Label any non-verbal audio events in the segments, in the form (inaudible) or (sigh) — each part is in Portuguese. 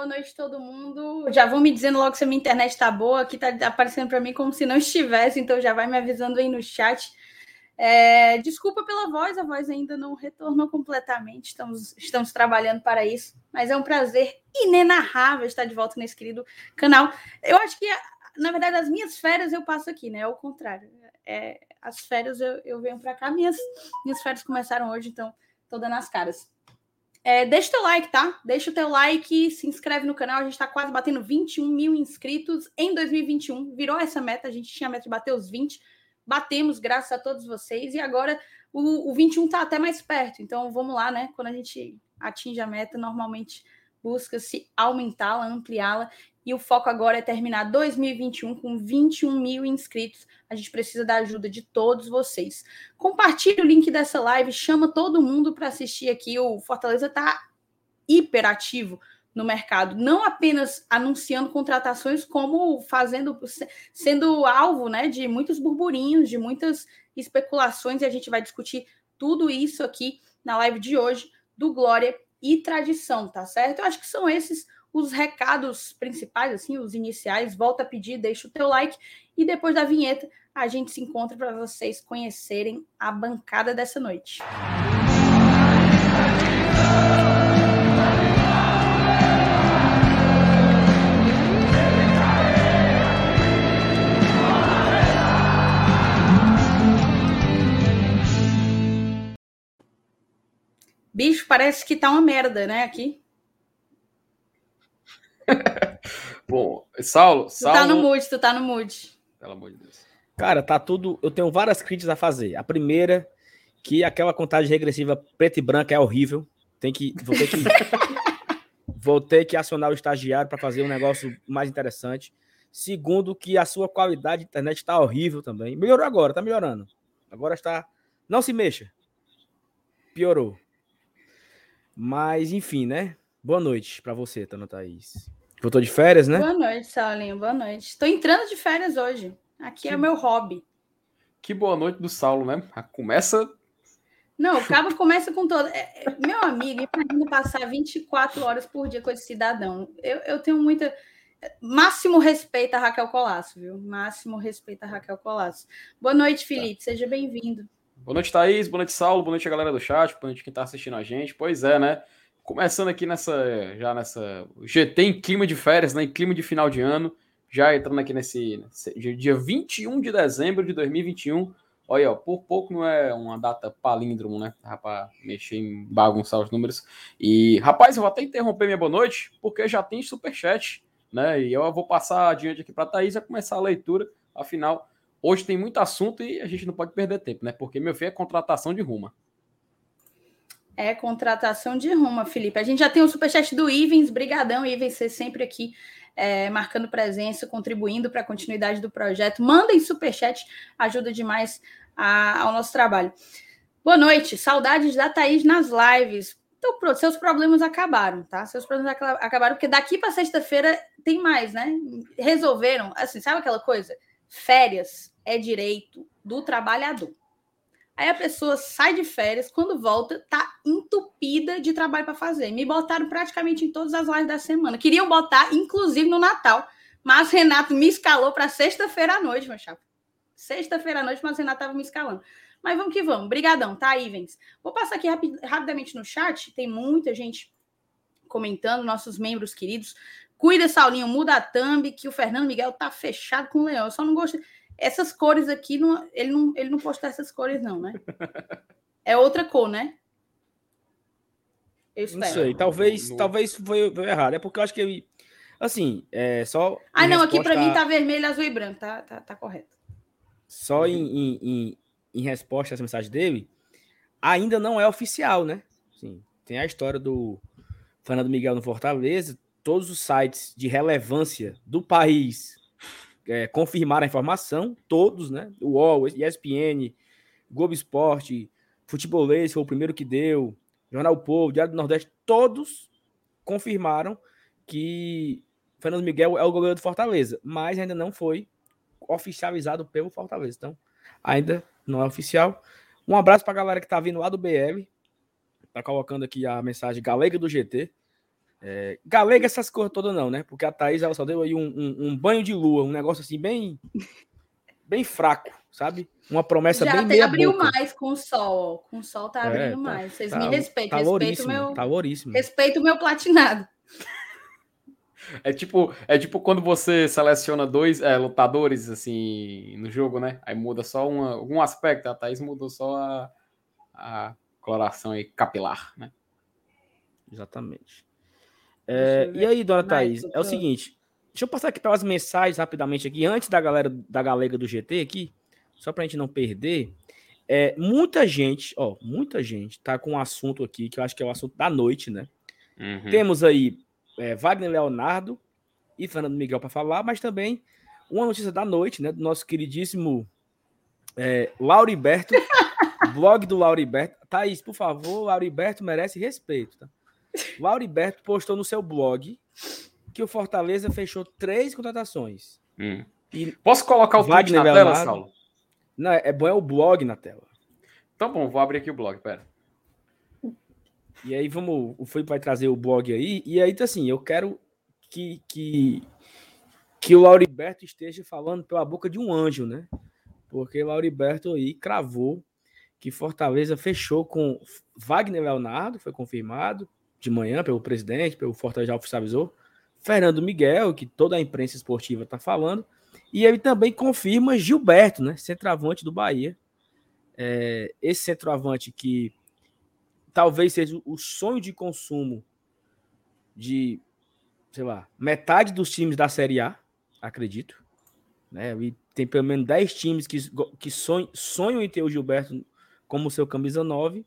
Boa noite, todo mundo. Já vão me dizendo logo se a minha internet está boa, aqui está aparecendo para mim como se não estivesse, então já vai me avisando aí no chat. É, desculpa pela voz, a voz ainda não retornou completamente, estamos, estamos trabalhando para isso, mas é um prazer inenarrável estar de volta nesse querido canal. Eu acho que, na verdade, as minhas férias eu passo aqui, né? É o contrário. É, as férias eu, eu venho para cá, minhas, minhas férias começaram hoje, então estou dando as caras. É, deixa o teu like, tá? Deixa o teu like, se inscreve no canal. A gente está quase batendo 21 mil inscritos em 2021. Virou essa meta, a gente tinha a meta de bater os 20. Batemos, graças a todos vocês. E agora o, o 21 está até mais perto. Então vamos lá, né? Quando a gente atinge a meta, normalmente busca-se aumentá-la, ampliá-la. E o foco agora é terminar 2021 com 21 mil inscritos. A gente precisa da ajuda de todos vocês. Compartilhe o link dessa live, chama todo mundo para assistir aqui. O Fortaleza está hiperativo no mercado, não apenas anunciando contratações, como fazendo, sendo alvo né, de muitos burburinhos, de muitas especulações, e a gente vai discutir tudo isso aqui na live de hoje do Glória e Tradição, tá certo? Eu acho que são esses os recados principais, assim, os iniciais. Volta a pedir, deixa o teu like e depois da vinheta a gente se encontra para vocês conhecerem a bancada dessa noite. Bicho, parece que tá uma merda, né, aqui. Bom, Saulo, tu Saulo. tá no mood, tu tá no mood. Pelo amor de Deus. Cara, tá tudo. Eu tenho várias críticas a fazer. A primeira, que aquela contagem regressiva preta e branca é horrível. Tem que. Vou ter que, (laughs) vou ter que acionar o estagiário para fazer um negócio mais interessante. Segundo, que a sua qualidade de internet está horrível também. Melhorou agora, tá melhorando. Agora está. Não se mexa. Piorou. Mas, enfim, né? Boa noite para você, Tana Thaís. Voltou de férias, né? Boa noite, Saulinho. Boa noite. Estou entrando de férias hoje. Aqui é que... é o meu hobby. Que boa noite do Saulo, né? Começa. Não, o cabo começa com todo. É, é, meu amigo, imagina passar 24 horas por dia com esse cidadão. Eu, eu tenho muita. Máximo respeito a Raquel Colasso, viu? Máximo respeito a Raquel Colasso. Boa noite, Felipe. Tá. Seja bem-vindo. Boa noite, Thaís. Boa noite, Saulo. Boa noite a galera do chat. Boa noite quem está assistindo a gente. Pois é, né? Começando aqui nessa, já nessa GT em clima de férias, né, em clima de final de ano, já entrando aqui nesse, nesse dia 21 de dezembro de 2021. Olha, ó, por pouco não é uma data palíndromo, né? Rapaz, mexer em bagunçar os números. E, rapaz, eu vou até interromper minha boa noite, porque já tem superchat, né? E eu vou passar adiante aqui para a Thaís a começar a leitura. Afinal, hoje tem muito assunto e a gente não pode perder tempo, né? Porque, meu filho, é contratação de ruma. É contratação de Roma, Felipe. A gente já tem o superchat do Ivens. Brigadão, Ivens, você sempre aqui é, marcando presença, contribuindo para a continuidade do projeto. Mandem superchat, ajuda demais a, ao nosso trabalho. Boa noite, saudades da Thaís nas lives. Então, pronto, seus problemas acabaram, tá? Seus problemas acabaram, porque daqui para sexta-feira tem mais, né? Resolveram, assim, sabe aquela coisa? Férias é direito do trabalhador. Aí a pessoa sai de férias, quando volta, tá entupida de trabalho para fazer. Me botaram praticamente em todas as lives da semana. Queriam botar, inclusive, no Natal. Mas Renato me escalou para sexta-feira à noite, meu chapa. Sexta-feira à noite, mas Renato tava me escalando. Mas vamos que vamos. Brigadão, tá, Ivens? Vou passar aqui rapid, rapidamente no chat. Tem muita gente comentando, nossos membros queridos. Cuida, Saulinho, muda a thumb, que o Fernando Miguel tá fechado com o Leão. Eu só não gosto essas cores aqui, não, ele, não, ele não postou essas cores, não, né? É outra cor, né? Eu espero. Não sei, talvez, no... talvez foi, foi, errado. É porque eu acho que ele. Assim, é só. Ah, não, aqui para mim tá vermelho, azul e branco, tá, tá, tá correto. Só em, em, em, em resposta a essa mensagem dele, ainda não é oficial, né? Sim, tem a história do Fernando Miguel no Fortaleza, todos os sites de relevância do país é, confirmaram a informação, todos, né? O UOL, ESPN, Globo Esporte, Futebolês foi o primeiro que deu, Jornal Povo, Diário do Nordeste, todos confirmaram que Fernando Miguel é o goleiro do Fortaleza, mas ainda não foi oficializado pelo Fortaleza. Então, ainda não é oficial. Um abraço para a galera que está vindo lá do BL, tá colocando aqui a mensagem Galega do GT. É, galega essas coisas todas não, né? Porque a Thaís ela só deu aí um, um, um banho de lua, um negócio assim bem bem fraco, sabe? Uma promessa Já bem meia abriu boca. mais com o sol. Com o sol tá É, abrindo tá- mais. Vocês tá- me respeitem. Tá respeito meu, tá louríssimo. respeito o meu platinado. (laughs) É tipo, é tipo quando você seleciona dois é, lutadores assim no jogo, né? Aí muda só uma, um aspecto. A Thaís mudou só a, a coloração aí capilar, né? Exatamente. É, eu e aí, dona mais Thaís, é o tô- seguinte. Deixa eu passar aqui pelas mensagens rapidamente aqui, antes da galera da galega do GT aqui, só pra gente não perder. É, muita gente, ó, muita gente tá com um assunto aqui, que eu acho que é o assunto da noite, né? Uhum. Temos aí é, Wagner Leonardo e Fernando Miguel para falar, mas também uma notícia da noite, né? Do nosso queridíssimo é, Lauriberto, (laughs) blog do Lauriberto. Thaís, por favor, Lauriberto merece respeito, tá? Lauriberto postou no seu blog que o Fortaleza fechou três contratações. Hum. Posso colocar o tweet Wagner na tela. Saulo? não, é bom é o blog na tela. Então bom, vou abrir aqui o blog, pera. E aí vamos, o Felipe vai trazer o blog aí. E aí, então, assim, eu quero que, que, que o Lauriberto esteja falando pela boca de um anjo, né? Porque o Lauriberto aí cravou que Fortaleza fechou com Wagner Leonardo, foi confirmado de manhã pelo presidente, pelo Fortaleza oficializou. Fernando Miguel, que toda a imprensa esportiva está falando. E ele também confirma Gilberto, né? Centroavante do Bahia. É, esse centroavante que talvez seja o sonho de consumo de, sei lá, metade dos times da Série A, acredito. Né? E tem pelo menos 10 times que, que sonham, sonham em ter o Gilberto como seu camisa 9.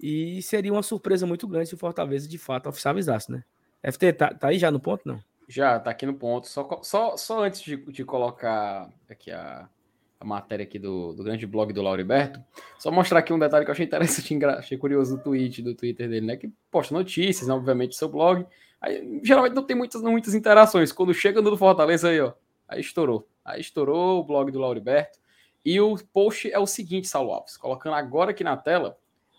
E seria uma surpresa muito grande se o Fortaleza de fato oficializasse, né? FT, tá, tá aí já no ponto, não? Já, tá aqui no ponto. Só, só, só antes de, de colocar aqui a, a matéria aqui do, do grande blog do Lauriberto, só mostrar aqui um detalhe que eu achei interessante, (laughs) achei curioso do tweet, do Twitter dele, né? Que posta notícias, né, obviamente, seu blog. Aí, geralmente não tem muitas, muitas interações. Quando chega no do Fortaleza aí, ó, aí estourou. Aí estourou o blog do Lauriberto. E o post é o seguinte, Saulo Alves, colocando agora aqui na tela,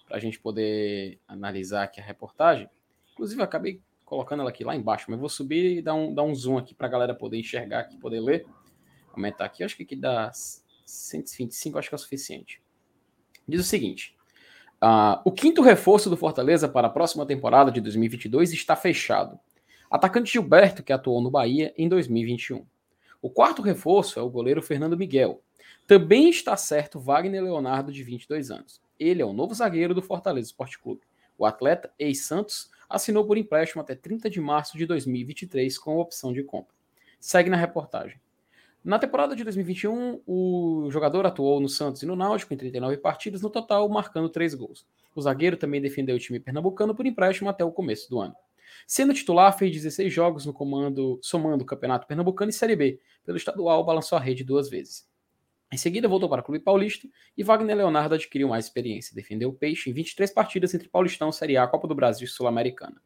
para a gente poder analisar aqui a reportagem. Inclusive, eu acabei colocando ela aqui lá embaixo, mas vou subir e dar um, dar um zoom aqui para a galera poder enxergar aqui, poder ler. Aumentar aqui, acho que aqui dá 125, acho que é o suficiente. Diz o seguinte: ah, o quinto reforço do Fortaleza para a próxima temporada de 2022 está fechado. Atacante Gilberto, que atuou no Bahia em 2021. O quarto reforço é o goleiro Fernando Miguel. Também está certo Wagner Leonardo, de 22 anos. Ele é o novo zagueiro do Fortaleza Esporte Clube. O atleta, ex-Santos, assinou por empréstimo até 30 de março de 2023 com opção de compra. Segue na reportagem. Na temporada de 2021, o jogador atuou no Santos e no Náutico em 39 partidas no total, marcando 3 gols. O zagueiro também defendeu o time pernambucano por empréstimo até o começo do ano. Sendo titular, fez 16 jogos no comando, somando o Campeonato Pernambucano e Série B. Pelo estadual, balançou a rede duas vezes. Em seguida, voltou para o Clube Paulista e Wagner Leonardo adquiriu mais experiência. Defendeu o Peixe em 23 partidas entre Paulistão, Série A, Copa do Brasil e Sul-Americana.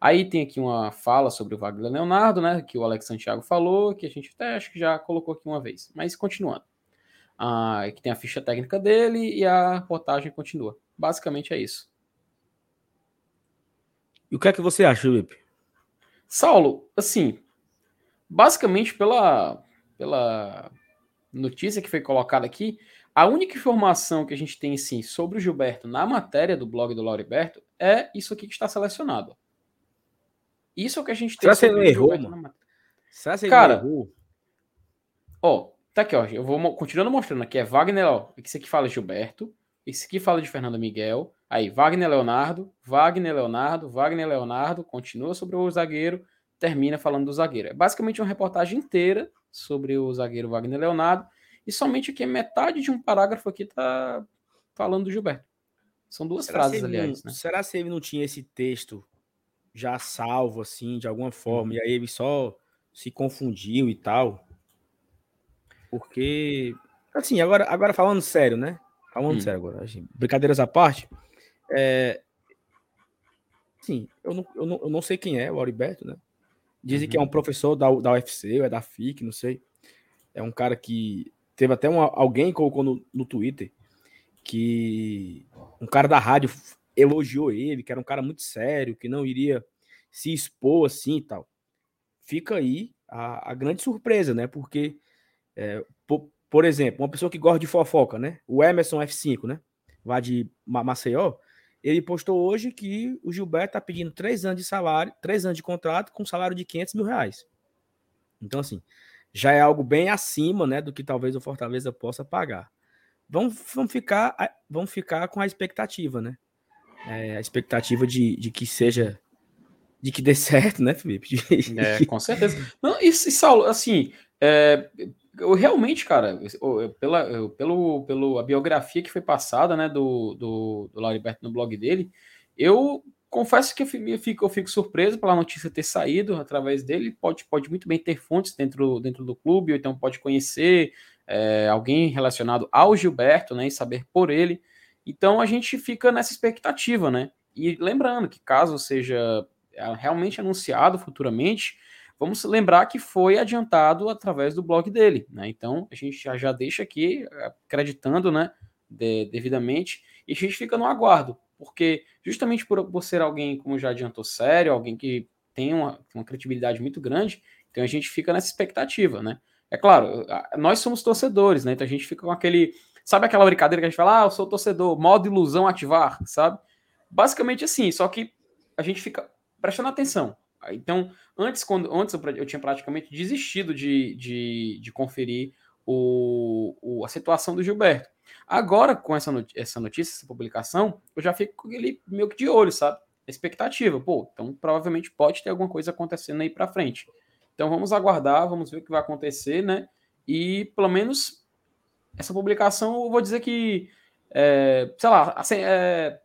Aí tem aqui uma fala sobre o Wagner Leonardo, né, que o Alex Santiago falou, que a gente até acho que já colocou aqui uma vez. Mas continuando. Ah, que tem a ficha técnica dele e a reportagem continua. Basicamente é isso. E o que é que você acha, Felipe? Saulo, assim, basicamente pela, pela notícia que foi colocada aqui, a única informação que a gente tem assim, sobre o Gilberto na matéria do blog do Lauriberto é isso aqui que está selecionado. Isso é o que a gente tem Será que ele não errou, mano? Será que ele Cara, errou? Ó, tá aqui, ó. Eu vou continuando mostrando aqui. É Wagner, ó. Esse aqui fala Gilberto. Esse aqui fala de Fernando Miguel. Aí, Wagner Leonardo, Wagner Leonardo, Wagner Leonardo. Continua sobre o zagueiro. Termina falando do zagueiro. É basicamente uma reportagem inteira sobre o zagueiro Wagner Leonardo. E somente aqui metade de um parágrafo aqui tá falando do Gilberto. São duas Será se, frases, aliás, não, né? será se ele não tinha esse texto já salvo, assim, de alguma forma, e aí ele só se confundiu e tal? Porque, assim, agora, agora falando sério, né? Falando Hum. sério agora, assim, brincadeiras à parte, é... Sim, eu não, eu, não, eu não sei quem é o Auriberto, né? Dizem que é um professor da, da UFC, ou é da FIC, não sei. É um cara que teve até uma, alguém colocou no, no Twitter que um cara da rádio elogiou ele, que era um cara muito sério, que não iria se expor assim e tal. Fica aí a, a grande surpresa, né? Porque, é, por, por, exemplo, uma pessoa que gosta de fofoca, né? O Emerson F5, né? Vai de Maceió. Ele postou hoje que o Gilberto tá pedindo três anos de salário, três anos de contrato com salário de 500 mil reais. Então, assim, já é algo bem acima, né, do que talvez o Fortaleza possa pagar. Vamos, vamos, ficar, vamos ficar com a expectativa, né? É, a expectativa de, de que seja de que dê (laughs) certo, né, Felipe? De... É, com certeza. Não, e, e Saulo, assim, é, eu realmente, cara, pela, pelo, pelo a biografia que foi passada, né, do, do, do Lauriberto no blog dele, eu confesso que eu fico, eu fico surpreso pela notícia ter saído através dele. Pode, pode muito bem ter fontes dentro, dentro do clube, ou então pode conhecer é, alguém relacionado ao Gilberto, né, e saber por ele. Então a gente fica nessa expectativa, né? E lembrando que caso seja é, realmente anunciado futuramente, vamos lembrar que foi adiantado através do blog dele, né? Então a gente já, deixa aqui é, acreditando, né, de, devidamente, e a gente fica no aguardo, porque justamente por, por ser alguém, como já adiantou, sério, alguém que tem uma, uma credibilidade muito grande, então a gente fica nessa expectativa, né? É claro, nós somos torcedores, né? Então a gente fica com aquele. Sabe aquela brincadeira que a gente fala, ah, eu sou torcedor, modo ilusão ativar, sabe? Basicamente assim, só que a gente fica prestando atenção. Então, antes, quando antes eu, tinha praticamente desistido de, de, de conferir o, o, a situação do Gilberto. Agora, com essa notícia, essa notícia, essa publicação, eu já fico ele meio que de olho, sabe? Expectativa. Pô, então provavelmente pode ter alguma coisa acontecendo aí para frente. Então vamos aguardar, vamos ver o que vai acontecer, né? E pelo menos essa publicação, eu vou dizer que, é, sei lá, assim, é,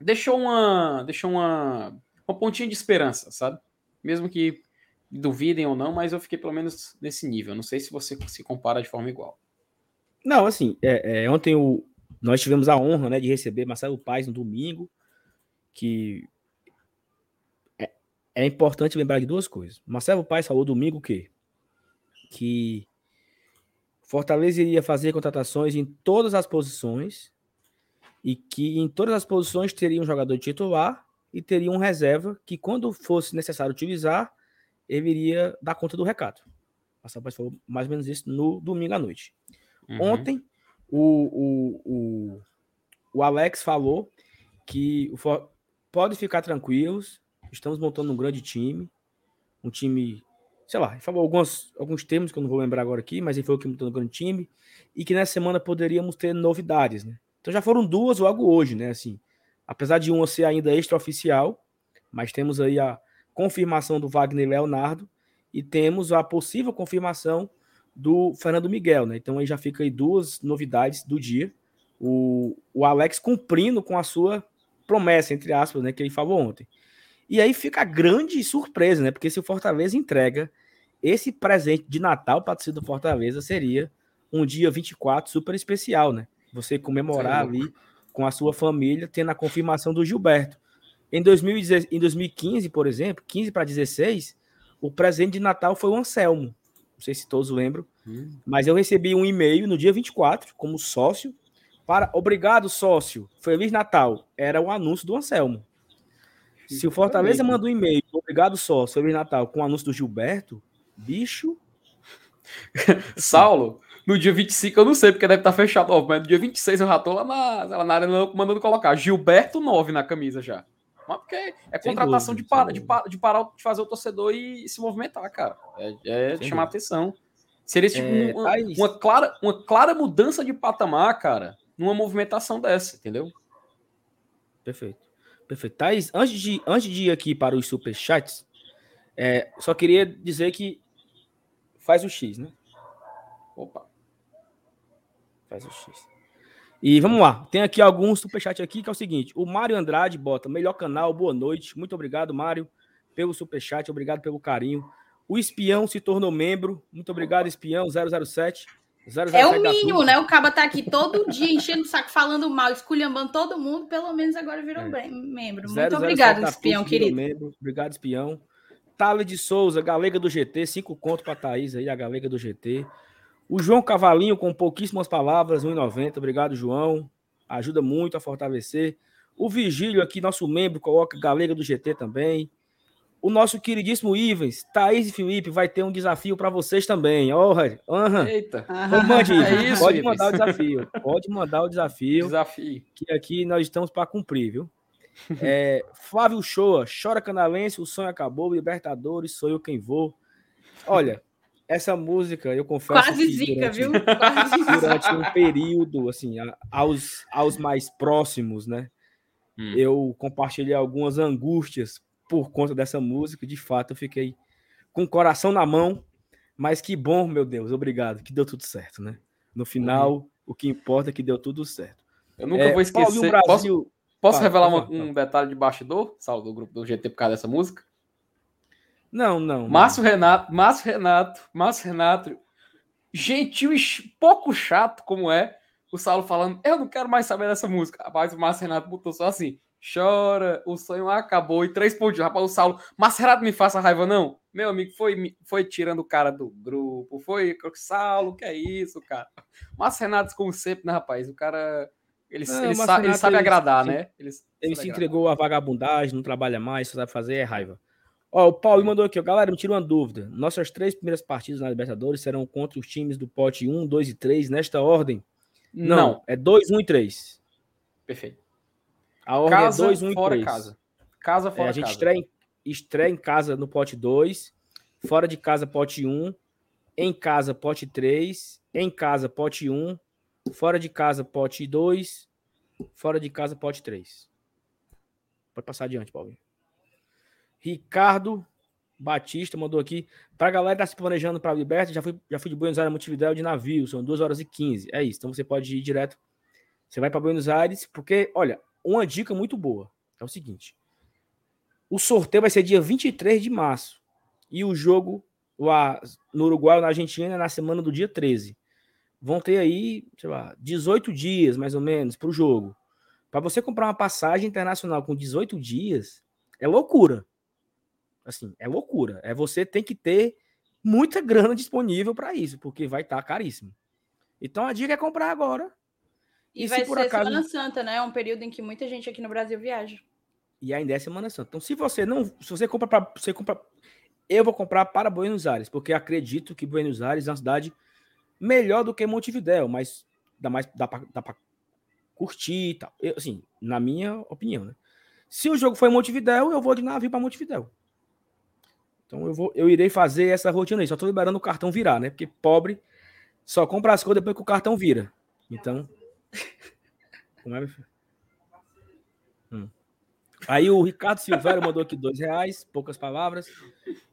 deixou uma, deixou uma uma pontinha de esperança, sabe? Mesmo que duvidem ou não, mas eu fiquei pelo menos nesse nível. Não sei se você se compara de forma igual. Não, assim, é, é, ontem o, nós tivemos a honra né, de receber Marcelo Paes no domingo, que é, é importante lembrar de duas coisas. Marcelo Paes falou domingo o quê? Que Fortaleza iria fazer contratações em todas as posições e que em todas as posições teria um jogador titular e teria um reserva que, quando fosse necessário utilizar, ele iria dar conta do recado. A Sampaio falou mais ou menos isso no domingo à noite. Uhum. Ontem, o, o, o, o, Alex falou que o, pode ficar tranquilos, estamos montando um grande time, um time, sei lá, ele falou alguns, alguns termos que eu não vou lembrar agora aqui, mas ele falou que montando um grande time, e que nessa semana poderíamos ter novidades, né? Então já foram duas logo hoje, né? Assim, apesar de uma ser ainda extraoficial, mas temos aí a confirmação do Wagner Leonardo e temos a possível confirmação do Fernando Miguel, né? Então aí já fica aí duas novidades do dia. O, o Alex cumprindo com a sua promessa, entre aspas, né, que ele falou ontem. E aí fica a grande surpresa, né? Porque se o Fortaleza entrega esse presente de Natal para o do Fortaleza, seria um dia 24 super especial, né? Você comemorar Sim. ali com a sua família, tendo a confirmação do Gilberto. Em, 2010, em 2015, por exemplo, 15 para 16, o presente de Natal foi o Anselmo. Não sei se todos lembram, hum. mas eu recebi um e-mail no dia 24, como sócio, para obrigado, sócio, Feliz Natal. Era o anúncio do Anselmo. Se o Fortaleza manda um e-mail, obrigado, sócio, Feliz Natal, com o anúncio do Gilberto, bicho. (laughs) Saulo, no dia 25 eu não sei, porque deve estar fechado, ó, mas no dia 26 eu já tô lá na, lá na área mandando colocar Gilberto 9 na camisa já. Mas porque é contratação dúvida, de, para, de, para, de parar de fazer o torcedor e, se movimentar, cara. É, é chamar atenção. Seria tipo, é, uma, uma, clara, uma clara mudança de patamar, cara, numa movimentação dessa, entendeu? Perfeito. Perfeito. Thais, antes de, antes de ir aqui para os superchats, é, só queria dizer que faz o X, né? Opa. Faz o X. E vamos lá. Tem aqui alguns superchat aqui que é o seguinte: o Mário Andrade bota melhor canal, boa noite. Muito obrigado, Mário, pelo superchat, obrigado pelo carinho. O espião se tornou membro. Muito obrigado, espião 007. 007 é o mínimo, né? O Caba tá aqui todo dia enchendo o saco, falando mal, esculhambando todo mundo. Pelo menos agora virou é. membro. Muito obrigado, espião, querido. Membro. Obrigado, espião. Tale de Souza, Galega do GT, cinco contos para Thaís aí, a Galega do GT. O João Cavalinho, com pouquíssimas palavras, 1,90. Obrigado, João. Ajuda muito a fortalecer. O Vigílio aqui, nosso membro, coloca Galega do GT também. o nosso queridíssimo Ivens, Thaís e Felipe, vai ter um desafio para vocês também. Oh, uhum. Eita. Então, mande, é isso, pode mandar o desafio. Pode mandar o desafio. Desafio. Que aqui nós estamos para cumprir, viu? É, Flávio Shoa, chora canalense, o sonho acabou, Libertadores, sou eu quem vou. Olha, essa música, eu confesso. Quase que zica, durante, viu? (laughs) Quase durante um período, assim, aos, aos mais próximos, né? Hum. Eu compartilhei algumas angústias por conta dessa música. De fato, eu fiquei com o coração na mão. Mas que bom, meu Deus, obrigado, que deu tudo certo, né? No final, uhum. o que importa é que deu tudo certo. Eu nunca é, vou esquecer. Brasil... Posso, posso revelar uma, um detalhe de bastidor, Sal, do grupo do GT por causa dessa música? Não, não. Márcio Renato, Márcio Renato, Márcio Renato, gentil e pouco chato como é, o Saulo falando, eu não quero mais saber dessa música. Rapaz, o Márcio Renato botou só assim, chora, o sonho acabou e três pontos. Rapaz, o Saulo, mas Renato me faça raiva, não? Meu amigo, foi, foi tirando o cara do grupo, foi, Saulo, que é isso, cara? Mas Renato, como sempre, né, rapaz? O cara, ele, não, ele, sa ele sabe ele, agradar, ele, né? Ele, ele se entregou à vagabundagem, não trabalha mais, só sabe fazer é raiva. Ó, o Paulo mandou aqui, ó, galera, me tira uma dúvida. Nossas três primeiras partidas na Libertadores serão contra os times do pote 1, 2 e 3, nesta ordem? Não, não. é 2, 1 e 3. Perfeito. A ordem casa, é 2, 1 e fora 3. Casa. Casa fora é, a gente casa. Estreia, em, estreia em casa no pote 2, fora de casa pote 1, em casa pote 3, em casa pote 1, fora de casa pote 2, fora de casa pote 3. Pode passar adiante, Paulinho. Ricardo Batista mandou aqui. Pra galera que tá se planejando para Liberta, já fui, já fui de Buenos Aires a Montevidéu de navio, são 2 horas e 15. É isso. Então você pode ir direto. Você vai para Buenos Aires, porque, olha, uma dica muito boa. É o seguinte: o sorteio vai ser dia 23 de março. E o jogo lá no Uruguai ou na Argentina é na semana do dia 13. Vão ter aí, sei lá, 18 dias mais ou menos para o jogo. Para você comprar uma passagem internacional com 18 dias, é loucura. Assim, é loucura. É você tem que ter muita (laughs) grana disponível para isso, porque vai estar tá caríssimo. Então a dica é comprar agora e, e vai ser acaso... Semana Santa, né? É um período em que muita gente aqui no Brasil viaja. E ainda é Semana Santa. Então, se você não. Se você compra para. Você compra. Eu vou comprar para Buenos Aires, porque acredito que Buenos Aires é uma cidade melhor do que Montevidéu, mas dá mais dá para dá curtir e tal. Eu, assim, na minha opinião, né? Se o jogo for em Montevidéu, eu vou de navio para Montevidéu. Então eu vou, eu irei fazer essa rotina aí. Só tô liberando o cartão virar, né? Porque pobre só compra as coisas depois que o cartão vira. Então, (laughs) como é, meu filho? Hum. Aí o Ricardo Silveira mandou aqui dois reais, poucas palavras.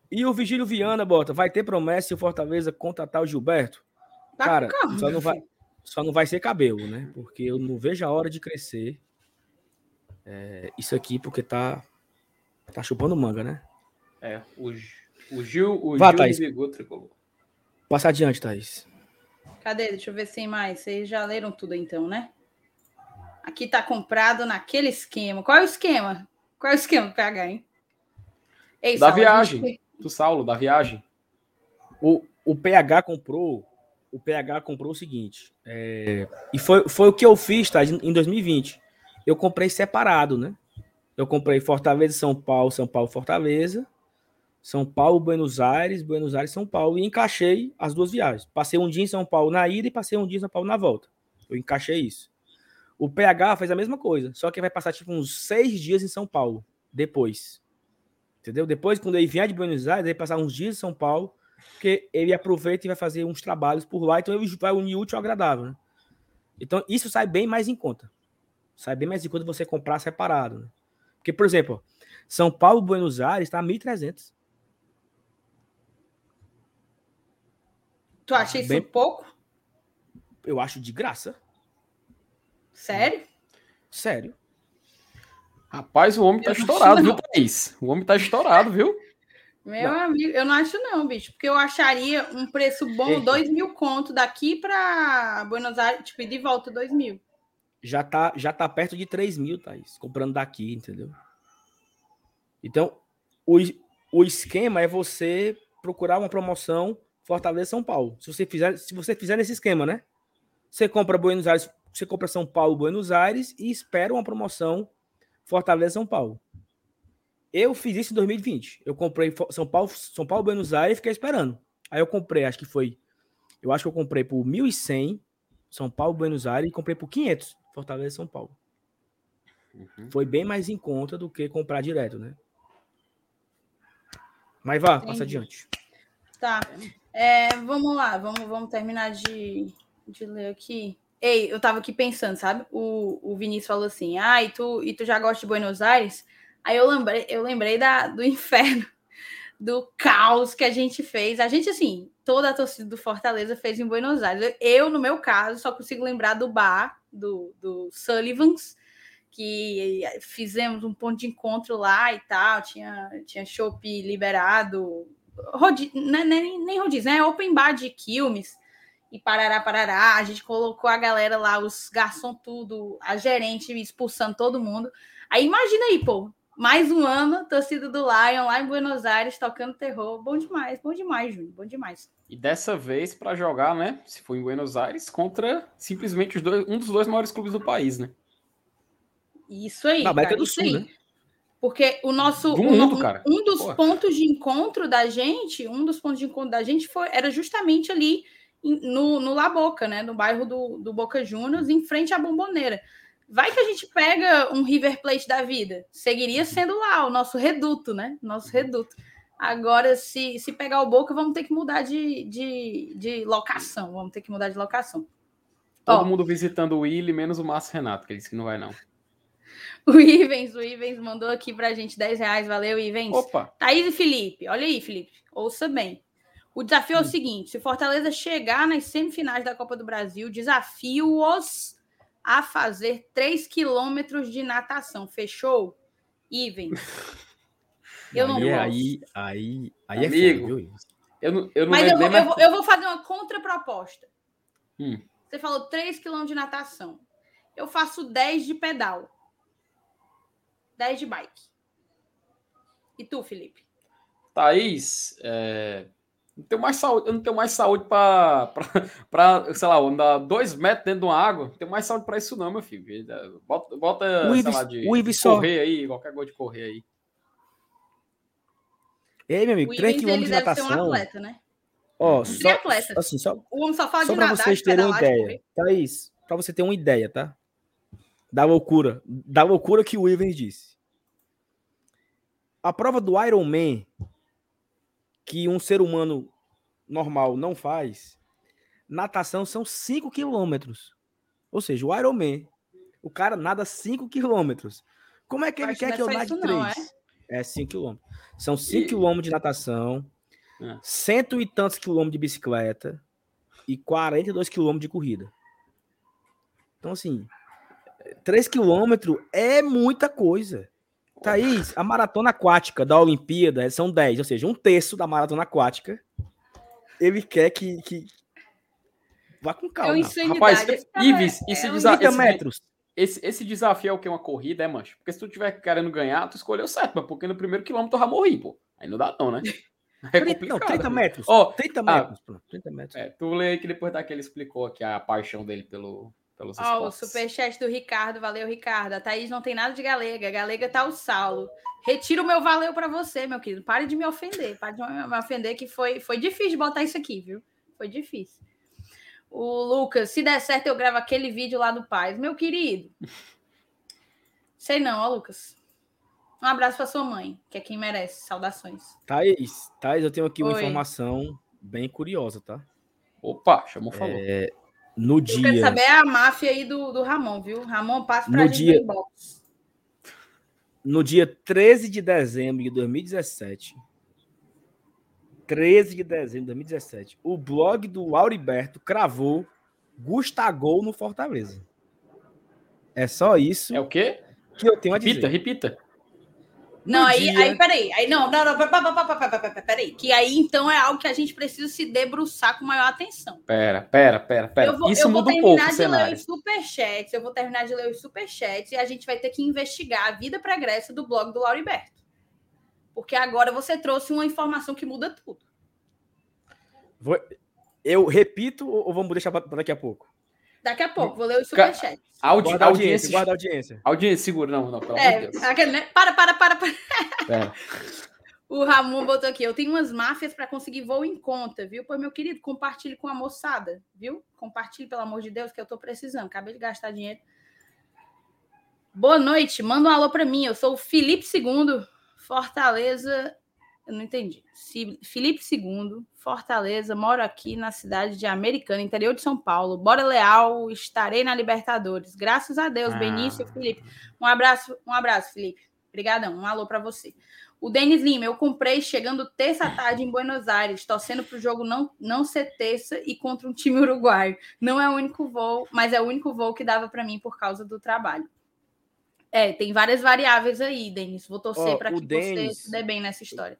E o Vigílio Viana bota, vai ter promessa se o Fortaleza contratar o Gilberto? Tá Cara, calma, só não vai, só não vai ser cabelo, né? Porque eu não vejo a hora de crescer. É, isso aqui porque tá tá chupando manga, né? É, o, o Gil, o Vá, Gil Thaís. Passa adiante, Thaís. Cadê? Deixa eu ver se tem mais. Vocês já leram tudo então, né? Aqui tá comprado naquele esquema. Qual é o esquema? Qual é o esquema do PH, hein? Ei, da Saulo, viagem. Gente... Do Saulo, da viagem. O, o PH comprou. O PH comprou o seguinte. É, e foi, foi o que eu fiz, tá? Em 2020. Eu comprei separado, né? Eu comprei Fortaleza, São Paulo, São Paulo, Fortaleza. São Paulo, Buenos Aires, Buenos Aires, São Paulo, e encaixei as duas viagens. Passei um dia em São Paulo na ida e passei um dia em São Paulo na volta. Eu encaixei isso. O PH fez a mesma coisa, só que vai passar tipo uns seis dias em São Paulo depois. Entendeu? Depois, quando ele vier de Buenos Aires, ele passar uns dias em São Paulo, porque ele aproveita e vai fazer uns trabalhos por lá, então ele vai unir útil ao agradável. Né? Então, isso sai bem mais em conta. Sai bem mais em conta você comprar separado. Né? Porque, por exemplo, São Paulo, Buenos Aires está 1.300. Tu acha isso Bem... pouco? Eu acho de graça. Sério? Sério. Rapaz, o homem tá eu estourado, viu, Thaís? O homem tá estourado, viu? Meu não. amigo, eu não acho não, bicho, porque eu acharia um preço bom, Eita. dois mil conto daqui para Buenos Aires, tipo, de volta dois mil. Já tá, já tá perto de três mil, Thaís, comprando daqui, entendeu? Então, o, o esquema é você procurar uma promoção Fortaleza São Paulo. Se você fizer, se você fizer nesse esquema, né? Você compra Buenos Aires, você compra São Paulo, Buenos Aires e espera uma promoção Fortaleza São Paulo. Eu fiz isso em 2020. Eu comprei São Paulo, São Paulo, Buenos Aires e fiquei esperando. Aí eu comprei, acho que foi. Eu acho que eu comprei por 1.100 São Paulo, Buenos Aires e comprei por 500 Fortaleza São Paulo. Uhum. Foi bem mais em conta do que comprar direto, né? Mas vá, Entendi. passa adiante. Tá. É, vamos lá, vamos, vamos terminar de, de ler aqui. Ei, eu tava aqui pensando, sabe? O, o Vinícius falou assim: ah, e tu, e tu já gosta de Buenos Aires? Aí eu lembrei, eu lembrei da, do (laughs) inferno, do caos que a gente fez. A gente, assim, toda a torcida do Fortaleza fez em Buenos Aires. Eu, no meu caso, só consigo lembrar do bar, do, do Sullivan's, que fizemos um ponto de encontro lá e tal. Tinha, tinha chopp liberado, rodi, né, nem, nem rodízio, né? Open bar de Quilmes e parará, parará. A gente colocou a galera lá, os garçom tudo, a gerente expulsando todo mundo. Aí imagina aí, pô, mais um ano, torcida do Lion lá em Buenos Aires tocando terror. Bom demais, bom demais, Júnior, bom demais. E dessa vez para jogar, né? Se for em Buenos Aires, contra simplesmente dois, um dos dois maiores clubes do país, né? Isso aí. Na América do Sul, aí. né? Porque o nosso. mundo, um, um dos Porra. pontos de encontro da gente, um dos pontos de encontro da gente foi, era justamente ali no, no La Boca, né? No bairro do, do Boca Juniors, em frente à Bomboneira. Vai que a gente pega um River Plate da vida. Seguiria sendo lá o nosso reduto, né? Nosso reduto. Agora, se, se pegar o Boca, vamos ter que mudar de, de, de locação. Vamos ter que mudar de locação. Todo Ó, mundo visitando o Willi, menos o Márcio Renato, que ele disse que não vai, não. (laughs) O Ivens, o Ivens mandou aqui pra gente 10 reais. Valeu, Ivens. Opa! Thaís e Felipe, olha aí, Felipe. Ouça bem. O desafio é o hum. seguinte: se Fortaleza chegar nas semifinais da Copa do Brasil, desafio-os a fazer 3 quilômetros de natação. Fechou? Even. (laughs) Eu não aí, gosto. Aí, aí, aí é foda, Eu não, eu não Mas eu vou, eu, vou, eu vou, fazer uma contraproposta. Hum. Você falou 3 quilômetros de natação. Eu faço 10 de pedal. 10 de bike. E tu, Felipe? Thaís, é, não tenho mais saúde, eu não tenho mais saúde para, sei lá, andar dois metros dentro de uma água. Não tenho mais saúde para isso, não, meu filho. Bota, bota o sei lá, de, o de correr aí, qualquer coisa de correr aí. Ei, meu amigo, 3 km de natação. Um atleta, né? Ó, um só, atleta. Assim, só, o homem só fala só de nadar, vocês terem uma ideia. Thaís, para você ter uma ideia, tá? Da loucura, da loucura que o Ivens disse. A prova do Iron Man que um ser humano normal não faz, natação são 5 quilômetros. Ou seja, o Ironman, o cara nada 5 quilômetros. Como é que ele quer que eu nade 3? É 5 é quilômetros. São 5 e... quilômetros de natação, é. cento e tantos quilômetros de bicicleta e 42 quilômetros de corrida. Então, assim, 3 quilômetros é muita coisa. Thaís, a maratona aquática da Olimpíada são 10, ou seja, um terço da maratona aquática. Ele quer que, que... vá com calma. É Rapaz, Ives, é, esse, desafio, esse, esse, esse, desafio é o que? Uma corrida, é, mancho? Porque se tu tiver querendo ganhar, tu escolheu certo, mas porque no primeiro quilômetro tu já morri, pô. Aí não dá não, né? (laughs) É complicado. Não, 30 metros. Oh, 30 metros. Ah, 30 metros. É, tu lê que depois daquele explicou aqui a paixão dele pelo, pelos oh, o superchat do Ricardo, valeu, Ricardo. A Thaís não tem nada de galega, galega tá o Saulo. Retiro o meu valeu para você, meu querido. Pare de me ofender, pare de me ofender, que foi, foi difícil botar isso aqui, viu? Foi difícil. O Lucas, se der certo, eu gravo aquele vídeo lá do Paz. Meu querido. Sei não, ó, Lucas. Um abraço para sua mãe, que é quem merece. Saudações. Thaís, Thaís, eu tenho aqui Oi. uma informação bem curiosa, tá? Opa, chamou, falou. É, no dia. Quero saber a máfia aí do, do Ramon, viu? Ramon, passa pra no gente dia. No dia 13 de dezembro de 2017. 13 de dezembro de 2017. O blog do Auriberto cravou Gustagol no Fortaleza. É só isso. É o quê? Que eu tenho a dizer. Repita, repita. Não, aí, dia... aí, peraí. Aí, não, não, não, peraí. Que aí, então, é algo que a gente precisa se debruçar com maior atenção. Pera, pera, pera, pera. Eu vou, Isso eu muda um pouco o cenário. Eu vou terminar de ler os superchats, eu vou terminar de ler os superchats e a gente vai ter que investigar a vida pregressa do blog do Lauriberto. Porque agora você trouxe uma informação que muda tudo. Vou... Eu repito ou vamos deixar para daqui a pouco? Daqui a pouco, vou ler o superchat. Audi, Guarda a audiência, guarda a audiência. Audiência, segura, não, não, pelo É, amor de Deus. aquele, né? Para, para, para, para. Pera. (laughs) O Ramon botou aqui. Eu tenho umas máfias para conseguir voo em conta, viu? Pois, meu querido, compartilhe com a moçada, viu? Compartilhe, pelo amor de Deus, que eu tô precisando. Acabei de gastar dinheiro. Boa noite. Manda um alô para mim. Eu sou o Felipe II, Fortaleza. Eu não entendi. Felipe II, Fortaleza. Moro aqui na cidade de Americana, interior de São Paulo. Bora Leal. Estarei na Libertadores. Graças a Deus, Ah. Benício, Felipe. Um abraço, um abraço, Felipe. Obrigadão. Um alô para você. O Denis Lima, eu comprei chegando terça tarde em Buenos Aires, torcendo para o jogo não, não ser terça e contra um time uruguaio. Não é o único voo, mas é o único voo que dava para mim por causa do trabalho. É, tem várias variáveis aí, Denis. Vou torcer Ó, para que Denis- você se dê bem nessa história.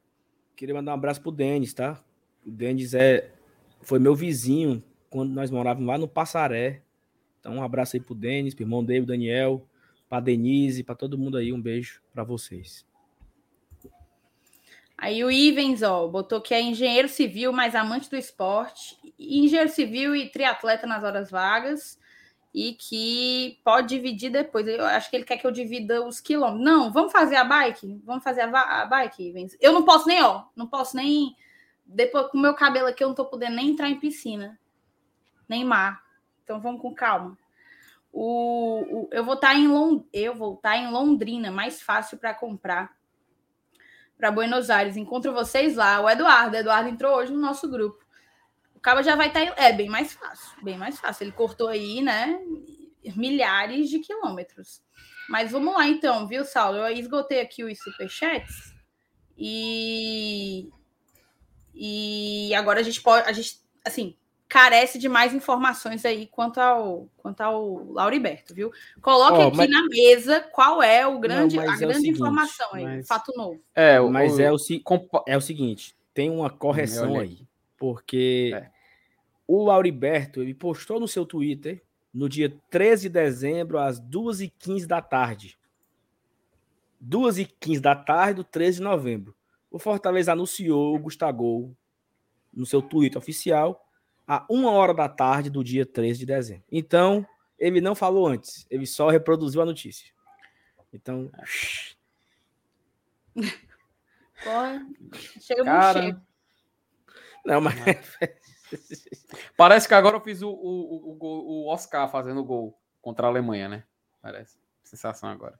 Queria mandar um abraço pro Denis, tá? O Denis é, foi meu vizinho quando nós morávamos lá no Passaré. Então, um abraço aí pro Denis, pro irmão dele, Daniel, pra Denise, pra todo mundo aí. Um beijo pra vocês. Aí o Ivens, ó, botou que é engenheiro civil, mas amante do esporte, engenheiro civil e triatleta nas horas vagas, e que pode dividir depois. Eu acho que ele quer que eu divida os quilômetros. Não, vamos fazer a bike? Vamos fazer a, a bike? Eu não posso nem, ó, não posso nem. Depois, com o meu cabelo aqui, eu não tô podendo nem entrar em piscina, nem mar. Então vamos com calma. O, o- eu vou estar em Lond... eu vou estar em Londrina, mais fácil para comprar para Buenos Aires. Encontro vocês lá. O Eduardo, o Eduardo entrou hoje no nosso grupo. O Cabo já vai estar. em- É bem mais fácil, bem mais fácil. Ele cortou aí, né? Milhares de quilômetros. Mas vamos lá então, viu, Saulo? Eu esgotei aqui os superchats e e agora a gente pode, a gente assim carece de mais informações aí quanto ao quanto ao Lauriberto, viu? Coloque Ó, aqui mas- na mesa qual é o grande, mas a é o grande seguinte, informação aí, mas- fato novo. É, o, Mas o- é, o, é o seguinte, tem uma correção aí. Porque É. o Lauriberto, ele postou no seu Twitter no dia 13 de dezembro, às 2h15 da tarde. 2h15 da tarde do 13 de novembro. O Fortaleza anunciou o Gustavo no seu Twitter oficial a uma hora da tarde do dia 13 de dezembro. Então, ele não falou antes, ele só reproduziu a notícia. Então, Porra, chega Cara, muito não, mas (laughs) Parece que agora eu fiz o, o, o, o Oscar fazendo gol contra a Alemanha, né? Parece. Sensação agora.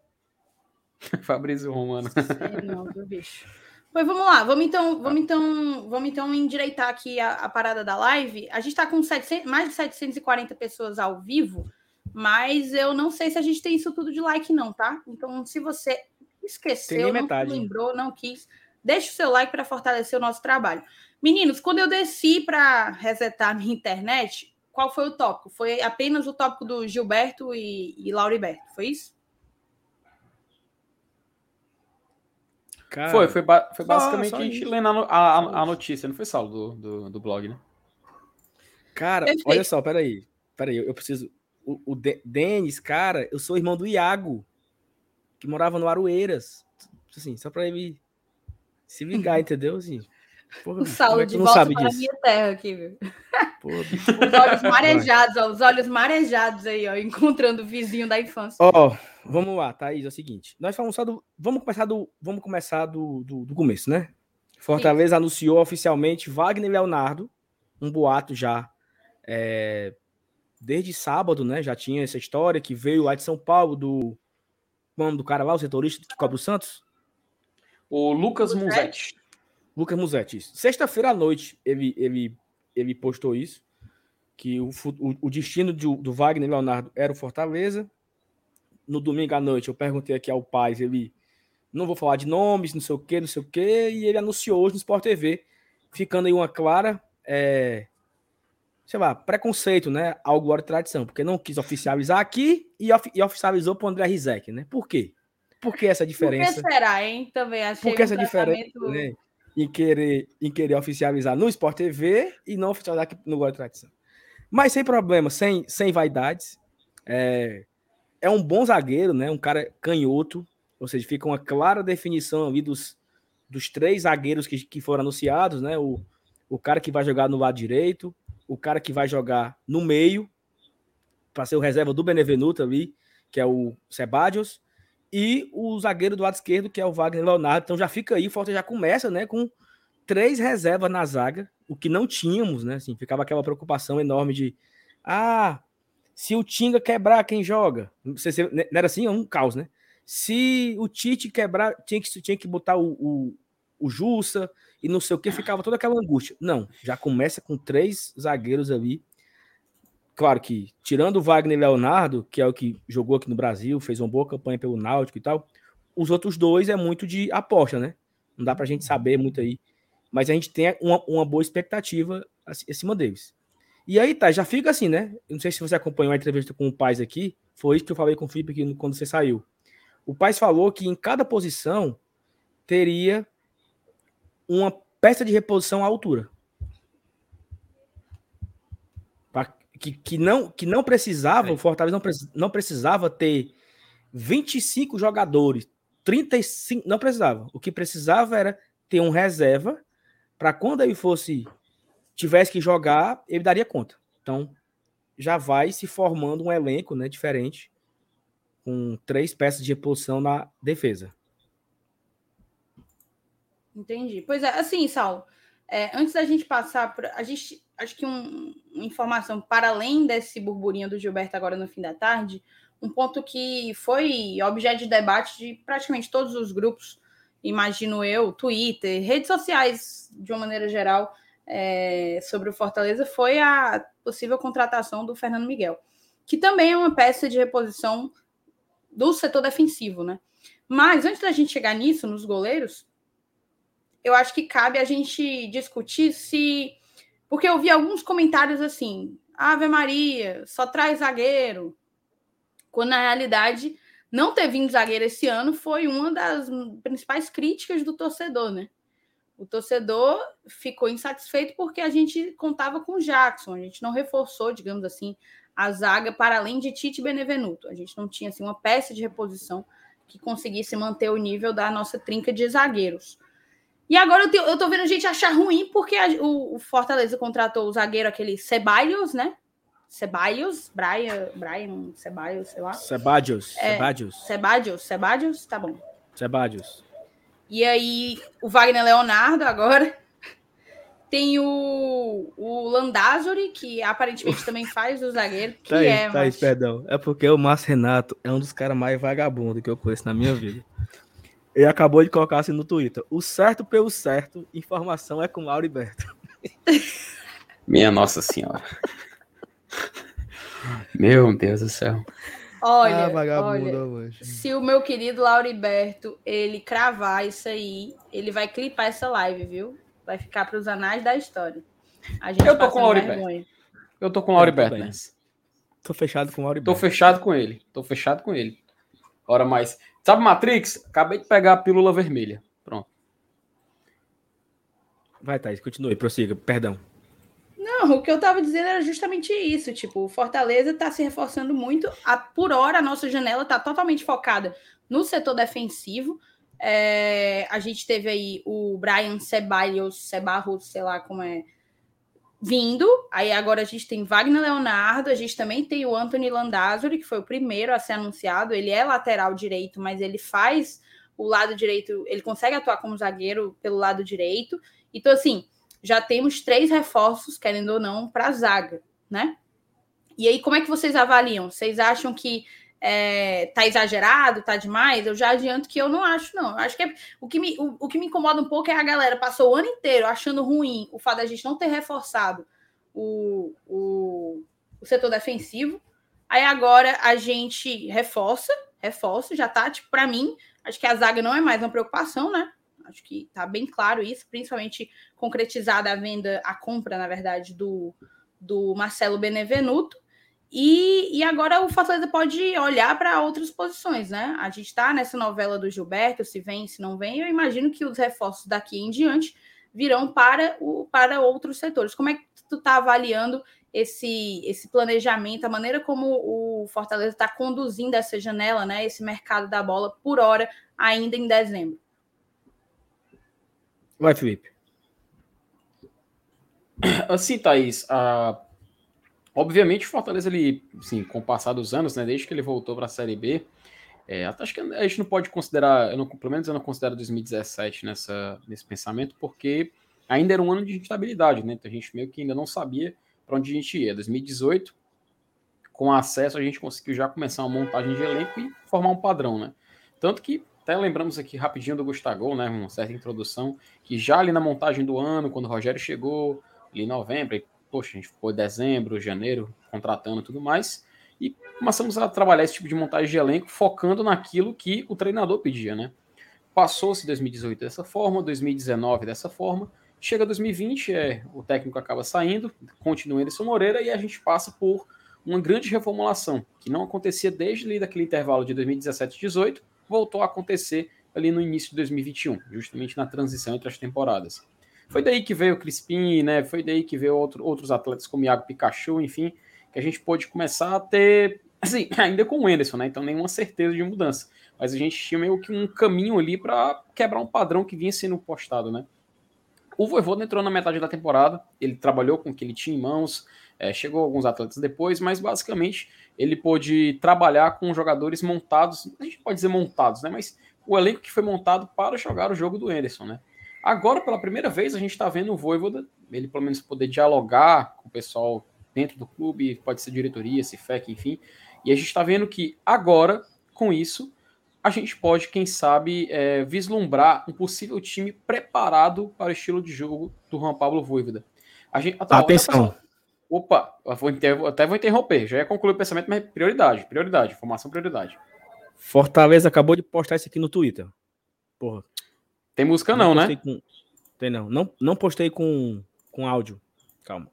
(laughs) Fabrício Romano. Sei não, viu, bicho. Pois vamos lá, vamos então, vamos então, vamos então endireitar aqui a, a parada da live. A gente está com 700, mais de 740 pessoas ao vivo, mas eu não sei se a gente tem isso tudo de like não, tá? Então, se você esqueceu, não lembrou, não quis, deixa o seu like para fortalecer o nosso trabalho. Meninos, quando eu desci para resetar a minha internet, qual foi o tópico? Foi apenas o tópico do Gilberto e, e Lauriberto, foi isso? cara, Foi, foi, ba- foi só- basicamente só a gente lendo a, a- a- notícia, não foi Saulo do, do, do blog, né? Cara, Perfeito. olha só, peraí. Peraí, eu, eu preciso. O, o De- Denis, cara, eu sou irmão do Iago, que morava no Aroeiras. Assim, só pra ele se ligar, (laughs) entendeu? Assim, porra, O bicho, Saulo é que de volta para a disso? minha terra aqui, viu? Porra. (laughs) Os olhos marejados, ó, os olhos marejados aí, ó, encontrando o vizinho da infância. Ó, vamos lá, Thaís, é o seguinte. Nós falamos só do. Vamos começar do. Vamos começar do, do, do começo, né? Fortaleza anunciou oficialmente Wagner Leonardo, um boato já é, desde sábado, né? Já tinha essa história que veio lá de São Paulo, do. O nome do cara lá, o setorista que cobra o Santos? O Lucas Musetti. Munzetti. Lucas Musetti. Sexta-feira à noite ele, ele, ele postou isso, que o, o, o destino do, do Wagner Leonardo era o Fortaleza. No domingo à noite eu perguntei aqui ao Paz, ele não vou falar de nomes, não sei o que, não sei o que, e ele anunciou hoje no Sport TV, ficando aí uma clara, é, sei lá, preconceito, né, ao Glória e Tradição, porque não quis oficializar aqui e, ofi- e oficializou para o André Rizek, né? Por quê? Por que essa Por que diferença? será, hein? Também achei Por que essa diferença né, em, querer, em querer oficializar no Sport TV e não oficializar aqui no Glória e Tradição? Mas sem problema, sem, sem vaidades. É, é um bom zagueiro, né? Um cara canhoto. Ou seja, fica uma clara definição ali dos, dos três zagueiros que, que foram anunciados, né? O, o cara que vai jogar no lado direito, o cara que vai jogar no meio. para ser o reserva do Benevenuto ali, que é o Sebadios, e o zagueiro do lado esquerdo, que é o Wagner Leonardo. Então já fica aí, o Fortaleza já começa, né, com três reservas na zaga, o que não tínhamos, né? Assim, ficava aquela preocupação enorme de ah, se o Tinga quebrar, quem joga? Não era assim? É um caos, né? Se o Tite quebrar, tinha que, tinha que botar o, o, o Jussa e não sei o que, ficava toda aquela angústia. Não, já começa com três zagueiros ali. Claro que, tirando o Wagner Leonardo, que é o que jogou aqui no Brasil, fez uma boa campanha pelo Náutico e tal, os outros dois é muito de aposta, né? Não dá pra gente saber muito aí. Mas a gente tem uma, uma boa expectativa acima deles. E aí, tá, já fica assim, né? Não sei se você acompanhou a entrevista com o Paz aqui, foi isso que eu falei com o Felipe aqui quando você saiu. O Paz falou que em cada posição teria uma peça de reposição à altura. Que, que, não, que não precisava, o Fortaleza não, não precisava ter 25 jogadores, 35, não precisava. O que precisava era ter um reserva para quando ele fosse tivesse que jogar, ele daria conta. Então, já vai se formando um elenco, né, diferente com três peças de reposição na defesa. Entendi. Pois é, assim, Saulo, é, antes da gente passar para a gente, acho que um, uma informação para além desse burburinho do Gilberto agora no fim da tarde, um ponto que foi objeto de debate de praticamente todos os grupos, imagino eu, Twitter, redes sociais de uma maneira geral, é, sobre o Fortaleza, foi a possível contratação do Fernando Miguel, que também é uma peça de reposição do setor defensivo, né? Mas antes da gente chegar nisso, nos goleiros, eu acho que cabe a gente discutir se. Porque eu vi alguns comentários assim: Ave Maria, só traz zagueiro. Quando na realidade, não ter vindo zagueiro esse ano foi uma das principais críticas do torcedor, né? O torcedor ficou insatisfeito porque a gente contava com o Jackson, a gente não reforçou, digamos assim, a zaga para além de Tite Benevenuto. A gente não tinha assim, uma peça de reposição que conseguisse manter o nível da nossa trinca de zagueiros. E agora eu, te, eu tô vendo gente achar ruim porque a, o, o, Fortaleza contratou o zagueiro, aquele Ceballos, né? Ceballos, Brian, Brian Ceballos, sei lá. Ceballos, é, Ceballos. Ceballos, Ceballos, tá bom. Ceballos. E aí, o Wagner Leonardo agora. Tem o, o Landázuri, que aparentemente também faz o zagueiro. Que tá aí, é, tá aí, perdão. É porque o Márcio Renato é um dos caras mais vagabundos que eu conheço na minha vida. Ele acabou de colocar assim no Twitter. O certo pelo certo, informação é com o Lauriberto. (laughs) Minha Nossa Senhora. Meu Deus do céu. Olha, ah, olha se o meu querido Lauriberto ele cravar isso aí, ele vai clipar essa live, viu? Vai ficar para os anais da história. eu tô com o Lauriberto. Eu tô com o Lauriberto. Tô fechado com o Lauriberto. Tô fechado com ele. Tô fechado com ele. Ora mais. Sabe Matrix? Acabei de pegar a pílula vermelha. Pronto. Vai, Thaís, continue, prossiga. Perdão. Não, o que eu tava dizendo era justamente isso. Tipo, o Fortaleza tá se reforçando muito. A, por hora, a nossa janela tá totalmente focada no setor defensivo. É, a gente teve aí o Brian Ceballos, Cebarros, sei lá como é, vindo. Aí agora a gente tem Wagner Leonardo, a gente também tem o Anthony Landázuri, que foi o primeiro a ser anunciado. Ele é lateral direito, mas ele faz o lado direito, ele consegue atuar como zagueiro pelo lado direito. Então, assim, já temos três reforços, querendo ou não, para a zaga, né? E aí, como é que vocês avaliam? Vocês acham que é, tá exagerado, tá demais, eu já adianto que eu não acho, não. Eu acho que é, o, que me, o, o, que me incomoda um pouco é a galera passou o ano inteiro achando ruim o fato da gente não ter reforçado o, o, o setor defensivo. Aí agora a gente reforça, reforça, já tá, tipo, para mim, acho que a zaga não é mais uma preocupação, né? Acho que tá bem claro isso, principalmente concretizada a venda, a compra, na verdade, do, do Marcelo Benevenuto. E, e agora o Fortaleza pode olhar para outras posições, né? A gente está nessa novela do Gilberto, se vem, se não vem. Eu imagino que os reforços daqui em diante virão para, o, para outros setores. Como é que tu está avaliando esse, esse planejamento, a maneira como o Fortaleza está conduzindo essa janela, né? Esse mercado da bola por hora, ainda em dezembro? Vai, Felipe. Assim, Thaís, a Obviamente, o Fortaleza, ele, assim, com o passar dos anos, né, desde que ele voltou para a Série B, é, acho que a gente não pode considerar, eu não, pelo menos eu não considero 2017 nessa, nesse pensamento, porque ainda era um ano de instabilidade, né? Então a gente meio que ainda não sabia para onde a gente ia. 2018, com acesso, a gente conseguiu já começar uma montagem de elenco e formar um padrão, né? Tanto que até lembramos aqui rapidinho do Gustavo, né? Uma certa introdução, que já ali na montagem do ano, quando o Rogério chegou, ali em novembro, poxa, a gente ficou dezembro, janeiro, contratando tudo mais, e começamos a trabalhar esse tipo de montagem de elenco, focando naquilo que o treinador pedia, né? Passou-se 2018 dessa forma, 2019 dessa forma, chega 2020, é, o técnico acaba saindo, continua Anderson Moreira e a gente passa por uma grande reformulação, que não acontecia desde ali daquele intervalo de 2017 e 2018, voltou a acontecer ali no início de 2021, justamente na transição entre as temporadas. Foi daí que veio o Crispim, né? Foi daí que veio outro, outros atletas como Iago Pikachu, enfim, que a gente pôde começar a ter, (laughs) assim, ainda com o Anderson, né? Então nenhuma certeza de mudança. Mas a gente tinha meio que um caminho ali para quebrar um padrão que vinha sendo postado, né? O Voivoda entrou na metade da temporada, ele trabalhou com o que ele tinha em mãos, é, chegou alguns atletas depois, mas basicamente ele pôde trabalhar com jogadores montados, a gente pode dizer montados, né? Mas o elenco que foi montado para jogar o jogo do Anderson, né? Agora, pela primeira vez, a gente está vendo o Voivoda, ele pelo menos poder dialogar com o pessoal dentro do clube, pode ser diretoria, se FEC, enfim. E a gente está vendo que agora, com isso, a gente pode, quem sabe, é, vislumbrar um possível time preparado para o estilo de jogo do Juan Pablo Voivoda. A gente, Atenção. Opa, vou até vou interromper. Já ia concluir o pensamento, mas prioridade, prioridade, formação prioridade. Fortaleza acabou de postar isso aqui no Twitter. Porra. Tem música não, não né? Com... Tem não. não. Não postei com, com áudio. Calma.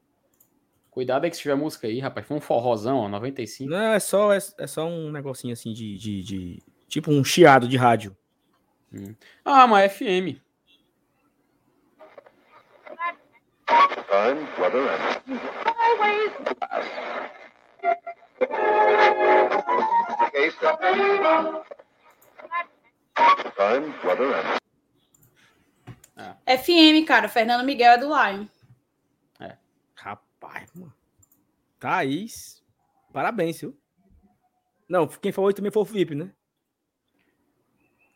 Cuidado aí que se tiver música aí, rapaz. Foi um forrozão, ó, 95. Não, é só, é, é só um negocinho assim de, de, de, Tipo um chiado de rádio. Hum. Ah, uma FM. Time, weather, and... Ah. FM, cara. Fernando Miguel é do Lion. É. Rapaz, mano. Thaís. Parabéns, viu? Não, quem falou também foi o Felipe, né?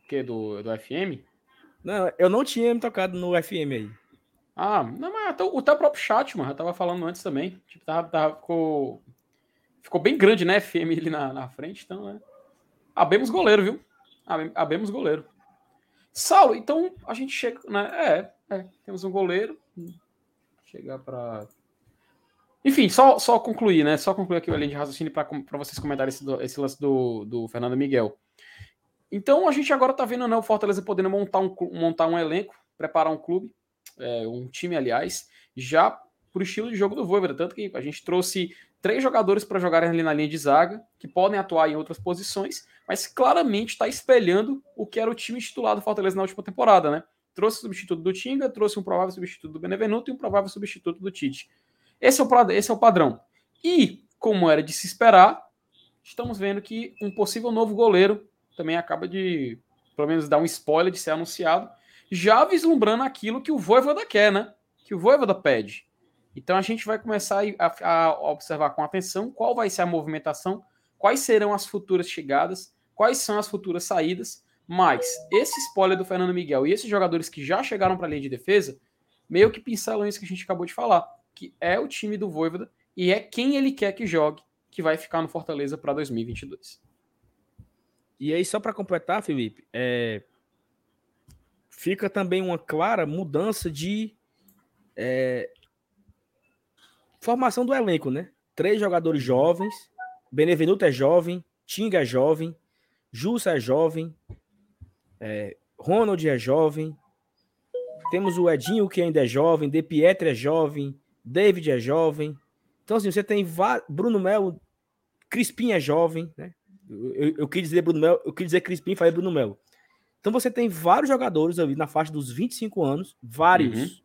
Que? Do, do FM? Não, eu não tinha me tocado no FM aí. Ah, não, mas até, o teu próprio chat, mano, eu tava falando antes também. Tipo, tava, tava, ficou, ficou bem grande, né? FM ali na, na frente, então, né? Abemos goleiro, viu? Abemos goleiro. Saulo, então a gente chega, né? É, é temos um goleiro. Chegar para enfim, só, só concluir, né? Só concluir aqui o linha de raciocínio para vocês comentarem esse, esse lance do, do Fernando Miguel. Então a gente agora está vendo né, o Fortaleza podendo montar um, montar um elenco, preparar um clube, é, um time, aliás, já para o estilo de jogo do Voivoda. Tanto que a gente trouxe três jogadores para jogarem ali na linha de zaga, que podem atuar em outras posições, mas claramente está espelhando o que era o time titular do Fortaleza na última temporada, né? Trouxe o substituto do Tinga, trouxe um provável substituto do Benevenuto e um provável substituto do Tite. Esse é o, esse é o padrão. E, como era de se esperar, estamos vendo que um possível novo goleiro também acaba de, pelo menos, dar um spoiler de ser anunciado, já vislumbrando aquilo que o Voivoda quer, né? Que o Voivoda pede. Então a gente vai começar a, a observar com atenção qual vai ser a movimentação, quais serão as futuras chegadas, quais são as futuras saídas, mas esse spoiler do Fernando Miguel e esses jogadores que já chegaram para a linha de defesa, meio que pincelam isso que a gente acabou de falar, que é o time do Voivoda e é quem ele quer que jogue que vai ficar no Fortaleza para 2022. E aí, só para completar, Felipe, é... fica também uma clara mudança de é... formação do elenco, né? Três jogadores jovens, Benevenuto é jovem, Tinga é jovem, Jussa é jovem, é... Ronald é jovem, temos o Edinho que ainda é jovem, De Pietro é jovem, David é jovem. Então, assim, você tem Bruno Melo, Crispim é jovem, né? Eu, eu, quis dizer Bruno Melo, eu quis dizer Crispim, falei Bruno Melo. Então você tem vários jogadores ali na faixa dos 25 anos, vários. Uhum.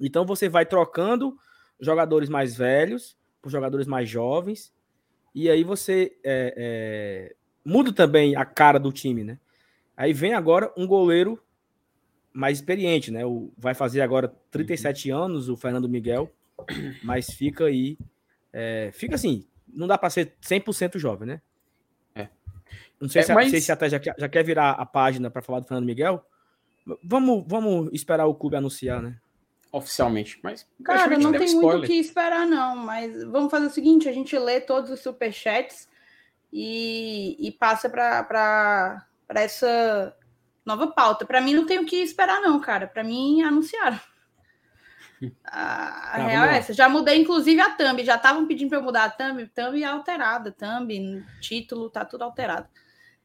Então você vai trocando jogadores mais velhos por jogadores mais jovens. E aí você é, é, muda também a cara do time, né? Aí vem agora um goleiro mais experiente, né? O, vai fazer agora 37 uhum. anos o Fernando Miguel, mas fica aí É, fica assim, não dá para ser 100% jovem, né? É. Não sei É, se, mas- se, até já, quer- já quer virar a página para falar do Fernando Miguel. Vamos, vamos esperar o clube anunciar, né? Oficialmente. Mas. Cara, não tem muito o spoiler. que esperar, não. Mas vamos fazer o seguinte: a gente lê todos os superchats e, e passa para essa nova pauta. Para mim, não tem o que esperar, não, cara. Para mim, anunciaram. (laughs) A, a Tá, real é essa. Já mudei, inclusive, a thumb. Já estavam pedindo para eu mudar a thumb. Thumb é alterada. Thumb, título, tá tudo alterado.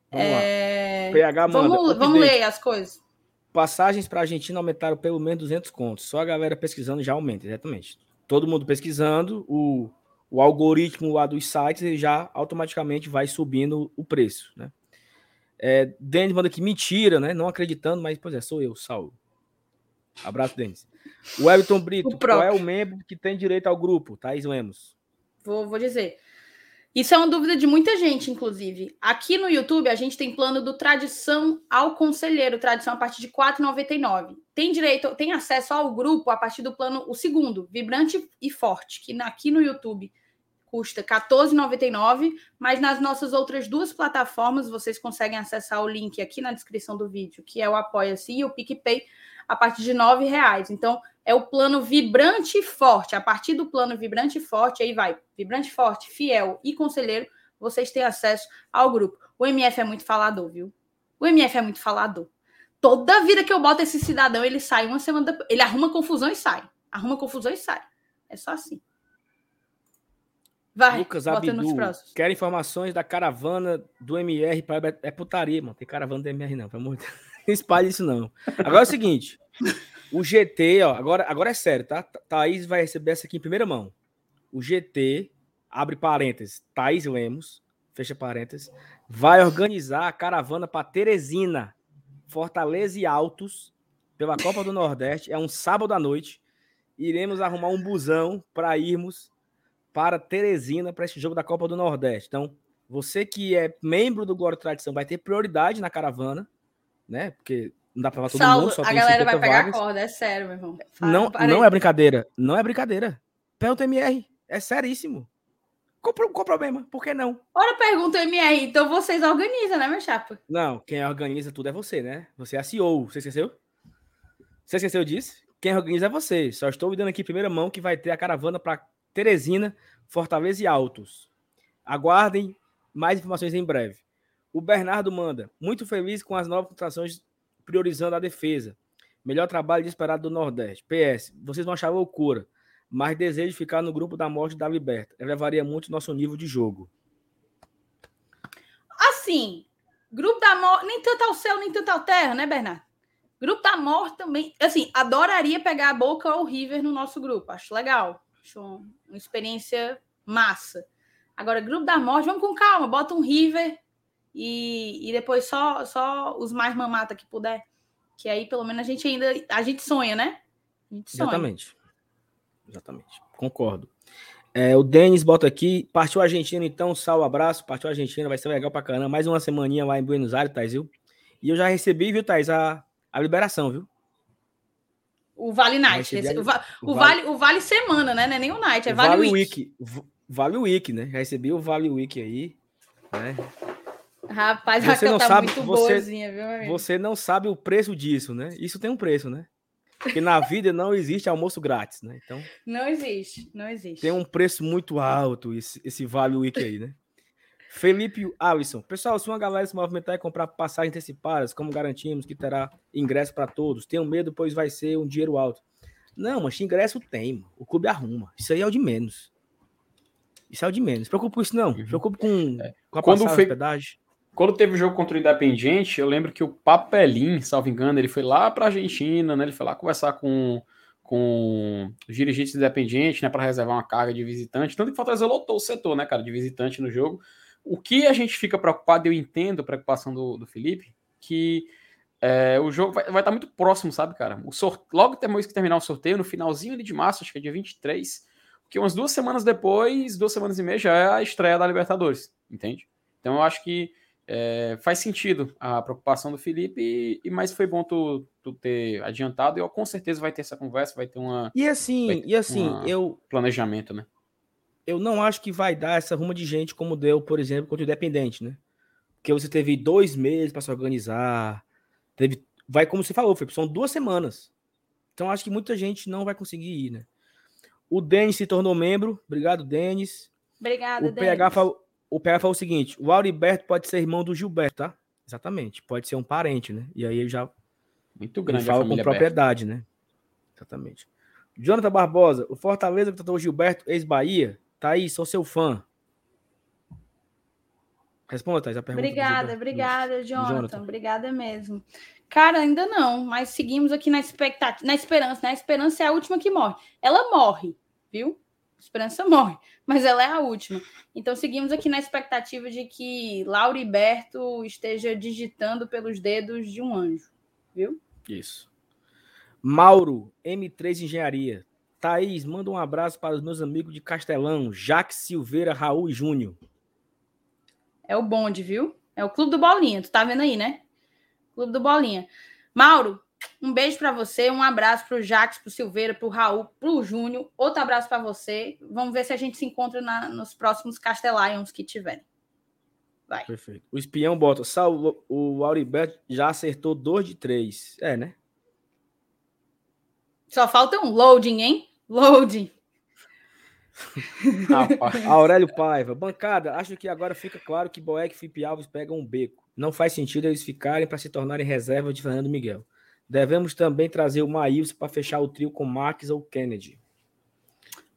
Vamos. É, PH manda. Vamos, vamos ler as coisas. Passagens para a Argentina aumentaram pelo menos 200 contos. Só a galera pesquisando já aumenta, exatamente. Todo mundo pesquisando, o, o algoritmo lá dos sites ele já automaticamente vai subindo o preço, né? É, Denis manda aqui, mentira, né? Não acreditando, mas, pois é, sou eu, Saulo. Abraço, Denis. O Everton Brito, O qual é o membro que tem direito ao grupo? Thaís Lemos. Vou, vou dizer. Isso é uma dúvida de muita gente, inclusive. Aqui no YouTube, a gente tem plano do Tradição ao Conselheiro, Tradição a partir de R$ 4,99. Tem direito, tem acesso ao grupo a partir do plano, o segundo, Vibrante e Forte, que aqui no YouTube custa R$ 14,99, mas nas nossas outras duas plataformas vocês conseguem acessar o link aqui na descrição do vídeo, que é o Apoia-se e o PicPay, a partir de R$ 9,00. Então, é o plano Vibrante e Forte. A partir do plano Vibrante e Forte, aí vai Vibrante, Forte, Fiel e Conselheiro, vocês têm acesso ao grupo. O MF é muito falador, viu? O MF é muito falador. Toda vida que eu boto esse cidadão, ele sai uma semana depois. Ele arruma confusão e sai. Arruma confusão e sai. É só assim. Vai, Lucas bota nos Abdu, próximos. quer informações da caravana do MR para é putaria, mano. Tem caravana do MR não, pelo amor de Deus. Não (laughs) espalhe isso não. Agora é o seguinte, o GT, ó, agora, agora é sério, tá? Thaís vai receber essa aqui em primeira mão. O GT, abre parênteses, Thaís Lemos, fecha parênteses, vai organizar a caravana para Teresina, Fortaleza e Altos, pela Copa do Nordeste. É um sábado à noite. Iremos arrumar um busão para irmos para Teresina para esse jogo da Copa do Nordeste. Então, você que é membro do e Tradição vai ter prioridade na caravana, né? Porque não dá para levar todo Saulo, mundo, só a tem galera 50 vai pegar vagas. a corda, é sério, meu irmão. Fala, Não, não é brincadeira. Não é brincadeira. Pergunta MR. É seríssimo. Qual, qual problema? Por que não? Ora, pergunta MR, então vocês organizam, né, meu chapa? Não, quem organiza tudo é você, né? Você é a CEO. Você esqueceu? Você esqueceu disso? Quem organiza é você. Só estou dando aqui primeira mão que vai ter a caravana para Teresina, Fortaleza e Altos. Aguardem mais informações em breve. O Bernardo manda. Muito feliz com as novas contratações priorizando a defesa. Melhor trabalho esperado do Nordeste. PS, vocês vão achar loucura, mas desejo ficar no grupo da morte da Liberta. Elevaria muito nosso nível de jogo. Assim, Grupo da Morte, nem tanto ao céu, nem tanto ao terra, né, Bernardo? Grupo da Morte também, assim, adoraria pegar a Boca ou o River no nosso grupo, acho legal, acho um- uma experiência massa. Agora, Grupo da Morte, vamos com calma, bota um River e, e depois só, só os mais mamata que puder, que aí pelo menos a gente ainda, a gente sonha, né? A gente sonha. Exatamente. Exatamente. Concordo. É, o Denis bota aqui. Partiu a Argentina, então. Sal, abraço. Partiu a Argentina, vai ser legal pra caramba. Mais uma semaninha lá em Buenos Aires, Thais, viu? E eu já recebi, viu, Thais, a, a liberação, viu? O Vale Night, esse- a- o, va- o vale- vale, o Vale Semana, né? Não é nem o Night, é O Vale, Week. V- Vale Week, né? Já recebi o Vale Week aí. Né? Rapaz, Você Raquel não tá sabe- muito você- boazinha, viu, meu amigo? Você não sabe o preço disso, né? Isso tem um preço, né? Porque na vida não existe almoço grátis, né? Então Não existe, não existe. tem um preço muito alto esse, esse Vale Week aí, né? Felipe Alisson. Pessoal, se uma galera se movimentar e comprar passagens antecipadas, como garantimos que terá ingresso para todos, tenham medo, pois vai ser um dinheiro alto. Não, mas ingresso tem, mano. o clube arruma. Isso aí é o de menos. Isso é o de menos. Preocupe com isso, não. Se preocupe com, com a Quando passagem, foi- hospedagem. Quando teve o jogo contra o Independiente, eu lembro que o Papelin, salvo engano, ele foi lá para a Argentina, né? Ele foi lá conversar com, com os dirigentes do Independiente, né? Para reservar uma carga de visitante. Tanto que Fortaleza lotou o setor, né, cara, de visitante no jogo. O que a gente fica preocupado, eu entendo a preocupação do, do Felipe, que é, o jogo vai, vai estar muito próximo, sabe, cara? O sort... Logo depois que terminar o sorteio, no finalzinho de março, acho que é dia 23, que umas duas semanas depois, duas semanas e meia, já é a estreia da Libertadores, entende? Então eu acho que é, faz sentido a preocupação do Felipe, e, e mais foi bom tu, tu ter adiantado, e eu com certeza vai ter essa conversa, vai ter um E assim, e assim, uma- eu, planejamento, né? eu não acho que vai dar essa ruma de gente como deu, por exemplo, contra o Independente, né? Porque você teve dois meses para se organizar, teve, vai como você falou, foi, são duas semanas. Então acho que muita gente não vai conseguir ir, né? O Denis se tornou membro, obrigado, Denis. Obrigada, o PH falou, o PH falou o seguinte: o Auriberto pode ser irmão do Gilberto, tá? Exatamente, pode ser um parente, né? E aí ele já muito grande ele fala com propriedade, Berto. né? Exatamente. Jonathan Barbosa, o Fortaleza que tratou o Gilberto, ex-Bahia, tá aí, sou seu fã. Responda, Thais, a pergunta. Obrigada, obrigada, Jonathan. Jonathan. Obrigada mesmo. Cara, ainda não, mas seguimos aqui na expectativa, na esperança, né? A esperança é a última que morre. Ela morre, viu? Esperança morre, mas ela é a última. Então seguimos aqui na expectativa de que Lauriberto esteja digitando pelos dedos de um anjo, viu? Isso. Mauro, M3 Engenharia. Thaís, manda um abraço para os meus amigos de Castelão, Jaques Silveira, Raul e Júnior. É o bonde, viu? É o Clube do Bolinha, tu tá vendo aí, né? Clube do Bolinha. Mauro, um beijo para você, um abraço para o Jaques, para o Silveira, para o Raul, para o Júnior. Outro abraço para você. Vamos ver se a gente se encontra na, nos próximos Castellions que tiverem. Vai. Perfeito. O espião bota. Saulo, o Auriberto já acertou dois de três. É, né? Só falta um loading, hein? Loading. (laughs) Aurélio Paiva, bancada, acho que agora fica claro que Boeck e Felipe Alves pegam um beco. Não faz sentido eles ficarem para se tornarem reserva de Fernando Miguel. Devemos também trazer o Maílson para fechar o trio com Max ou Kennedy.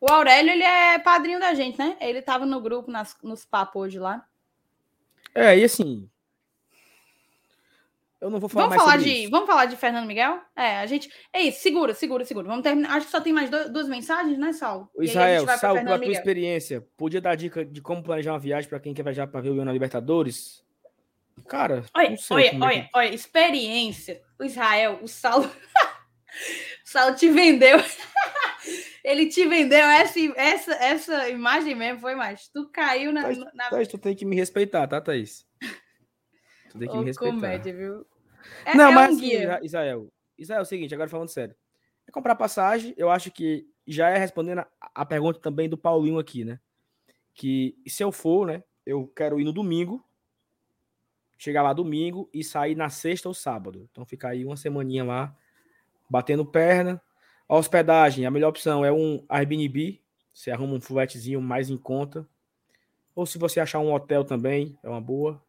O Aurélio, ele é padrinho da gente, né? Ele estava no grupo, nas, nos papos hoje lá. É, e assim, eu não vou falar vamos mais falar de, isso. Vamos falar de Fernando Miguel? É, a gente. É isso, segura, segura, segura. Vamos terminar. Acho que só tem mais do, duas mensagens, né, Saulo? O Israel, Saulo, pela tua experiência, podia dar dica de como planejar uma viagem para quem quer viajar para ver o na Libertadores? Cara, olha, olha, é olha, olha, experiência. O Israel, o Saulo. (laughs) o Saulo te vendeu. (laughs) Ele te vendeu essa, essa, essa imagem mesmo, foi mais. Tu caiu na. Thaís, na... Thaís, tu tem que me respeitar, tá, Thaís? Tu tem que me respeitar. Comédia, viu? É, não, é mas um assim, Israel, Israel, é o seguinte, agora falando sério. É comprar passagem, eu acho que já é respondendo a, a pergunta também do Paulinho aqui, né? Que se eu for, né, eu quero ir no domingo, chegar lá domingo e sair na sexta ou sábado. Então ficar aí uma semaninha lá, batendo perna. A hospedagem, a melhor opção é um Airbnb, você arruma um fuletezinho mais em conta. Ou se você achar um hotel também, é uma boa.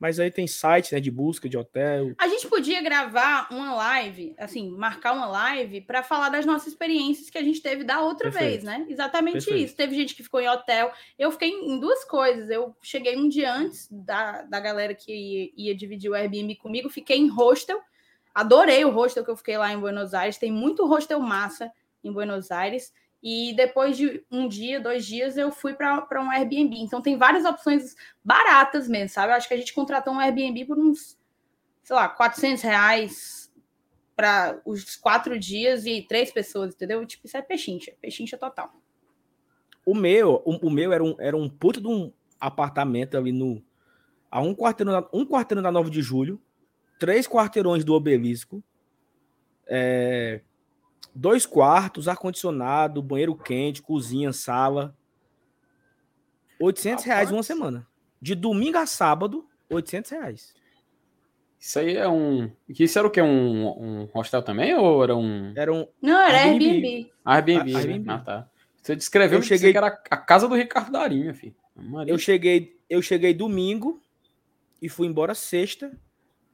Mas aí tem site né, de busca de hotel. A gente podia gravar uma live, assim, marcar uma live para falar das nossas experiências que a gente teve da outra Perfeito. vez, né? Exatamente Perfeito. isso. Teve gente que ficou em hotel. Eu fiquei em duas coisas. Eu cheguei um dia antes da, da galera que ia, ia dividir o Airbnb comigo, fiquei em hostel. Adorei o hostel que eu fiquei lá em Buenos Aires. Tem muito hostel massa em Buenos Aires. E depois de um dia, dois dias, eu fui para um Airbnb. Então tem várias opções baratas mesmo, sabe? Eu acho que a gente contratou um Airbnb por uns, sei lá, 400 reais para os quatro dias e três pessoas, entendeu? Tipo, isso é pechincha, pechincha total. O meu, o, o meu era um, era um puto de um apartamento ali no. A um quarteirão, um quarteirão da 9 de julho, três quarteirões do obelisco. É, Dois quartos, ar-condicionado, banheiro quente, cozinha, sala. 800 reais uma semana. De domingo a sábado, 800 reais. Isso aí é um. Isso era o que? Um, um hostel também? Ou era um. Era um. Não, era Airbnb. Airbnb. Airbnb. Né? Ah, tá. Você descreveu eu cheguei... que era a casa do Ricardo Darinho, filho. Eu cheguei, eu cheguei domingo e fui embora sexta.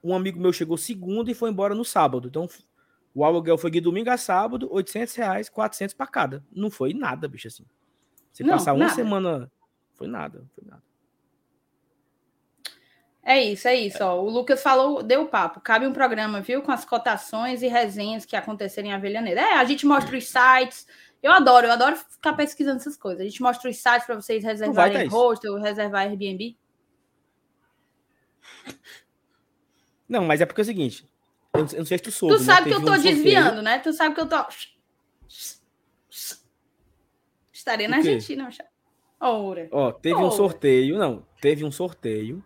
Um amigo meu chegou segunda e foi embora no sábado. Então o aluguel foi de domingo a sábado, 800 reais, 400 para cada. Não foi nada, bicho, assim. Você não, passar uma nada. semana, foi nada, foi nada. É isso, é isso. Ó. O Lucas falou, deu papo. Cabe um programa, viu? Com as cotações e resenhas que acontecerem em Avelhaneira. É, a gente mostra os sites. Eu adoro, eu adoro ficar pesquisando essas coisas. A gente mostra os sites para vocês reservarem hostel, reservar Airbnb. Não, mas é porque é o seguinte: eu não sei se tu soube. Tu sabe né? que eu tô um desviando, né? Tu sabe que eu tô. Estarei na Argentina, Ora. Ó, teve Ora. um sorteio, não, teve um sorteio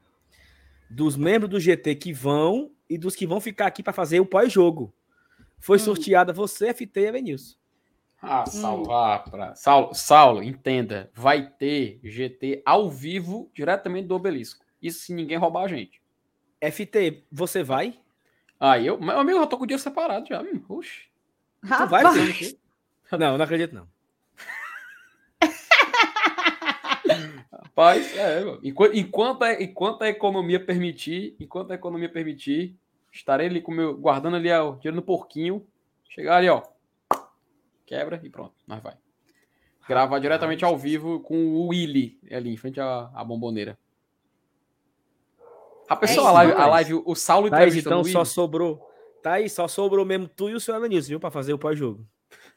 dos membros do GT que vão e dos que vão ficar aqui para fazer o pós-jogo. Foi hum. sorteada você, FT e Avenilson. Ah, Saulo, ah, pra... Saulo, Saulo, entenda. Vai ter GT ao vivo diretamente do obelisco. Isso se ninguém roubar a gente. FT, você vai? Ah, eu, meu amigo, eu tô com o dia separado já. Hum, oxe. Tu vai, Rapaz, Não, não acredito não. Rapaz, é, enquanto, enquanto, a, enquanto a economia permitir, enquanto a economia permitir, estarei ali com meu, guardando ali ó, o dinheiro no porquinho. Chegar ali, ó. Quebra e pronto, nós vai. Gravar diretamente ao vivo com o Willy ali em frente à, à bomboneira. A pessoa, a isso, live, a live, o Saulo Tá aí, então o só sobrou. Tá aí, só sobrou mesmo tu e o seu Elenilson, viu? Pra fazer o pós-jogo.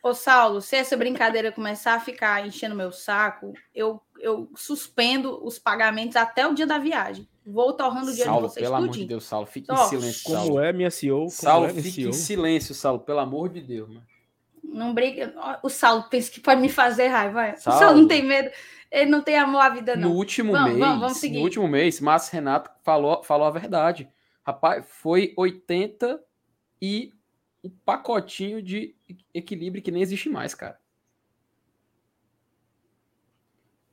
Ô, Saulo, se essa brincadeira começar a ficar enchendo meu saco, eu, eu suspendo os pagamentos até o dia da viagem. Vou torrando o dinheiro Saulo, de vocês pelo amor de tudinho. Deus, Saulo, fique em silêncio, Como Saulo. é minha CEO? Como Saulo, é minha fique CEO? em silêncio, Saulo, pelo amor de Deus, mano. Não briga. O Saulo pensa que pode me fazer raiva. O Saulo. Saulo não tem medo. Ele não tem amor à vida, No não. último Vamos, mês, vamos, vamos seguir. no último mês, Márcio Renato falou, falou a verdade. Rapaz, foi 80 e um pacotinho de equilíbrio que nem existe mais, cara.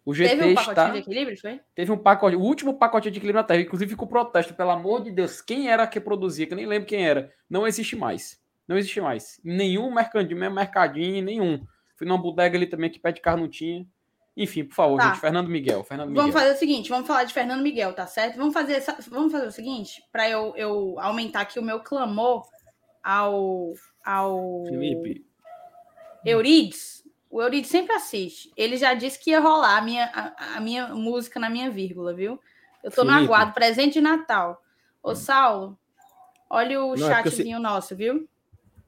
O GT Teve um está pacotinho de equilíbrio, foi? teve um pacote, o último pacote de equilíbrio na Terra, inclusive ficou protesto, pelo amor de Deus, quem era que produzia, que eu nem lembro quem era, não existe mais. Não existe mais. Nenhum mercadinho, mercadinho, nenhum. Fui numa bodega ali também que pé de carro não tinha. Enfim, por favor, Tá. gente, Fernando Miguel, Fernando Miguel. Vamos fazer o seguinte, vamos falar de Fernando Miguel, tá certo? Vamos fazer, essa- vamos fazer o seguinte, para eu, eu aumentar aqui o meu clamor ao, ao Felipe, Eurides. O Eurides sempre assiste. Ele já disse que ia rolar a minha, a, a minha música na minha vírgula, viu? Eu tô no Felipe. aguardo, presente de Natal. Ô, Saulo, olha o Não, é porque eu chatzinho nosso, viu?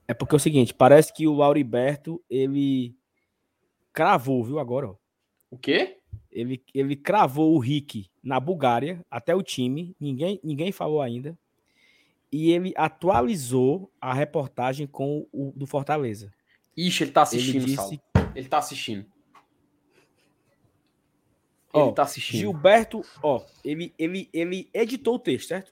é porque é o seguinte, parece que o Lauriberto, ele cravou, viu, agora, ó. O quê? Ele, ele cravou o Rick na Bulgária, até o time, ninguém, ninguém falou ainda. E ele atualizou a reportagem com o do Fortaleza. Ixi, ele tá assistindo, ele disse, Ele tá assistindo. Ó, Ele tá assistindo. Gilberto, ó, ele, ele, ele editou o texto, certo?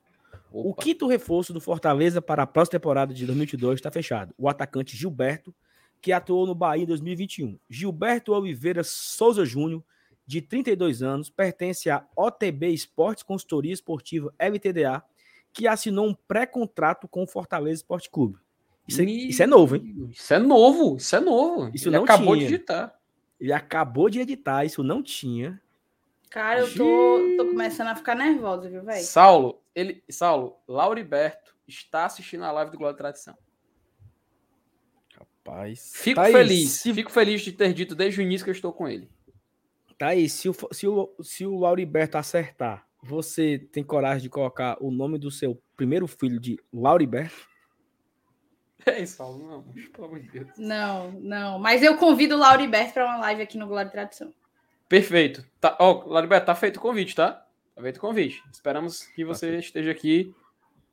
O Opa. quinto reforço do Fortaleza para a próxima temporada de 2022 está fechado. O atacante Gilberto, que atuou no Bahia em 2021. Gilberto Oliveira Souza Júnior, de 32 anos, pertence à OTB Esportes Consultoria Esportiva LTDA, que assinou um pré-contrato com o Fortaleza Esporte Clube. Isso, é- isso é novo, hein? Isso é novo, isso é novo. Isso Ele não acabou tinha. de digitar. Ele acabou de editar, isso não tinha. Cara, eu tô, tô começando a ficar nervosa, viu, velho? Saulo, ele, Saulo, Lauriberto está assistindo a live do Glória e Tradição. Rapaz. Fico Tá feliz, se- fico feliz de ter dito desde o início que eu estou com ele. Tá aí, se o, se o, se o Lauriberto acertar, você tem coragem de colocar o nome do seu primeiro filho de Lauriberto? É isso, Saulo, não, pelo amor de Deus. Não, não. Mas eu convido o Lauriberto para uma live aqui no Glória e Tradição. Perfeito. Tá, ó, Lauriberto, tá feito o convite, tá? Tá feito o convite. Esperamos que você esteja aqui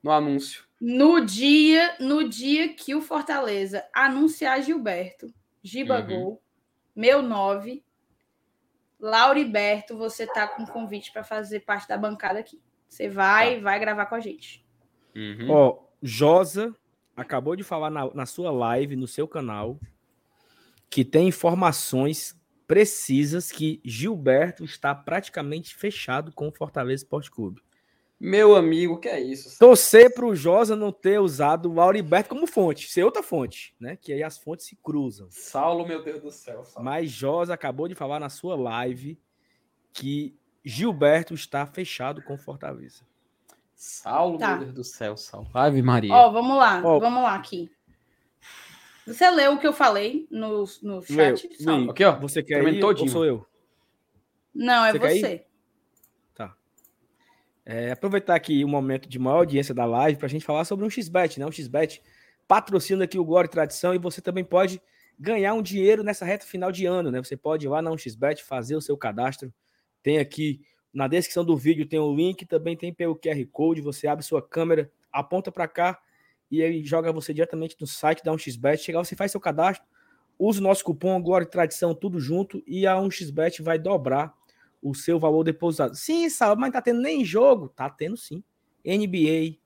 no anúncio. No dia, no dia que o Fortaleza anunciar Gilberto, Giba Uhum. Gol, meu 9, Lauriberto, você tá com convite para fazer parte da bancada aqui. Você vai, vai gravar com a gente. Uhum. Ó, Josa acabou de falar na, na sua live, no seu canal, que tem informações precisas que Gilberto está praticamente fechado com o Fortaleza Esporte Clube. Meu amigo, que é isso? Torcer para o Josa não ter usado o Lauriberto como fonte, ser outra fonte, né? Que aí as fontes se cruzam. Saulo, meu Deus do céu. Saulo. Mas Josa acabou de falar na sua live que Gilberto está fechado com Fortaleza. Saulo, Tá. meu Deus do céu, Saulo. Ave Maria. Ó, vamos lá, Ó. vamos lá aqui. Você leu o que eu falei no, no Leu, chat? Li. Aqui, ó. Você quer ir todinho. ou sou eu? Não, é Você quer ir? você. É, aproveitar aqui o momento de maior audiência da live para a gente falar sobre um XBET, né? Um XBET patrocina aqui o Glória e Tradição e você também pode ganhar um dinheiro nessa reta final de ano, né? Você pode ir lá na 1xBet, fazer o seu cadastro. Tem aqui na descrição do vídeo tem o link, também tem pelo QR Code, você abre sua câmera, aponta para cá e ele joga você diretamente no site da 1xBet. Chegar, você faz seu cadastro, usa o nosso cupom Glória e Tradição tudo junto e a 1xBet vai dobrar o seu valor depositado. Sim, sabe, mas tá tendo nem jogo? Tá tendo sim. NBA,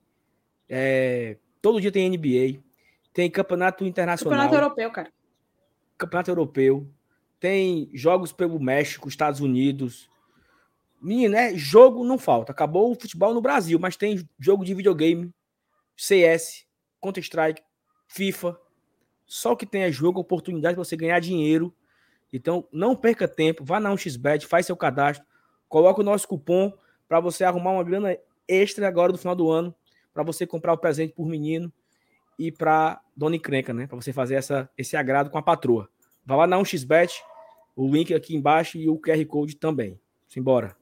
é, todo dia tem NBA, tem campeonato internacional, Campeonato europeu, cara. campeonato europeu, tem jogos pelo México, Estados Unidos. Menino, né? Jogo não falta. Acabou o futebol no Brasil, mas tem jogo de videogame, CS, Counter-Strike, FIFA. Só que tem é jogo, oportunidade para você ganhar dinheiro. Então, não perca tempo, vá na 1xBet, faz seu cadastro, coloca o nosso cupom para você arrumar uma grana extra agora no final do ano, para você comprar o presente por menino e para dona encrenca, né? Para você fazer essa, esse agrado com a patroa. Vá lá na 1xBet, o link aqui embaixo e o QR Code também. Simbora.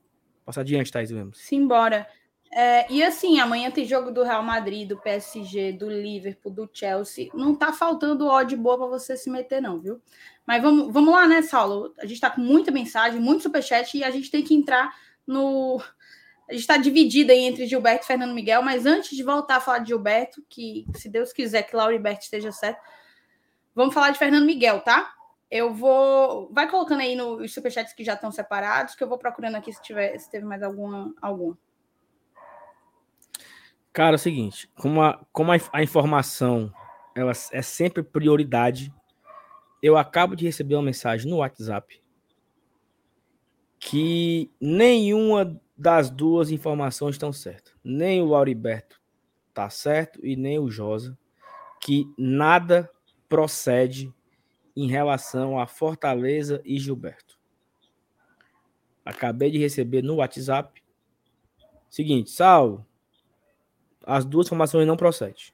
Passa adiante, Thaís Lemos. Simbora. É, e assim, amanhã tem jogo do Real Madrid, do PSG, do Liverpool, do Chelsea. Não tá faltando odd boa para você se meter, não, viu? Mas vamos, vamos lá, né, Saulo? A gente tá com muita mensagem, muito superchat e a gente tem que entrar no. A gente está dividida aí entre Gilberto e Fernando Miguel, mas antes de voltar a falar de Gilberto, que se Deus quiser que Lauriberto esteja certo, vamos falar de Fernando Miguel, tá? Eu vou. Vai colocando aí nos superchats que já estão separados, que eu vou procurando aqui se, tiver, se teve mais alguma. alguma. Cara, é o seguinte, como a, como a, a informação ela é sempre prioridade, eu acabo de receber uma mensagem no WhatsApp que nenhuma das duas informações estão certas. Nem o Lauriberto tá certo e nem o Josa, que nada procede em relação a Fortaleza e Gilberto. Acabei de receber no WhatsApp. Seguinte, Salvo, as duas formações não procedem.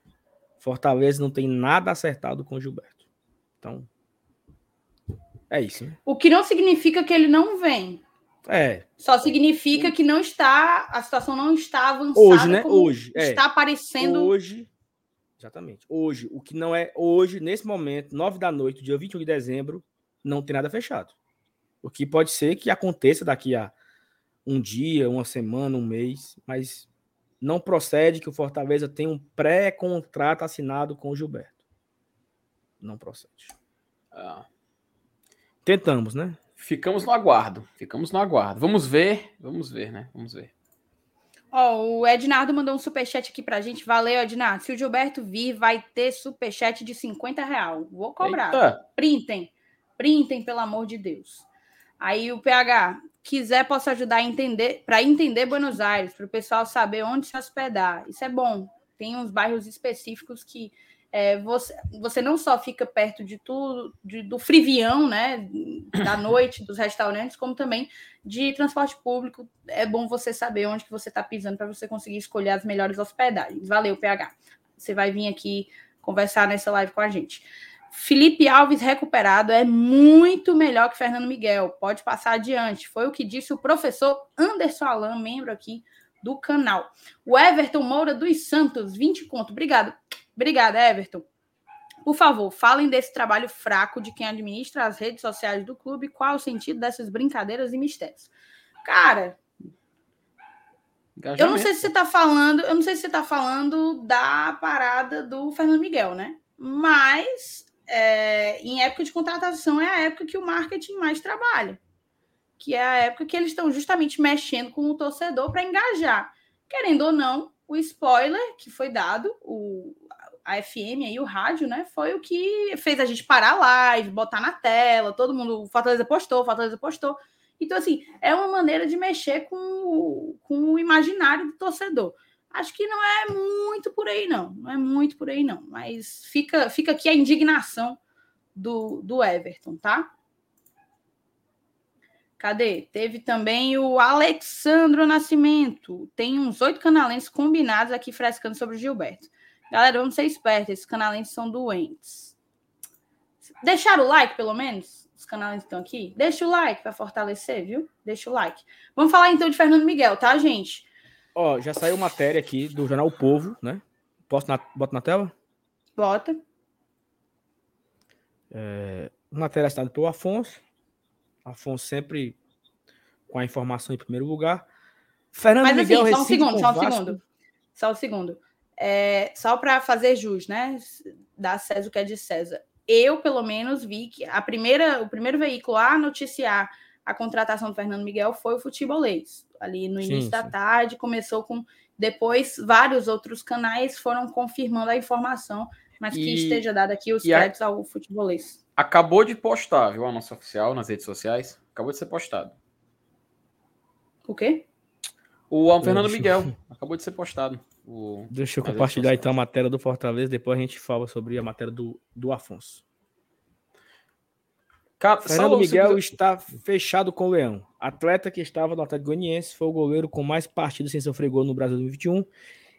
Fortaleza não tem nada acertado com o Gilberto. Então, é isso. Né? O que não significa que ele não vem. É. Só significa que não está, a situação não está avançada. Hoje, né? Hoje. É. Está aparecendo. Hoje. Exatamente. Hoje, o que não é hoje, nesse momento, 9 da noite, dia 21 de dezembro, não tem nada fechado. O que pode ser que aconteça daqui a um dia, uma semana, um mês, mas não procede que o Fortaleza tenha um pré-contrato assinado com o Gilberto. Não procede. Ah. Tentamos, né? Ficamos no aguardo. Ficamos no aguardo. Vamos ver. Vamos ver, né? Vamos ver. Ó, oh, o Ednardo mandou um superchat aqui pra gente. Valeu, Ednardo. Se o Gilberto vir, vai ter superchat de 50 real. Vou cobrar. Eita. Printem. Printem, pelo amor de Deus. Aí o PH, quiser, posso ajudar a entender, para entender Buenos Aires, para o pessoal saber onde se hospedar. Isso é bom. Tem uns bairros específicos que é, você, você não só fica perto de tudo, de, do frivião, né, da (coughs) noite, dos restaurantes, como também de transporte público. É bom você saber onde que você está pisando para você conseguir escolher as melhores hospedagens. Valeu, PH. Você vai vir aqui conversar nessa live com a gente. Felipe Alves recuperado é muito melhor que Fernando Miguel. Pode passar adiante. Foi o que disse o professor Anderson Alan, membro aqui do canal. O Everton Moura dos Santos, 20 conto. Obrigado. Obrigada, Everton. Por favor, falem desse trabalho fraco de quem administra as redes sociais do clube. Qual o sentido dessas brincadeiras e mistérios? Cara, eu não sei se você está falando, eu não sei se você está falando da parada do Fernando Miguel, né? Mas é, em época de contratação é a época que o marketing mais trabalha, que é a época que eles estão justamente mexendo com o torcedor para engajar. Querendo ou não, o spoiler que foi dado, o, a FM e o rádio, né, foi o que fez a gente parar a live, botar na tela, todo mundo, o Fortaleza postou, o Fortaleza postou. Então, assim, é uma maneira de mexer com com o imaginário do torcedor. Acho que não é muito por aí, não. Não é muito por aí, não. Mas fica, fica aqui a indignação do, do Everton, tá? Cadê? Teve também o Alexandro Nascimento. Tem uns oito canalenses combinados aqui frescando sobre o Gilberto. Galera, vamos ser espertos. Esses canalenses são doentes. Deixaram o like, pelo menos? Os canalenses estão aqui? Deixa o like para fortalecer, viu? Deixa o like. Vamos falar então de Fernando Miguel, tá, gente? Ó, já saiu matéria aqui do jornal o Povo, né? Posso na, bota na tela? Bota. É, matéria assinada pelo Afonso. Afonso sempre com a informação em primeiro lugar. Fernando Mas, Miguel assim, só um segundo, só um Vasco. segundo. Só um segundo. É, só para fazer jus, né? Dar César o que é de César. Eu, pelo menos, vi que a primeira, o primeiro veículo a noticiar a contratação do Fernando Miguel foi o Futebolês. Ali no início sim, da sim. tarde, começou com. Depois, vários outros canais foram confirmando a informação, mas e, que esteja dado aqui os créditos a, ao futebolês. acabou de postar, viu? A nossa oficial nas redes sociais. Acabou de ser postado. O quê? O Fernando Miguel. Acabou de ser postado. O... Deixa eu compartilhar então a matéria do Fortaleza, depois a gente fala sobre a matéria do, do Afonso. Fernando Miguel está fechado com o Leão. Atleta que estava no Atlético Goianiense, foi o goleiro com mais partidas sem sofrer gol no Brasil 2021.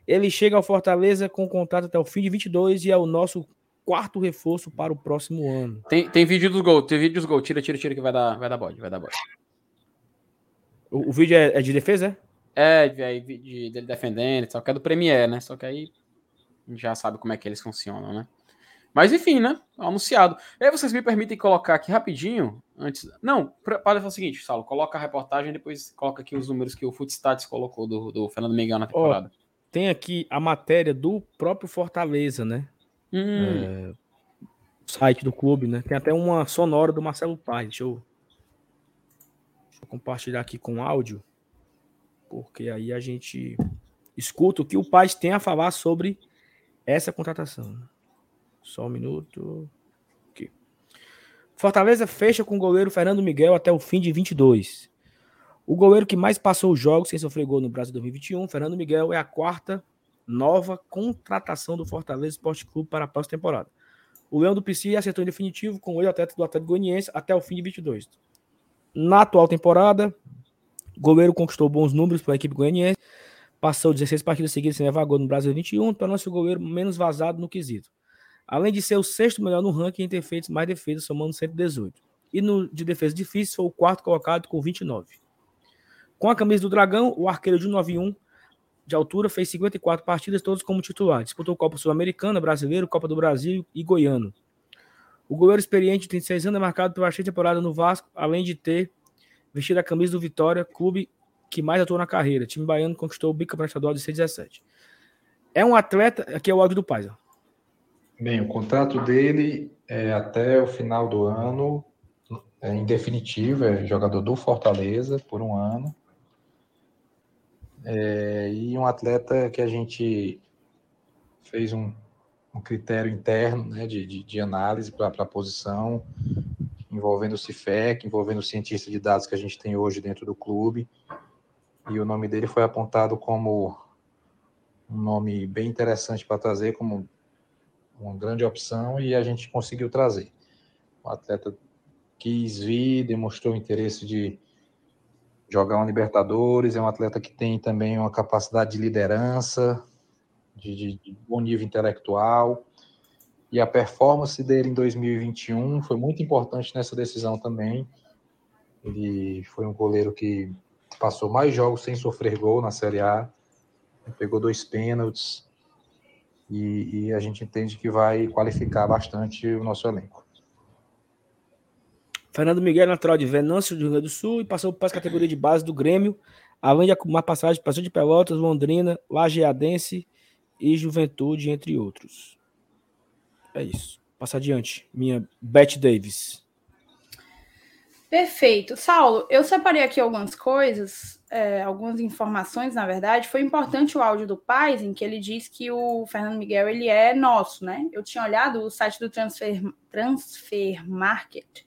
Ele chega ao Fortaleza com contrato até o fim de 22 e é o nosso quarto reforço para o próximo ano. Tem, tem vídeo dos gols, tem vídeo dos gols. Tira, tira, tira que vai dar, vai dar bode, vai dar bode. O, o vídeo é, é, de defesa? É, é de, de, dele defendendo, só que é do Premier, né? Só que aí já sabe como é que eles funcionam, né? Mas enfim, né? Anunciado. E aí vocês me permitem colocar aqui rapidinho, antes. Não, pode fazer o seguinte, Saulo, coloca a reportagem e depois coloca aqui os números que o Footstats colocou do, do Fernando Miguel na temporada. Oh, tem aqui a matéria do próprio Fortaleza, né? Hum. É, site do clube, né? Tem até uma sonora do Marcelo Paz. Deixa eu, deixa eu compartilhar aqui com áudio, porque aí a gente escuta o que o Paz tem a falar sobre essa contratação. Só um minuto. Aqui. Fortaleza fecha com o goleiro Fernando Miguel até o fim de 22. O goleiro que mais passou os jogos sem sofrer gol no Brasil 2021, Fernando Miguel, é a quarta nova contratação do Fortaleza Esporte Clube para a próxima temporada. O Leão do PC acertou em definitivo com o atleta do Atlético Goianiense até o fim de 22. Na atual temporada, o goleiro conquistou bons números para a equipe goianiense, passou 16 partidas seguidas sem levar gol no Brasil 21, tornou-se o goleiro menos vazado no quesito além de ser o sexto melhor no ranking em ter feito mais defesas, somando 118. E no de defesa difícil foi o quarto colocado com 29. Com a camisa do Dragão, o arqueiro de 191 de altura fez 54 partidas, todos como titular. Disputou Copa Sul-Americana, Brasileiro, Copa do Brasil e Goiano. O goleiro experiente de 36 anos é marcado pela cheia temporada no Vasco, além de ter vestido a camisa do Vitória, clube que mais atuou na carreira. O time baiano conquistou o bicampeonato estadual de 6 É um atleta, aqui é o áudio do Paz, ó. Bem, o contrato dele é até o final do ano, é definitivo, é jogador do Fortaleza por um ano. É, e um atleta que a gente fez um, um critério interno né, de, de, de análise para a posição, envolvendo o CIFEC, envolvendo o cientista de dados que a gente tem hoje dentro do clube. E o nome dele foi apontado como um nome bem interessante para trazer como uma grande opção e a gente conseguiu trazer. O atleta quis vir, demonstrou interesse de jogar uma Libertadores, é um atleta que tem também uma capacidade de liderança, de, de, de bom nível intelectual, e a performance dele em 2021 foi muito importante nessa decisão também. Ele foi um goleiro que passou mais jogos sem sofrer gol na Série A, pegou dois pênaltis, e, e a gente entende que vai qualificar bastante o nosso elenco. Fernando Miguel, natural de Venâncio, do Rio Grande do Sul, e passou para a categoria de base do Grêmio, além de uma passagem passou de Pelotas, Londrina, Lajeadense e Juventude, entre outros. É isso. Passa adiante, minha Beth Davis. Perfeito. Saulo, eu separei aqui algumas coisas, é, algumas informações, na verdade. Foi importante o áudio do Paz, em que ele diz que o Fernando Miguel ele é nosso, né? Eu tinha olhado o site do Transfer, Transfer Market,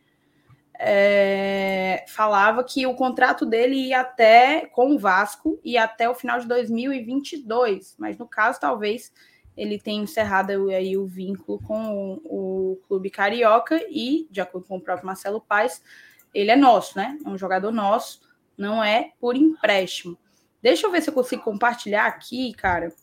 é, falava que o contrato dele ia até, com o Vasco, ia até o final de 2022. Mas no caso, talvez ele tenha encerrado aí o vínculo com o, o clube carioca e, de acordo com o próprio Marcelo Paes, ele é nosso, né? É um jogador nosso, não é por empréstimo. Deixa eu ver se eu consigo compartilhar aqui, cara,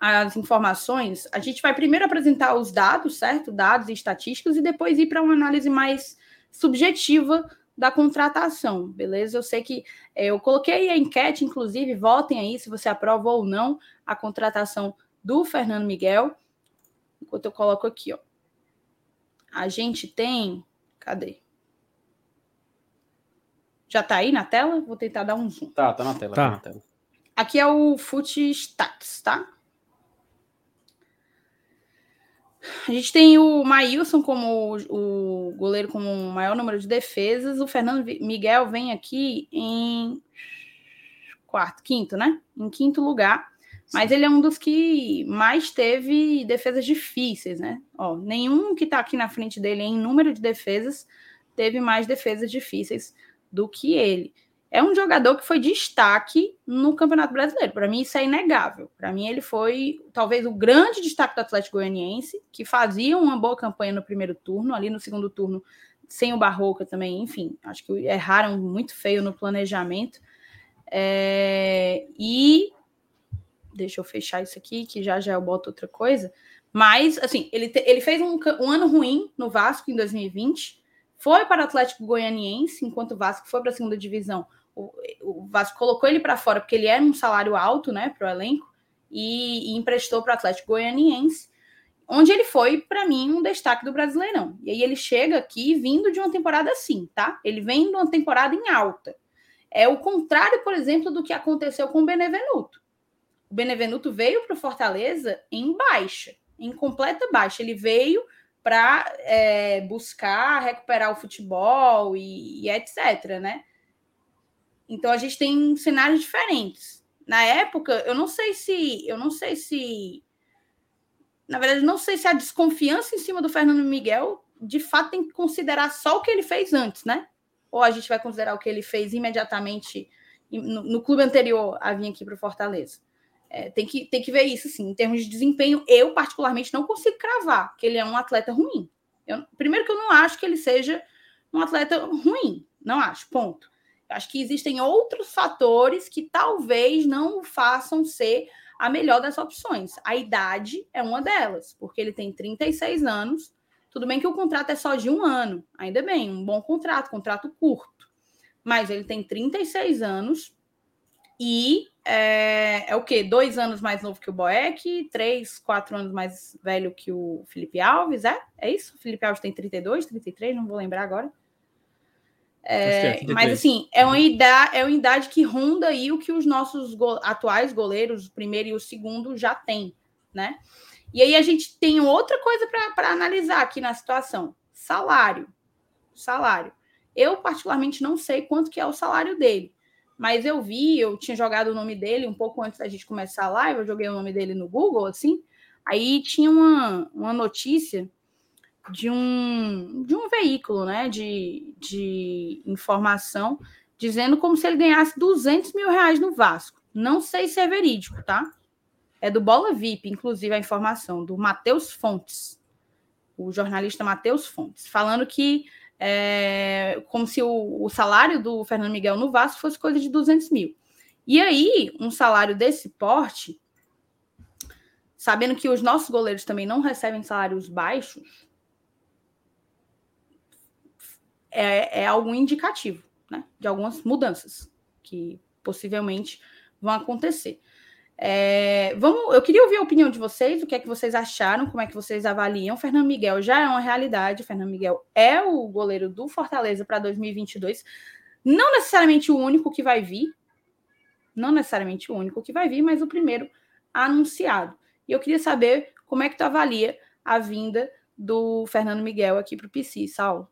as informações. A gente vai primeiro apresentar os dados, certo? Dados e estatísticas, e depois ir para uma análise mais subjetiva da contratação, beleza? Eu sei que é, eu coloquei a enquete, inclusive, votem aí se você aprova ou não a contratação do Fernando Miguel. Enquanto eu coloco aqui, ó. A gente tem. Cadê? Já tá aí na tela? Vou tentar dar um zoom. Tá, tá na tela. Tá. Tá na tela. Aqui é o Foot Stats, tá? A gente tem o Maílson como o goleiro com o maior número de defesas. O Fernando Miguel vem aqui em quarto, quinto, né? Em quinto lugar, Mas ele é um dos que mais teve defesas difíceis, né? Ó, nenhum que tá aqui na frente dele em número de defesas teve mais defesas difíceis do que ele. É um jogador que foi destaque no Campeonato Brasileiro. Para mim, isso é inegável. Para mim, ele foi talvez o grande destaque do Atlético Goianiense, que fazia uma boa campanha no primeiro turno, ali no segundo turno, sem o Barroca também. Enfim, acho que erraram muito feio no planejamento. É... E deixa eu fechar isso aqui, que já já eu boto outra coisa. Mas, assim, ele, te, ele fez um, um, ano ruim no Vasco em 2020, foi para o Atlético Goianiense, enquanto o Vasco foi para a segunda divisão. O, o Vasco colocou ele para fora porque ele era um salário alto, né, para o elenco, e, e emprestou para o Atlético Goianiense, onde ele foi, para mim, um destaque do Brasileirão. E aí ele chega aqui vindo de uma temporada assim, tá? Ele vem de uma temporada em alta. É o contrário, por exemplo, do que aconteceu com o Benevenuto o Benevenuto veio para o Fortaleza em baixa, em completa baixa. Ele veio para é, buscar recuperar o futebol e, e, etc, né? Então a gente tem cenários diferentes. Na época, eu não sei se, eu não sei se, na verdade, não sei se a desconfiança em cima do Fernando Miguel, de fato, tem que considerar só o que ele fez antes, né? Ou a gente vai considerar o que ele fez imediatamente no, no clube anterior a vir aqui para o Fortaleza. É, tem, que, tem que ver isso, assim, em termos de desempenho. Eu, particularmente, não consigo cravar que ele é um atleta ruim. Eu, primeiro que eu não acho que ele seja um atleta ruim. Não acho, ponto. Eu acho que existem outros fatores que talvez não o façam ser a melhor das opções. A idade é uma delas, porque ele tem 36 anos. Tudo bem que o contrato é só de um ano, ainda bem, um bom contrato, contrato curto. Mas ele tem 36 anos e é, é o quê? Dois anos mais novo que o Boeck, três, quatro anos mais velho que o Felipe Alves, é? É isso? O Felipe Alves tem 32, 33, não vou lembrar agora. É, é mas assim, é uma, idade, é uma idade que ronda aí o que os nossos go atuais goleiros, o primeiro e o segundo, já têm, né? E aí a gente tem outra coisa para analisar aqui na situação: salário. Salário. Eu, particularmente, não sei quanto que é o salário dele. Mas eu vi, eu tinha jogado o nome dele um pouco antes da gente começar a live, eu joguei o nome dele no Google, assim. Aí tinha uma, uma notícia de um, de um veículo né, de, de informação dizendo como se ele ganhasse 200 mil reais no Vasco. Não sei se é verídico, tá? É do Bola VIP, inclusive, a informação, do Matheus Fontes, o jornalista Matheus Fontes, falando que é, como se o, o, salário do Fernando Miguel no Vasco fosse coisa de 200 mil. E aí, um salário desse porte, sabendo que os nossos goleiros também não recebem salários baixos, é, é algo indicativo né, de algumas mudanças que possivelmente vão acontecer. É, vamos, eu queria ouvir a opinião de vocês, o que é que vocês acharam, como é que vocês avaliam. Fernando Miguel já é uma realidade, Fernando Miguel é o goleiro do Fortaleza para 2022. Não necessariamente o único que vai vir, não necessariamente o único que vai vir, mas o primeiro anunciado. E eu queria saber como é que tu avalia a vinda do Fernando Miguel aqui para o PC, Saulo.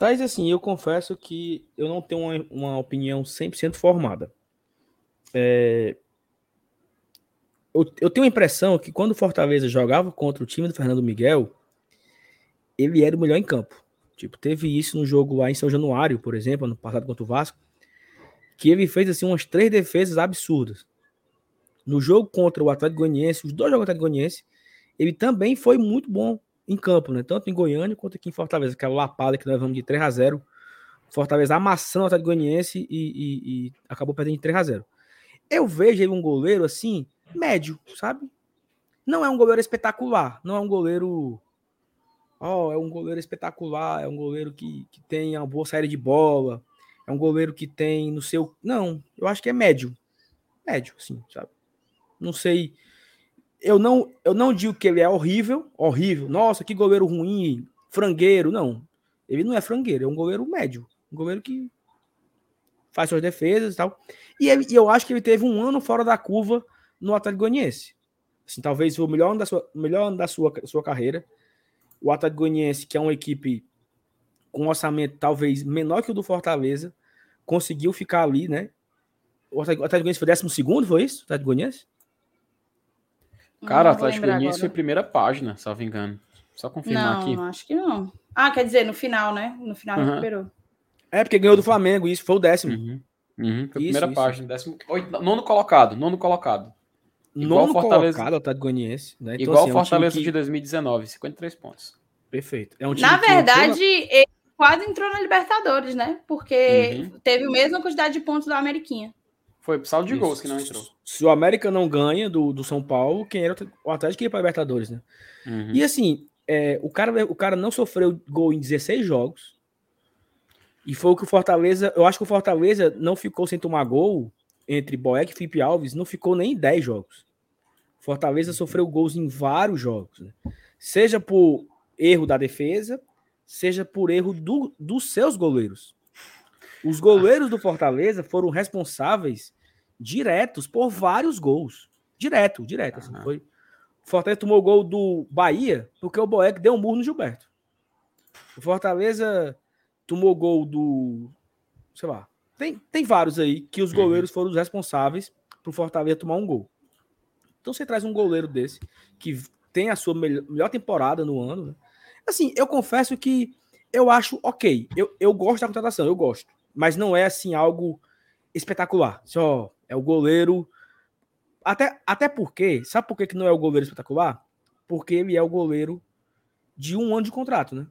Mas assim, eu confesso que eu não tenho uma, uma opinião 100% formada. É... Eu, eu, tenho a impressão que quando o Fortaleza jogava contra o time do Fernando Miguel, ele era o melhor em campo. Tipo, teve isso no jogo lá em São Januário, por exemplo, ano passado contra o Vasco, que ele fez assim umas três defesas absurdas. No jogo contra o Atlético Goianiense, os dois jogos contra o Atlético Goianiense, ele também foi muito bom em campo, né? Tanto em Goiânia quanto aqui em Fortaleza, aquela lapada que nós vamos de 3 a 0 Fortaleza amassando o Atlético Goianiense e, e, e acabou perdendo de 3 a 0 eu vejo ele um goleiro assim, médio, sabe? Não é um goleiro espetacular, não é um goleiro. Ó, oh, é um goleiro espetacular, é um goleiro que, que tem uma boa saída de bola, é um goleiro que tem no seu. Não, eu acho que é médio. Médio, sim, sabe? Não sei. Eu não, eu não digo que ele é horrível, horrível. Nossa, que goleiro ruim, frangueiro. Não. Ele não é frangueiro, é um goleiro médio. Um goleiro que faz suas defesas e tal. E, ele, e, eu acho que ele teve um ano fora da curva no Atlético Goianiense. Assim, talvez o melhor ano da sua, melhor ano da sua, sua carreira. O Atlético Goianiense, que é uma equipe com um orçamento talvez menor que o do Fortaleza, conseguiu ficar ali, né? o Atlético Goianiense foi décimo segundo, foi isso? O Atlético Goianiense? Cara, o Atlético Goianiense foi primeira página, salvo engano. Só confirmar não, aqui. Não, acho que não. Ah, quer dizer, no final, né? No final uhum. recuperou. É, porque ganhou do Flamengo, isso foi o décimo. Uhum. Uhum, foi a primeira isso. página, décimo, oito, nono colocado, nono colocado. Igual nono Fortaleza, colocado, o Atlético Goianiense. Né? Então, igual assim, Fortaleza é um que... de 2019, 53 pontos. Perfeito. É um Na verdade, ele quase entrou na Libertadores, né? Porque uhum. teve a mesma quantidade de pontos da Ameriquinha. Foi pro saldo de Isso. gols que não entrou. Se o América não ganha do, do São Paulo, quem era o Atlético ia para Libertadores, né? Uhum. E assim, é, o, cara, o cara não sofreu gol em 16 jogos. E foi o que o Fortaleza. Eu acho que o Fortaleza não ficou sem tomar gol entre Boeck e Felipe Alves, não ficou nem em 10 jogos. Fortaleza sofreu gols em vários jogos, né? Seja por erro da defesa, seja por erro do, dos seus goleiros. Os goleiros do Fortaleza foram responsáveis diretos por vários gols. Direto, direto. Assim, foi. O Fortaleza tomou o gol do Bahia porque o Boeck deu um murro no Gilberto. O Fortaleza tomou o gol do. Sei lá. Tem, tem vários aí que os uhum. goleiros foram os responsáveis pro Fortaleza tomar um gol. Então você traz um goleiro desse que tem a sua melhor, melhor temporada no ano, né? Assim, eu confesso que eu acho ok. Eu, eu gosto da contratação, eu gosto. Mas não é assim algo espetacular. Só é o goleiro. Até, até porque, sabe por que, que não é o goleiro espetacular? Porque ele é o goleiro de um ano de contrato, né?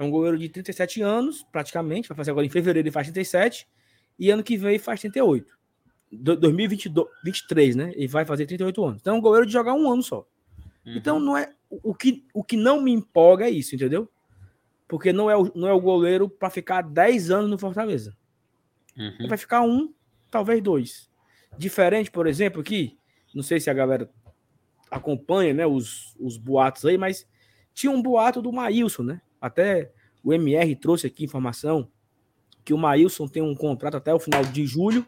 É um goleiro de 37 anos, praticamente. Vai fazer agora em fevereiro ele faz 37. E ano que vem faz 38. 2023, né? Ele vai fazer 38 anos. Então é um goleiro de jogar um ano só. Uhum. Então não é o que, o que não me empolga é isso, entendeu? Porque não é o, não é o goleiro para ficar 10 anos no Fortaleza. Uhum. Vai ficar um, talvez dois. Diferente, por exemplo, aqui, não sei se a galera acompanha né, os, os boatos aí, mas tinha um boato do Maílson, né? Até o MR trouxe aqui informação que o Maílson tem um contrato até o final de julho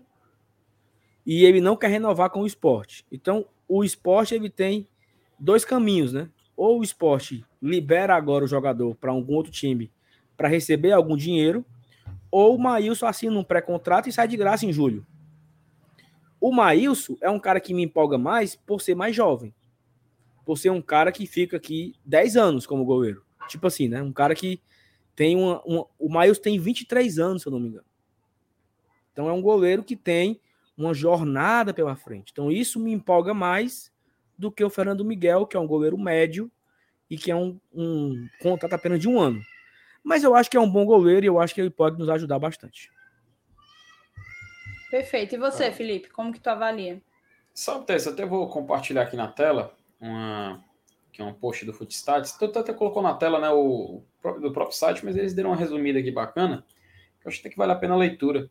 e ele não quer renovar com o esporte. Então, o esporte ele tem dois caminhos, né? Ou o esporte libera agora o jogador para algum outro time para receber algum dinheiro, ou o Maílson assina um pré-contrato e sai de graça em julho. O Maílson é um cara que me empolga mais por ser mais jovem. Por ser um cara que fica aqui 10 anos como goleiro. Tipo assim, né? Um cara que tem uma. uma o Maílson tem 23 anos, se eu não me engano. Então é um goleiro que tem uma jornada pela frente. Então isso me empolga mais do que o Fernando Miguel, que é um goleiro médio e que é um, um contrato apenas de um ano. Mas eu acho que é um bom goleiro e eu acho que ele pode nos ajudar bastante. Perfeito. E você. Felipe, como que tu avalia? Só um texto, até vou compartilhar aqui na tela uma que é um post do Footstats. Tu até colocou na tela né, o do próprio site, mas eles deram uma resumida aqui bacana, que eu acho que vale a pena a leitura.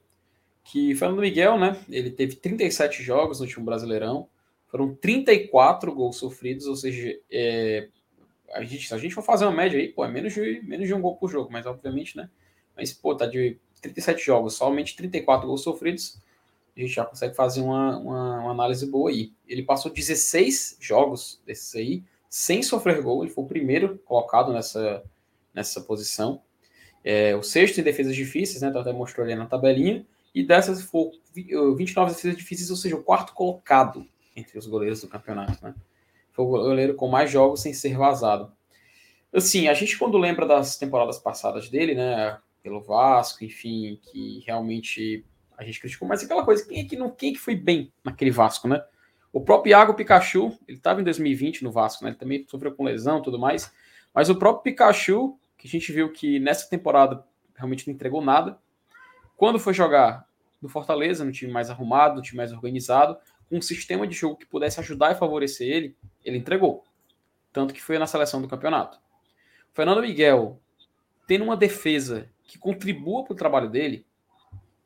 Que Fernando Miguel, né? Ele teve 37 jogos no último Brasileirão, foram 34 gols sofridos, ou seja, é, a gente, se a gente for fazer uma média aí, pô, é menos de, menos de um gol por jogo, mas obviamente, né? Mas, pô, tá de 37 jogos, somente 34 gols sofridos, a gente já consegue fazer uma, uma, uma análise boa aí. Ele passou 16 jogos desses aí, sem sofrer gol, ele foi o primeiro colocado nessa, nessa posição. É, o sexto em defesas difíceis, né? Então até mostrou ali na tabelinha. E dessas foi 29 defesas difíceis, ou seja, o quarto colocado entre os goleiros do campeonato, né? Foi o goleiro com mais jogos sem ser vazado. Assim, a gente quando lembra das temporadas passadas dele, né, pelo Vasco, enfim, que realmente a gente criticou, mas aquela coisa, quem é que não, quem é que foi bem naquele Vasco, né? O próprio Iago Pikachu, ele estava em 2020 no Vasco, né? Ele também sofreu com lesão e tudo mais, mas o próprio Pikachu, que a gente viu que nessa temporada realmente não entregou nada, quando foi jogar no Fortaleza, no time mais arrumado, no time mais organizado, um sistema de jogo que pudesse ajudar e favorecer ele, ele entregou. Tanto que foi na seleção do campeonato. O Fernando Miguel, tendo uma defesa que contribua para o trabalho dele,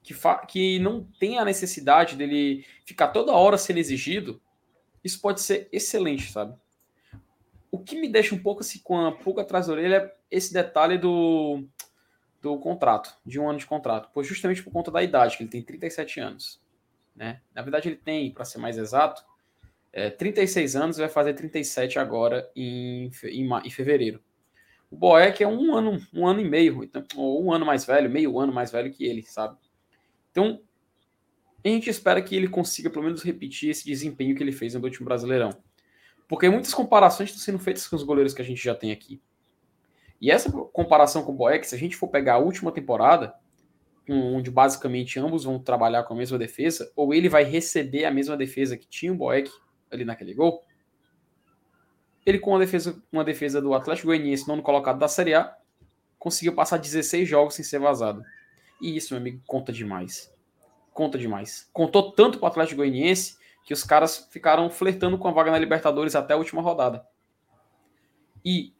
que, que não tem a necessidade dele ficar toda hora sendo exigido, isso pode ser excelente, sabe? O que me deixa um pouco assim com a pulga atrás da orelha é esse detalhe do, do contrato, de um ano de contrato. Pois justamente por conta da idade, que ele tem 37 anos. Né? Na verdade, ele tem, para ser mais exato, é, 36 anos, vai fazer 37 agora em, em, em fevereiro. O Boeck é um ano, um ano e meio, então, ou um ano mais velho, meio ano mais velho que ele, sabe? Então, a gente espera que ele consiga pelo menos repetir esse desempenho que ele fez no último Brasileirão. Porque muitas comparações estão sendo feitas com os goleiros que a gente já tem aqui. E essa comparação com o Boeck, se a gente for pegar a última temporada, onde basicamente ambos vão trabalhar com a mesma defesa, ou ele vai receber a mesma defesa que tinha o Boeck ali naquele gol, ele com uma defesa, uma defesa do Atlético Goianiense, nono colocado da Série A, conseguiu passar 16 jogos sem ser vazado. E isso, meu amigo, conta demais. Conta demais. Contou tanto para o Atlético Goianiense que os caras ficaram flertando com a vaga na Libertadores até a última rodada. E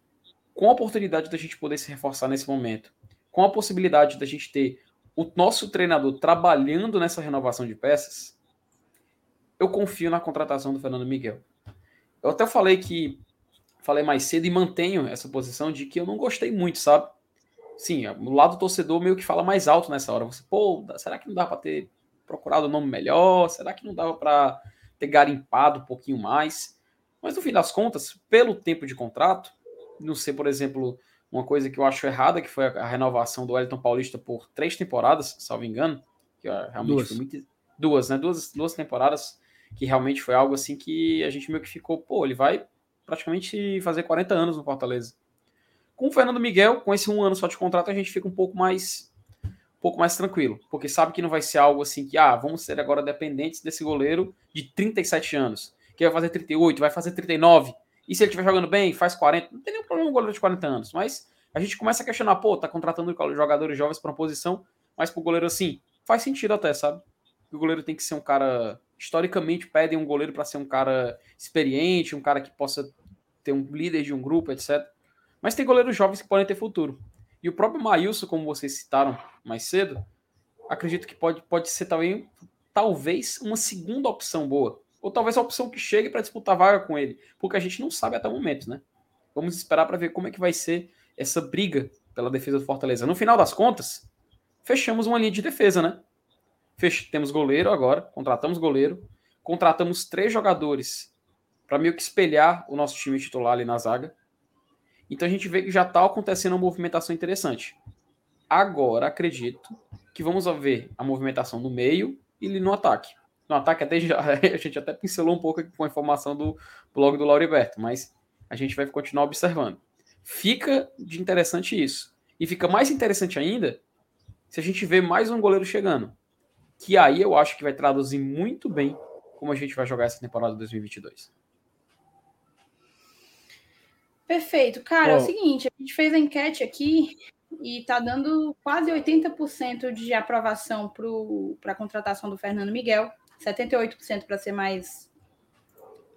com a oportunidade da gente poder se reforçar nesse momento, com a possibilidade da gente ter o nosso treinador trabalhando nessa renovação de peças, eu confio na contratação do Fernando Miguel. Eu até falei que falei mais cedo e mantenho essa posição de que eu não gostei muito, sabe? Sim, o lado torcedor meio que fala mais alto nessa hora. Você, pô, será que não dá para ter procurado um nome melhor? Será que não dava para ter garimpado um pouquinho mais? Mas no fim das contas, pelo tempo de contrato, não sei, por exemplo, uma coisa que eu acho errada, que foi a, renovação do Wellington Paulista por três temporadas, salvo engano, que realmente duas. foi muito. Duas, né? Duas, duas temporadas, que realmente foi algo assim que a gente meio que ficou, pô, ele vai praticamente fazer 40 anos no Fortaleza. Com o Fernando Miguel, com esse um ano só de contrato, a gente fica um pouco mais um pouco mais tranquilo, porque sabe que não vai ser algo assim que, ah, vamos ser agora dependentes desse goleiro de 37 anos, que vai fazer 38, vai fazer 39, e se ele estiver jogando bem, faz 40. Não tem nenhum problema um goleiro de 40 anos. Mas a gente começa a questionar, pô, tá contratando jogadores jovens para uma posição, mas pro goleiro assim, faz sentido até, sabe? O goleiro tem que ser um cara. Historicamente, pedem um goleiro para ser um cara experiente, um cara que possa ter um líder de um grupo, etc. Mas tem goleiros jovens que podem ter futuro. E o próprio Maílson, como vocês citaram mais cedo, acredito que pode, pode ser também, talvez, uma segunda opção boa ou talvez a opção que chegue para disputar vaga com ele, porque a gente não sabe até o momento, né? Vamos esperar para ver como é que vai ser essa briga pela defesa do Fortaleza. No final das contas, fechamos uma linha de defesa, né? Fech... Temos goleiro agora, contratamos goleiro, contratamos três jogadores para meio que espelhar o nosso time titular ali na zaga. Então a gente vê que já está acontecendo uma movimentação interessante. Agora acredito que vamos ver a movimentação no meio e no ataque. No ataque até já, (laughs) a gente até pincelou um pouco com a informação do blog do Lauriberto, mas a gente vai continuar observando. Fica de interessante isso. E fica mais interessante ainda se a gente vê mais um goleiro chegando. Que aí eu acho que vai traduzir muito bem como a gente vai jogar essa temporada 2022. Perfeito. Cara, oh. é o seguinte, a gente fez a enquete aqui e tá dando quase 80% de aprovação para a contratação do Fernando Miguel. 78% para ser mais,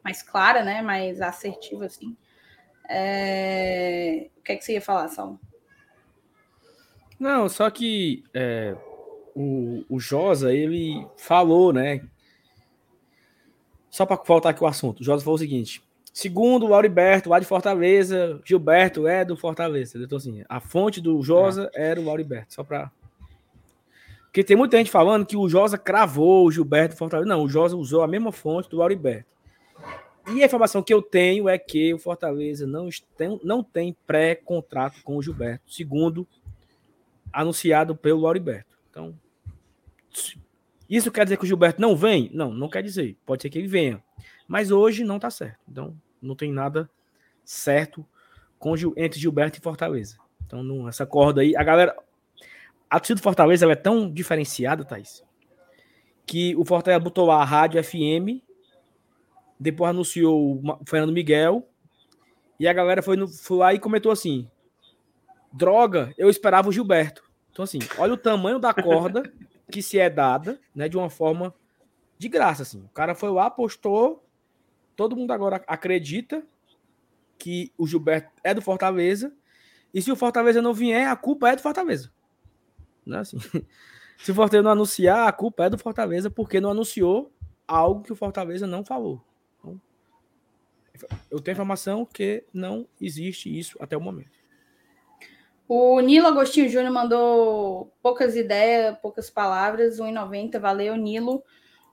mais clara, né? Mais assertiva, assim. É... O que é que você ia falar, Saulo? Não, só que é, o, o Josa, ele falou, né? Só para faltar aqui o assunto, o Josa falou o seguinte: segundo o Lauriberto, lá de Fortaleza, Gilberto é do Fortaleza. Então, assim, a fonte do Josa é. era o Lauriberto, só para porque tem muita gente falando que o Josa cravou o Gilberto Fortaleza. Não, o Josa usou a mesma fonte do Auriberto. E a informação que eu tenho é que o Fortaleza não tem, não tem pré-contrato com o Gilberto, segundo anunciado pelo Auriberto. Então, isso quer dizer que o Gilberto não vem? Não, não quer dizer. Pode ser que ele venha. Mas hoje não está certo. Então, não tem nada certo com, entre Gilberto e Fortaleza. Então, não, essa corda aí. A galera, a torcida do Fortaleza é tão diferenciada, Thaís, que o Fortaleza botou a rádio FM, depois anunciou o Fernando Miguel, e a galera foi, no, foi lá e comentou assim: droga, eu esperava o Gilberto. Então, assim, olha o tamanho da corda que se é dada, né, de uma forma de graça, assim. O cara foi lá, apostou, todo mundo agora acredita que o Gilberto é do Fortaleza, e se o Fortaleza não vier, a culpa é do Fortaleza. Né? Assim, (laughs) se o Fortaleza não anunciar, a culpa é do Fortaleza porque não anunciou algo que o Fortaleza não falou. Então, eu tenho informação que não existe isso até o momento. O Nilo Agostinho Júnior mandou poucas ideias, poucas palavras, 1,90. Valeu, Nilo.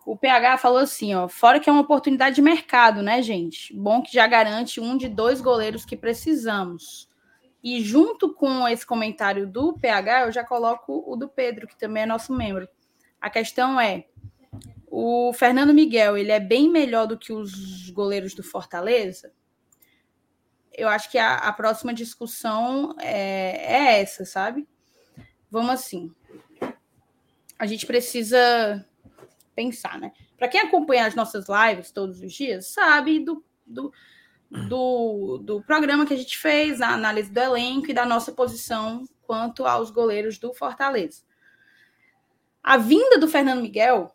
O PH falou assim, ó, fora que é uma oportunidade de mercado, né, gente? Bom que já garante um de dois goleiros que precisamos. E junto com esse comentário do PH, eu já coloco o do Pedro, que também é nosso membro. A questão é: o Fernando Miguel ele é bem melhor do que os goleiros do Fortaleza? Eu acho que a, a próxima discussão é, é essa, sabe? Vamos assim. A gente precisa pensar, né? Para quem acompanha as nossas lives todos os dias, sabe do, do, do, do, programa que a gente fez, a análise do elenco e da nossa posição quanto aos goleiros do Fortaleza. A vinda do Fernando Miguel,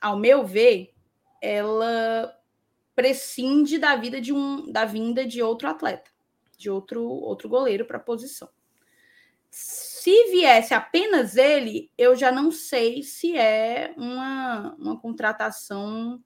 ao meu ver, ela prescinde da vida de um da vinda de outro atleta, de outro outro goleiro para a posição. Se viesse apenas ele, eu já não sei se é uma, uma contratação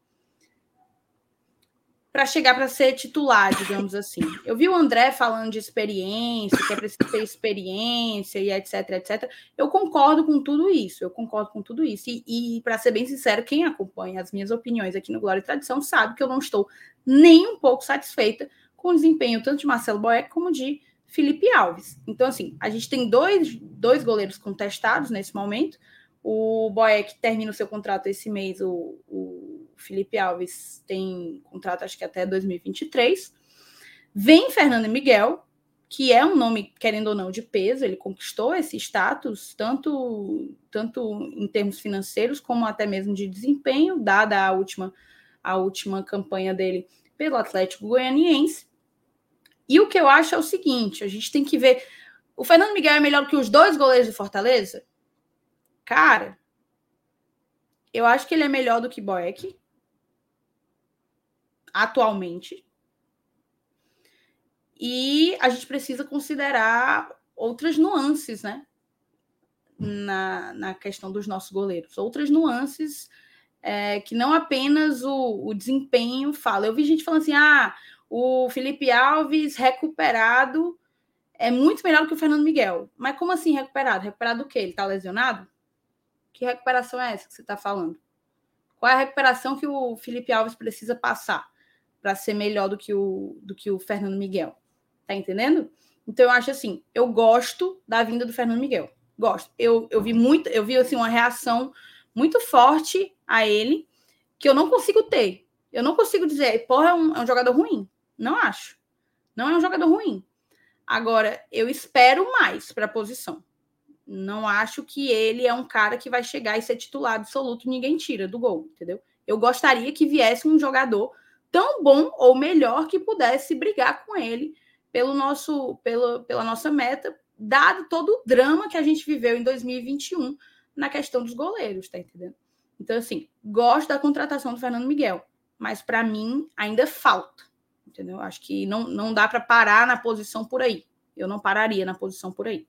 para chegar para ser titular, digamos assim. Eu vi o André falando de experiência, que é preciso ter experiência e etc, etc. Eu concordo com tudo isso, eu concordo com tudo isso. E, e para ser bem sincero, quem acompanha as minhas opiniões aqui no Glória e Tradição sabe que eu não estou nem um pouco satisfeita com o desempenho tanto de Marcelo Boeck como de Felipe Alves. Então, assim, a gente tem dois, dois goleiros contestados nesse momento. O Boeck termina o seu contrato esse mês, o, o Felipe Alves tem contrato acho que até 2023. Vem Fernando Miguel, que é um nome, querendo ou não, de peso, ele conquistou esse status, tanto, tanto em termos financeiros, como até mesmo de desempenho, dada a última, a última campanha dele pelo Atlético Goianiense. E o que eu acho é o seguinte: a gente tem que ver. O Fernando Miguel é melhor que os dois goleiros de Fortaleza? Cara, eu acho que ele é melhor do que Boeck atualmente. E a gente precisa considerar outras nuances, né? Na, na questão dos nossos goleiros. Outras nuances é, que não apenas o, o desempenho fala. Eu vi gente falando assim: ah, o Felipe Alves recuperado é muito melhor do que o Fernando Miguel. Mas como assim recuperado? Recuperado do quê? Ele está lesionado? Que recuperação é essa que você está falando? Qual é a recuperação que o Felipe Alves precisa passar? para ser melhor do que, o, do que o Fernando Miguel. Tá entendendo? Então eu acho assim, eu gosto da vinda do Fernando Miguel. Gosto. Eu, eu vi muito, eu vi assim uma reação muito forte a ele que eu não consigo ter. Eu não consigo dizer, porra, é um, é um jogador ruim. Não acho. Não é um jogador ruim. Agora, eu espero mais para a posição. Não acho que ele é um cara que vai chegar e ser titular absoluto, ninguém tira do gol, entendeu? Eu gostaria que viesse um jogador tão bom ou melhor que pudesse brigar com ele pelo nosso, pelo, pela nossa meta, dado todo o drama que a gente viveu em 2021 na questão dos goleiros, tá entendendo? Então, assim, gosto da contratação do Fernando Miguel, mas para mim ainda falta, entendeu? Acho que não, não dá para parar na posição por aí. Eu não pararia na posição por aí.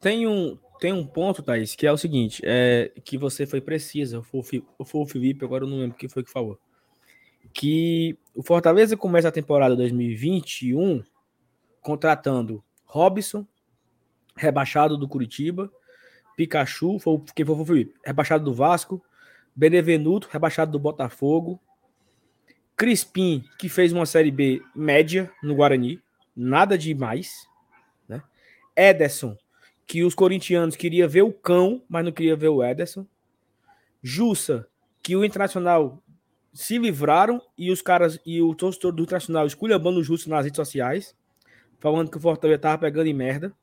Tem um, tem um ponto, Thaís, que é o seguinte: é que você foi precisa. Foi o Felipe, agora eu não lembro quem foi que falou. Que o Fortaleza começa a temporada 2021 contratando Robson, rebaixado do Curitiba, Pikachu, foi, quem foi o Felipe, rebaixado do Vasco, Benevenuto, rebaixado do Botafogo, Crispim, que fez uma Série B média no Guarani, nada demais, né? Ederson, que os corintianos queriam ver o cão, mas não queria ver o Ederson. Jussa, que o Internacional se livraram e os caras e o torcedor do Internacional esculhambando o Jussa nas redes sociais, falando que o Fortaleza tava pegando em merda.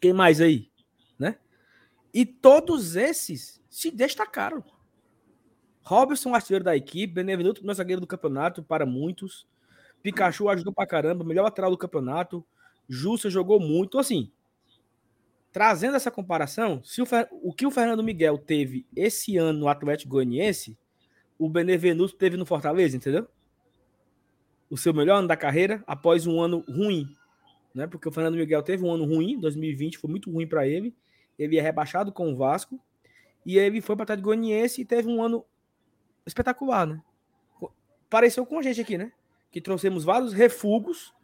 Quem mais aí, né? E todos esses se destacaram. Robson, artilheiro da equipe, Benevenuto, meu zagueiro do campeonato para muitos. Pikachu ajudou pra caramba, melhor lateral do campeonato. Jussa jogou muito, assim trazendo essa comparação, se o, o que o Fernando Miguel teve esse ano no Atlético Goianiense, o Benevenuto teve no Fortaleza, entendeu? O seu melhor ano da carreira após um ano ruim, né? Porque o Fernando Miguel teve um ano ruim, 2020 foi muito ruim para ele. Ele é rebaixado com o Vasco e ele foi para o Atlético Goianiense e teve um ano espetacular, né? Pareceu com a gente aqui, né? Que trouxemos vários refugos,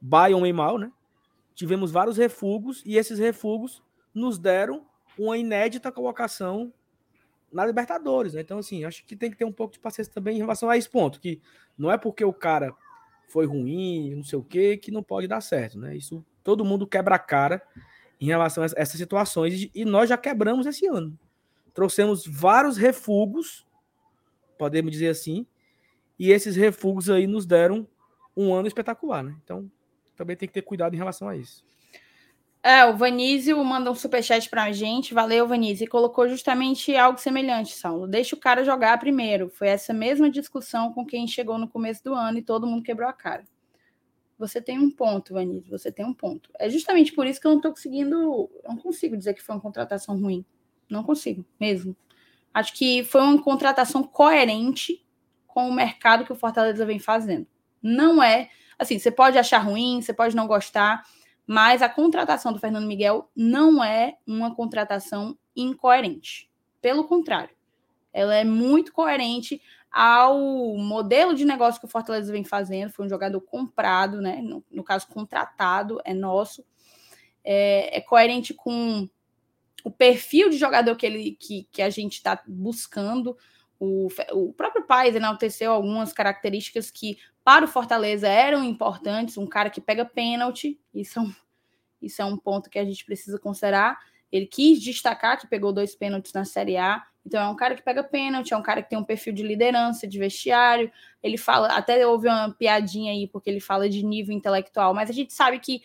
Bayern e mal, né? tivemos vários refugos e esses refugos nos deram uma inédita colocação na Libertadores. Né? Então, assim, acho que tem que ter um pouco de paciência também em relação a esse ponto, que não é porque o cara foi ruim, não sei o que, que não pode dar certo, né? Isso todo mundo quebra a cara em relação a essas situações e nós já quebramos esse ano. Trouxemos vários refugos, podemos dizer assim, e esses refugos aí nos deram um ano espetacular, né? Então, também tem que ter cuidado em relação a isso. É, o Vanísio manda um superchat pra gente. Valeu, Vanísio. E colocou justamente algo semelhante, Saulo. Deixa o cara jogar primeiro. Foi essa mesma discussão com quem chegou no começo do ano e todo mundo quebrou a cara. Você tem um ponto, Vanísio. Você tem um ponto. É justamente por isso que eu não tô conseguindo. Não consigo dizer que foi uma contratação ruim. Não consigo, mesmo. Acho que foi uma contratação coerente com o mercado que o Fortaleza vem fazendo. Não é. Assim, você pode achar ruim, você pode não gostar mas a contratação do Fernando Miguel não é uma contratação incoerente. Pelo contrário, ela é muito coerente ao modelo de negócio que o Fortaleza vem fazendo. Foi um jogador comprado, né? No, no caso, contratado, é nosso. É, é, coerente com o perfil de jogador que, ele, que, que a gente está buscando. O, o próprio Paz enalteceu algumas características que para o Fortaleza eram importantes, um cara que pega pênalti, isso é, um, isso é um ponto que a gente precisa considerar. Ele quis destacar que pegou dois pênaltis na Série A, então é um cara que pega pênalti, é um cara que tem um perfil de liderança, de vestiário. Ele fala, até houve uma piadinha aí, porque ele fala de nível intelectual, mas a gente sabe que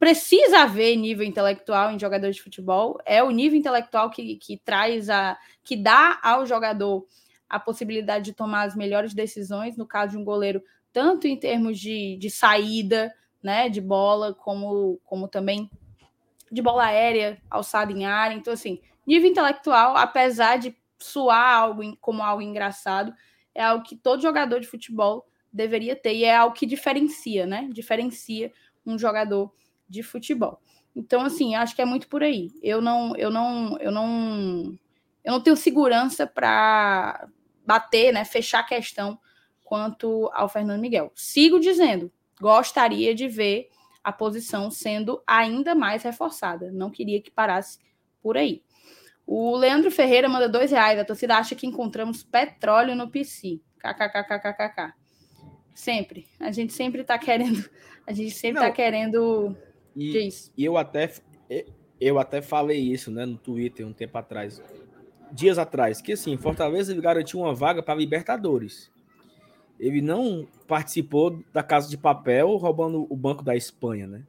precisa haver nível intelectual em jogador de futebol. É o nível intelectual que, que traz a. que dá ao jogador a possibilidade de tomar as melhores decisões, no caso de um goleiro, tanto em termos de, de saída né, de bola, como, como também de bola aérea, alçada em área. Então, assim, nível intelectual, apesar de soar algo como algo engraçado, é algo que todo jogador de futebol deveria ter e é algo que diferencia, né? Diferencia um jogador de futebol. Então, assim, acho que é muito por aí. Eu não, eu não, eu não, eu não tenho segurança para bater, né, fechar a questão quanto ao Fernando Miguel. Sigo dizendo, gostaria de ver a posição sendo ainda mais reforçada. Não queria que parasse por aí. O Leandro Ferreira manda dois reais. A torcida acha que encontramos petróleo no PC. KKKKKK. Sempre. A gente sempre está querendo. A gente sempre está querendo. E, e eu até eu até falei isso, né, no Twitter um tempo atrás dias atrás, que assim, Fortaleza garantiu uma vaga para Libertadores. Ele não participou da Casa de Papel roubando o Banco da Espanha, né?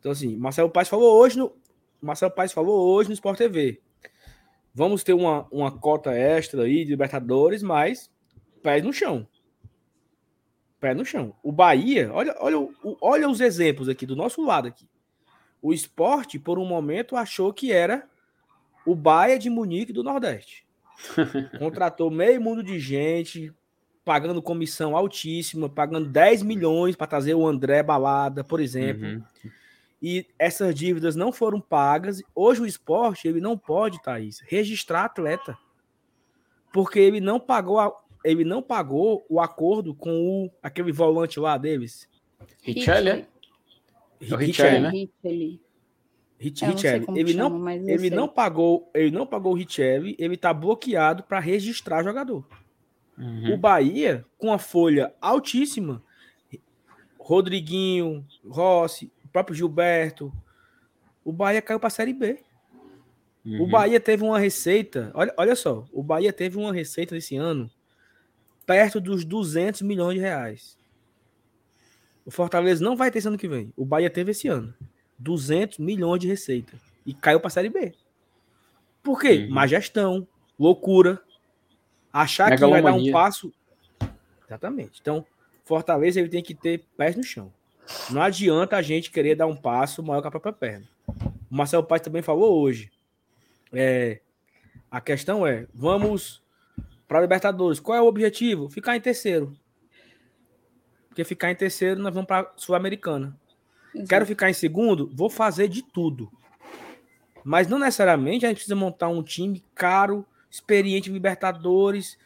Então, assim, Marcelo Paes falou hoje no. Marcelo Paes falou hoje no Sport TV. Vamos ter uma, uma cota extra aí de Libertadores, mas pés no chão. Pé no chão. O Bahia, olha, olha, olha os exemplos aqui do nosso lado aqui. O esporte, por um momento, achou que era o Bahia de Munique do Nordeste. (laughs) Contratou meio mundo de gente, pagando comissão altíssima, pagando 10 milhões para trazer o André Balada, por exemplo. Uhum. E essas dívidas não foram pagas. Hoje o esporte ele não pode, Thaís, registrar atleta. Porque ele não pagou a, ele não pagou o acordo com o aquele volante lá, Davis. Richelli, é? É o Richelli, né? Hit, ele chama, não, ele não pagou, ele não pagou o Richelli, ele tá bloqueado para registrar jogador. Uhum. O Bahia com a folha altíssima, Rodriguinho, Rossi, o próprio Gilberto, o Bahia caiu para a Série B. Uhum. O Bahia teve uma receita, olha, olha só, o Bahia teve uma receita esse ano perto dos 200 milhões de reais. O Fortaleza não vai ter esse ano que vem. O Bahia teve esse ano. 200 milhões de receita e caiu para a Série B. Por quê? Uhum. Má gestão, loucura, achar que vai dar um passo. Exatamente. Então, Fortaleza ele tem que ter pés no chão. Não adianta a gente querer dar um passo maior que a própria perna. O Marcelo Paz também falou hoje. É, a questão é: vamos para a Libertadores. Qual é o objetivo? Ficar em terceiro. Porque ficar em terceiro, nós vamos para a Sul-Americana. Quero ficar em segundo? Vou fazer de tudo. Mas não necessariamente a gente precisa montar um time caro, experiente em Libertadores,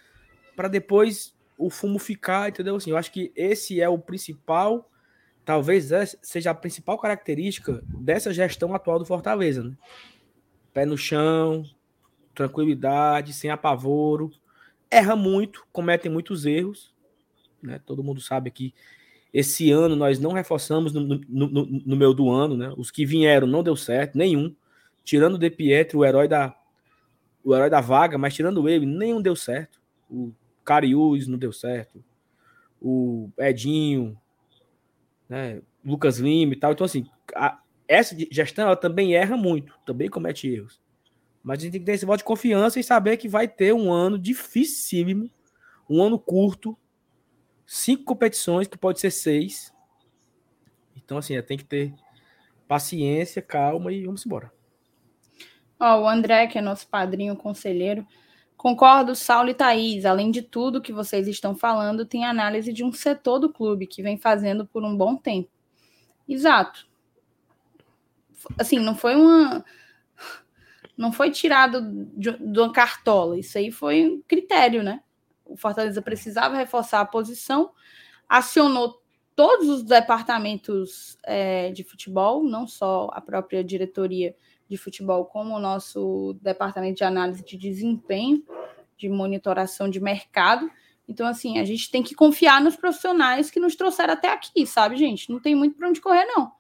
para depois o fumo ficar, entendeu? Assim, eu acho que esse é o principal, talvez seja a principal característica dessa gestão atual do Fortaleza, né? Pé no chão, tranquilidade, sem apavoro. Erra muito, comete muitos erros, né? Todo mundo sabe aqui Esse ano nós não reforçamos no, no, no, no meio do ano, né? Os que vieram não deu certo, nenhum. Tirando o De Pietro, o herói da, o herói da vaga, mas tirando ele, nenhum deu certo. O Cariús não deu certo. O Edinho, né? Lucas Lima e tal. Então, assim, a, essa gestão ela também erra muito, também comete erros. Mas a gente tem que ter esse voto de confiança e saber que vai ter um ano dificílimo, um ano curto, cinco competições, que pode ser seis. Então, assim, tem que ter paciência, calma e vamos embora. Ó, o André, que é nosso padrinho conselheiro, concordo, Saulo e Thaís. Além de tudo que vocês estão falando, tem análise de um setor do clube que vem fazendo por um bom tempo. Exato. Assim, não foi uma não foi tirado de, uma cartola. Isso aí foi um critério, né? O Fortaleza precisava reforçar a posição, acionou todos os departamentos é, de futebol, não só a própria diretoria de futebol, como o nosso departamento de análise de desempenho, de monitoração de mercado. Então, assim, a gente tem que confiar nos profissionais que nos trouxeram até aqui, sabe, gente? Não tem muito para onde correr, não.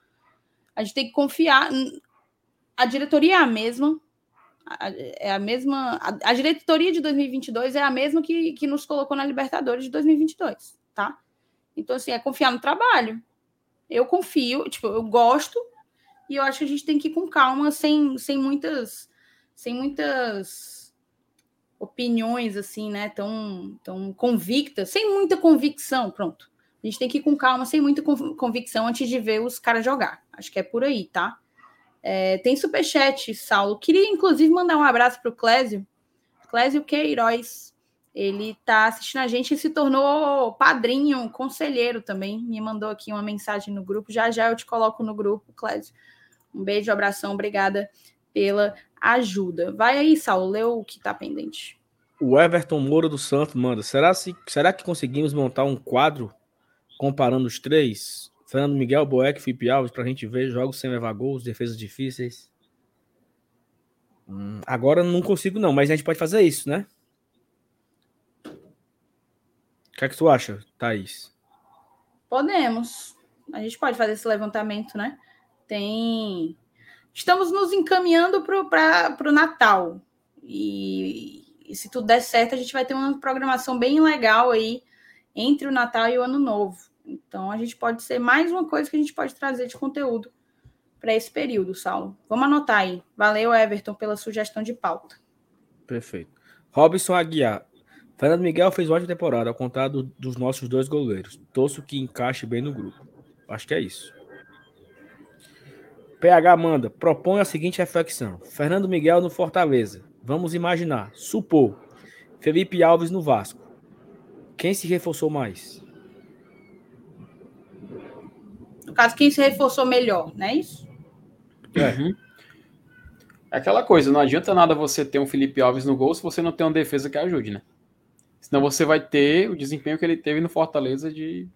A gente tem que confiar. A diretoria é a mesma, é a mesma. A, a, diretoria de 2022 é a mesma que, que nos colocou na Libertadores de 2022, tá? Então, assim, é confiar no trabalho. Eu confio, tipo, eu gosto e eu acho que a gente tem que ir com calma, sem, sem muitas. Sem muitas opiniões, assim, né? Tão, tão convictas, sem muita convicção, pronto. A gente tem que ir com calma, sem muita convicção, antes de ver os caras jogar. Acho que é por aí, tá? É, tem superchat, Saulo. Queria, inclusive, mandar um abraço para o Clésio. Clésio Queiroz. Ele está assistindo a gente e se tornou padrinho, conselheiro também. Me mandou aqui uma mensagem no grupo. Já já eu te coloco no grupo, Clésio. Um beijo, abração, obrigada pela ajuda. Vai aí, Saulo, lê o que está pendente. O Everton Moura do Santos manda. Será, se, será que conseguimos montar um quadro comparando os três? Fernando Miguel, Boeck, Felipe Alves, pra gente ver jogos sem levar gols, defesas difíceis. Hum, agora não consigo, não, mas a gente pode fazer isso, né? O que é que tu acha, Thaís? Podemos. A gente pode fazer esse levantamento, né? Tem. Estamos nos encaminhando para o Natal. E, e se tudo der certo, a gente vai ter uma programação bem legal aí entre o Natal e o Ano Novo. Então, a gente pode ser mais uma coisa que a gente pode trazer de conteúdo para esse período, Saulo. Vamos anotar aí. Valeu, Everton, pela sugestão de pauta. Perfeito. Robson Aguiar. Fernando Miguel fez uma ótima temporada, ao contar do, dos nossos dois goleiros. Torço que encaixe bem no grupo. Acho que é isso. PH manda, propõe a seguinte reflexão. Fernando Miguel no Fortaleza. Vamos imaginar, supor, Felipe Alves no Vasco. Quem se reforçou mais? No caso, quem se reforçou melhor, não é isso? É. Uhum. É aquela coisa, não adianta nada você ter um Felipe Alves no gol se você não tem uma defesa que ajude, né? Senão você vai ter o desempenho que ele teve no Fortaleza de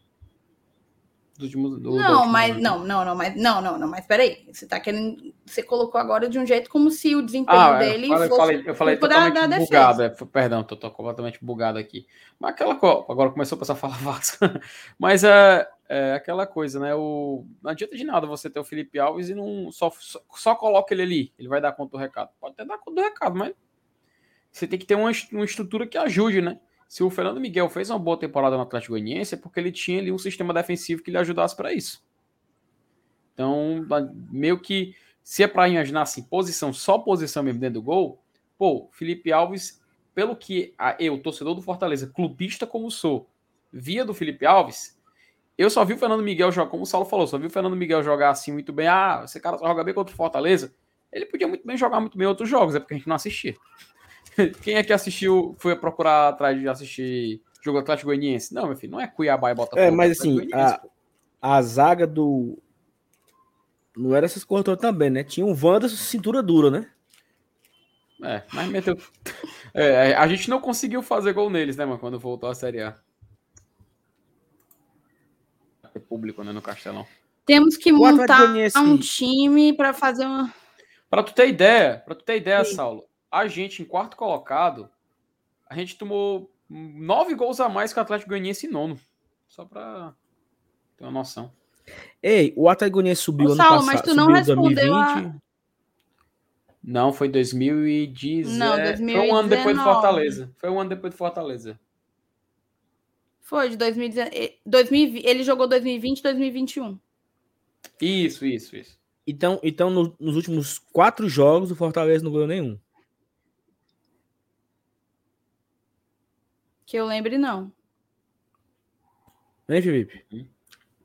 últimos, do, não, mas não, não, não, mas não, não, não, mas peraí, você tá querendo, você colocou agora de um jeito como se o desempenho ah, dele eu falei, fosse falei, eu falei totalmente da, bugado, é, perdão, tô, tô, completamente bugado aqui. Mas aquela agora começou a passar a falar (laughs) Vasco. mas é, é aquela coisa, né? O não adianta de nada você ter o Felipe Alves e não só, só, só coloca ele ali, ele vai dar conta do recado. Pode até dar conta do recado, mas você tem que ter uma, uma estrutura que ajude, né? se o Fernando Miguel fez uma boa temporada no Atlético Goianiense é porque ele tinha ali um sistema defensivo que lhe ajudasse para isso. Então, meio que se é para imaginar assim, posição, só posição mesmo dentro do gol, pô, Felipe Alves, pelo que a, eu, torcedor do Fortaleza, clubista como sou, via do Felipe Alves, eu só vi o Fernando Miguel jogar, como o Saulo falou, só vi o Fernando Miguel jogar assim muito bem. Ah, esse cara só joga bem contra o Fortaleza. Ele podia muito bem jogar muito bem outros jogos, é porque a gente não assistia. (laughs) Quem é que assistiu, foi procurar atrás de assistir jogo Atlético Goianiense? Não, meu filho, não é Cuiabá e Botafogo. É, mas assim, a, a zaga do. Não era essas coisas também, né? Tinha um Wanderson cintura dura, né? É, mas meteu. (laughs) É, a gente não conseguiu fazer gol neles, né, mano, quando voltou a Série A. É público, né, no Castelão. Temos que montar um time para fazer uma. Para tu ter ideia, para tu ter ideia, Sim. Saulo, a gente, em quarto colocado, a gente tomou nove gols a mais que o Atlético Goianiense em nono. Só para Tem uma noção. Ei, o Atlético Goianiense subiu Ô, ano Saulo, passado. mas tu não respondeu 2020. Não, foi 2010. Não, é, Foi um ano depois do 2019. Fortaleza. Foi um ano depois do Fortaleza. Foi de 2019. 2020, ele jogou 2020 e 2021. Isso, isso, isso. Então, então no- nos últimos quatro jogos, o Fortaleza não ganhou nenhum. Que eu lembre, não. Hein, Felipe?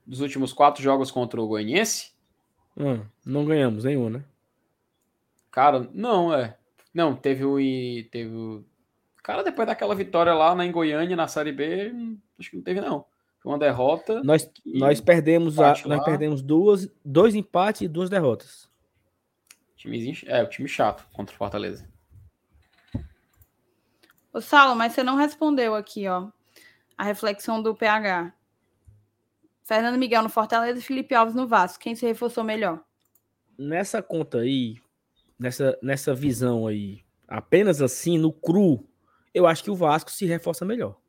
Dos últimos quatro jogos contra o Goianiense, Hum, não ganhamos nenhum, né? cara, não, é. Não, teve o. e- Teve o. Cara, depois daquela vitória lá na, em Goiânia, na Série B, acho que não teve, não. Foi uma derrota. Nós, nós perdemos, a, nós lá. perdemos duas, dois empates e duas derrotas. timezinho- é, o time chato contra o Fortaleza. Ô, Saulo, mas você não respondeu aqui, ó. A reflexão do PH. Fernando Miguel no Fortaleza e Felipe Alves no Vasco. Quem se reforçou melhor? Nessa conta aí, nessa, nessa visão aí, apenas assim, no cru, eu acho que o Vasco se reforça melhor.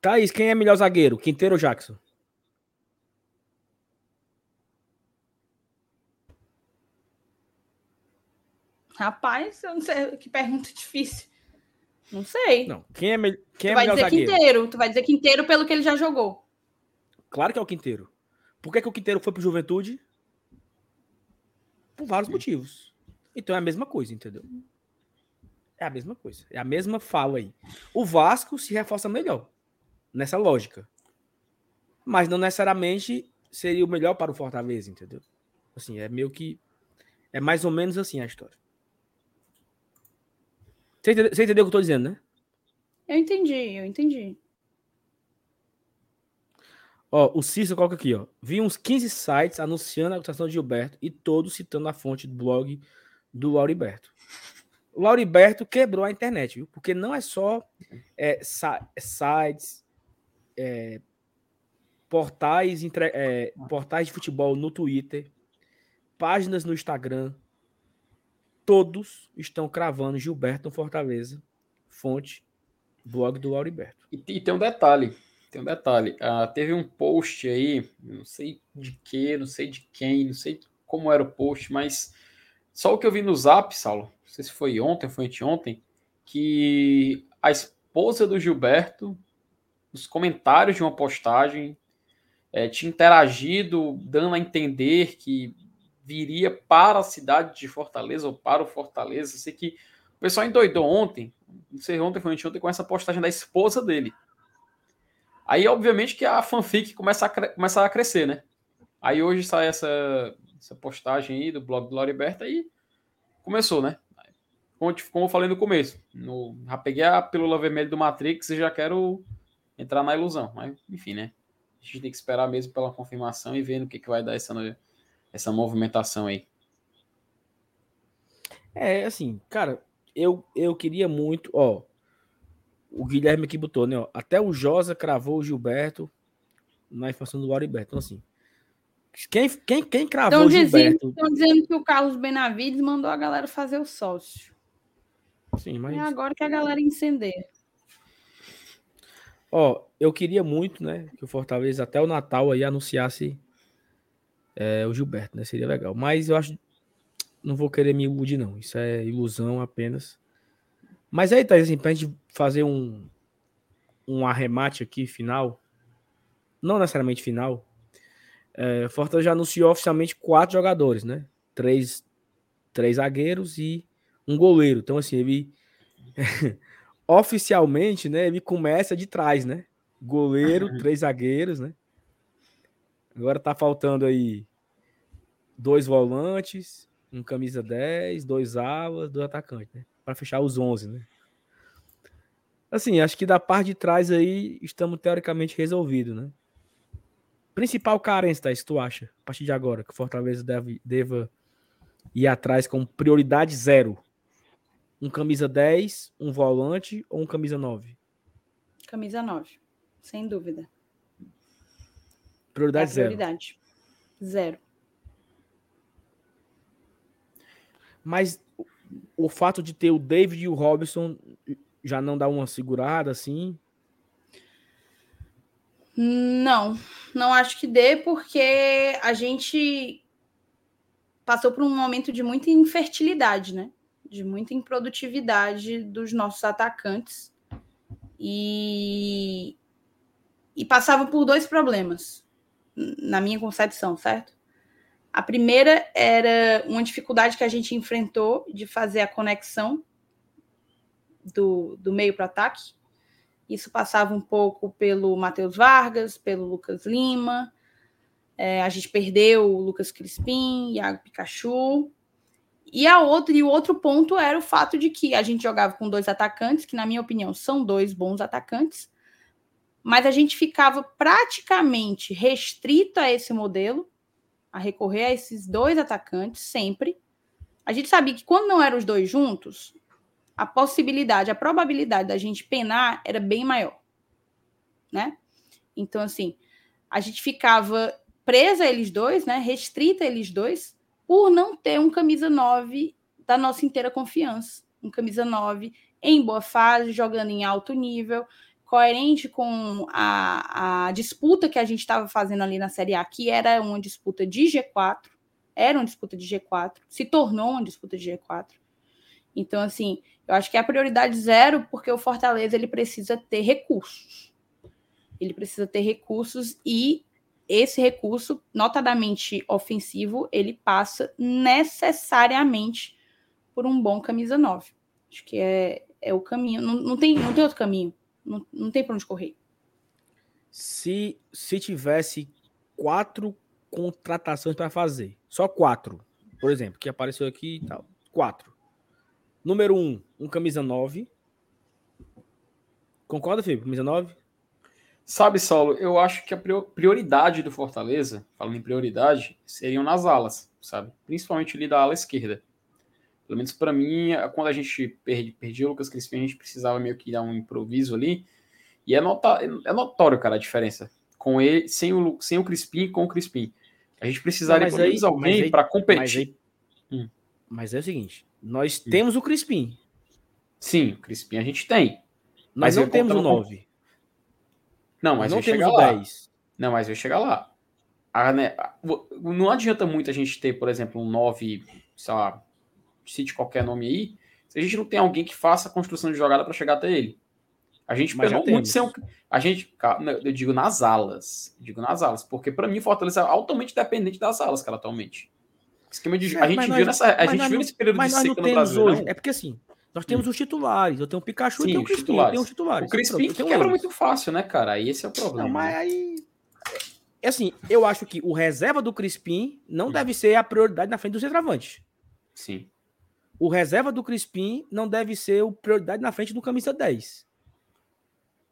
Thaís, quem é melhor zagueiro? Quinteiro ou Jackson? Rapaz, eu não sei. Que pergunta difícil. Não sei. Não. Quem é, me... quem tu é vai melhor dizer zagueiro? Quinteiro. Tu vai dizer Quinteiro pelo que ele já jogou. Claro que é o Quinteiro. Por que, que o Quinteiro foi pro Juventude? Por vários motivos. Então é a mesma coisa, entendeu? É a mesma coisa. É a mesma fala aí. O Vasco se reforça melhor nessa lógica. Mas não necessariamente seria o melhor para o Fortaleza, entendeu? Assim, é meio que. É mais ou menos assim a história. Você entendeu, você entendeu o que eu tô dizendo, né? Eu entendi, eu entendi. Ó, o Cícero coloca aqui, ó. Vi uns 15 sites anunciando a cotação de Gilberto e todos citando a fonte do blog do Lauriberto. O Lauriberto quebrou a internet, viu? Porque não é só é, sites, é, portais, entre- é, portais de futebol no Twitter, páginas no Instagram. Todos estão cravando Gilberto no Fortaleza. Fonte, blog do Lauriberto. E, e tem um detalhe. Tem um detalhe. Ah, teve um post aí, não sei de que, não sei de quem, não sei como era o post, mas só o que eu vi no zap, Saulo, não sei se foi ontem foi anteontem, que a esposa do Gilberto, nos comentários de uma postagem, eh, tinha interagido, dando a entender que viria para a cidade de Fortaleza ou para o Fortaleza. Eu sei que o pessoal endoidou ontem, não sei ontem foi anteontem, com essa postagem da esposa dele. Aí, obviamente, que a fanfic começa a, começa a crescer, né? Aí hoje sai essa, essa postagem aí do blog do Lauriberta e começou, né? Como eu falei no começo, no, já peguei a pílula vermelha do Matrix e já quero entrar na ilusão. Mas, enfim, né? A gente tem que esperar mesmo pela confirmação e ver no que, que vai dar essa, essa movimentação aí. É, assim, cara, eu, eu queria muito, ó. O Guilherme aqui botou, né? Ó, até o Josa cravou o Gilberto na informação do Lauriberto. Então, assim, quem, quem, quem cravou Estão o dizendo, Gilberto? tão dizendo que o Carlos Benavides mandou a galera fazer o sócio. Sim, mas, É agora que a galera incendeia. Ó, eu queria muito, né? Que o Fortaleza até o Natal aí anunciasse é, o Gilberto, né? Seria legal. Mas eu acho. Não vou querer me iludir, não. Isso é ilusão apenas. Mas aí, Thaís, assim, pra gente fazer um, um arremate aqui final, não necessariamente final, é, Fortaleza já anunciou oficialmente quatro jogadores, né? Três, três zagueiros e um goleiro. Então, assim, ele (laughs) oficialmente, né? Ele começa de trás, né? Goleiro, (laughs) três zagueiros, né? Agora tá faltando aí dois volantes, um camisa 10, dois alas, dois atacantes, né? Para fechar os 11, né? Assim, acho que da parte de trás aí estamos teoricamente resolvidos, né? Principal carência, Thaís, tu acha, a partir de agora, que o Fortaleza deve, deva ir atrás com prioridade zero? Um camisa 10, um volante ou um camisa 9? Camisa 9. Sem dúvida. É a Prioridade zero. prioridade. Zero. Mas o- o fato de ter o David e o Robson já não dá uma segurada assim? Não, não acho que dê, porque a gente passou por um momento de muita infertilidade, né? De muita improdutividade dos nossos atacantes. E, e passava por dois problemas, na minha concepção, certo? A primeira era uma dificuldade que a gente enfrentou de fazer a conexão do, do meio para o ataque. Isso passava um pouco pelo Matheus Vargas, pelo Lucas Lima. É, a gente perdeu o Lucas Crispim, Iago Pikachu. E a outra, e o outro ponto era o fato de que a gente jogava com dois atacantes, que na minha opinião são dois bons atacantes, mas a gente ficava praticamente restrito a esse modelo, a recorrer a esses dois atacantes sempre. A gente sabia que quando não eram os dois juntos, a possibilidade, a probabilidade da gente penar era bem maior, né? Então, assim, a gente ficava presa a eles dois, né? Restrita a eles dois, por não ter um camisa 9 da nossa inteira confiança. Um camisa 9 em boa fase, jogando em alto nível, coerente com a, a disputa que a gente estava fazendo ali na Série A, que era uma disputa de G4, era uma disputa de G4, se tornou uma disputa de G4. Então, assim, eu acho que é a prioridade zero, porque o Fortaleza ele precisa ter recursos. Ele precisa ter recursos e esse recurso, notadamente ofensivo, ele passa necessariamente por um bom camisa 9. Acho que é, é o caminho. Não, não, tem, não tem outro caminho. Não, não tem para onde correr. Se, se tivesse quatro contratações para fazer, só quatro, por exemplo, que apareceu aqui e tal, quatro. Número um, um camisa 9. Concorda, Felipe? Camisa 9? Sabe, Saulo, eu acho que a prioridade do Fortaleza, falando em prioridade, seriam nas alas, sabe? Principalmente ali da ala esquerda. Pelo menos para mim, quando a gente perdi, perdi o Lucas Crispim, a gente precisava meio que dar um improviso ali. E é, nota, é notório, cara, a diferença. Com ele, sem o, sem o Crispim e com o Crispim. A gente precisaria pelo menos alguém para competir. Mas, aí, hum. mas é o seguinte: nós hum. temos o Crispim. Sim, o Crispim a gente tem. Nós mas não temos o 9. Não, mas não temos o lá. 10. Não, mas vai chegar lá. A, né, não adianta muito a gente ter, por exemplo, um 9, sei lá, cite qualquer nome aí, se a gente não tem alguém que faça a construção de jogada para chegar até ele. A gente mas pegou muito sem um, A gente. Eu digo nas alas. Digo nas alas. Porque para mim, Fortaleza é altamente dependente das alas, cara, atualmente. Esquema de, a gente viu nessa. A gente viu nesse período de seca no Brasil. Hoje. É porque assim, nós temos hum. os titulares. Eu tenho o Pikachu Sim, e tenho o Crispim. Tenho os titulares. O Crispim que quebra muito fácil, né, cara? Aí esse é o problema. Não, mas aí. É assim, eu acho que o reserva do Crispim não hum. deve ser a prioridade na frente do centroavante. Sim. O reserva do Crispim não deve ser a prioridade na frente do camisa 10.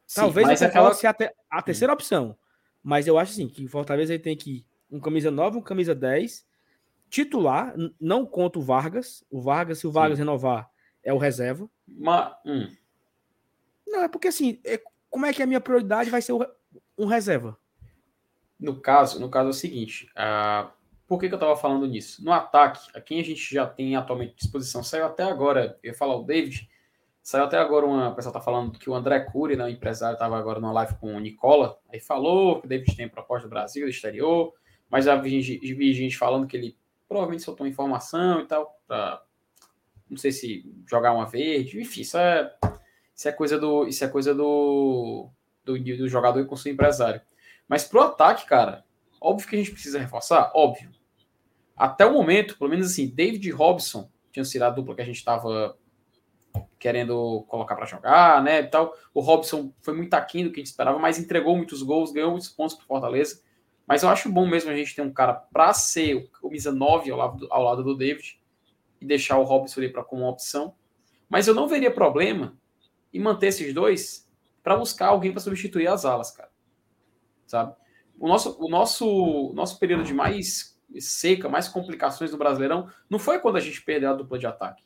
Sim, Talvez até aquela... ser a, te... a terceira hum. opção. Mas eu acho assim, que o Fortaleza ele tem que um camisa 9, um camisa 10, titular, não conta o Vargas. O Vargas, se o Vargas Sim. renovar, é o reserva. Mas, hum. Não, é porque assim, é, como é que a minha prioridade vai ser o, um reserva? No caso, no caso é o seguinte, uh, por que, que eu estava falando nisso? No ataque, a quem a gente já tem atualmente disposição, saiu até agora, eu ia falar o David, saiu até agora uma, o pessoal está falando que o André Cury, né, o empresário, estava agora numa live com o Nicola, aí falou que o David tem proposta do Brasil, do exterior, mas já vi, vi gente falando que ele provavelmente soltou informação e tal, para não sei se jogar uma verde, enfim, isso é, isso é coisa do. Isso é coisa do, do, do jogador e com seu empresário. Mas pro ataque, cara, óbvio que a gente precisa reforçar, óbvio. Até o momento, pelo menos assim, David Robson tinham sido a dupla que a gente estava querendo colocar para jogar, né, e tal. O Robson foi muito aquém do que a gente esperava, mas entregou muitos gols, ganhou muitos pontos para Fortaleza. Mas eu acho bom mesmo a gente ter um cara para ser o camisa 9 ao lado, ao lado do David e deixar o Robson ali para como opção. Mas eu não veria problema em manter esses dois para buscar alguém para substituir as alas, cara. Sabe? O nosso, o nosso, nosso período de mais seca, mais complicações no Brasileirão, não foi quando a gente perdeu a dupla de ataque.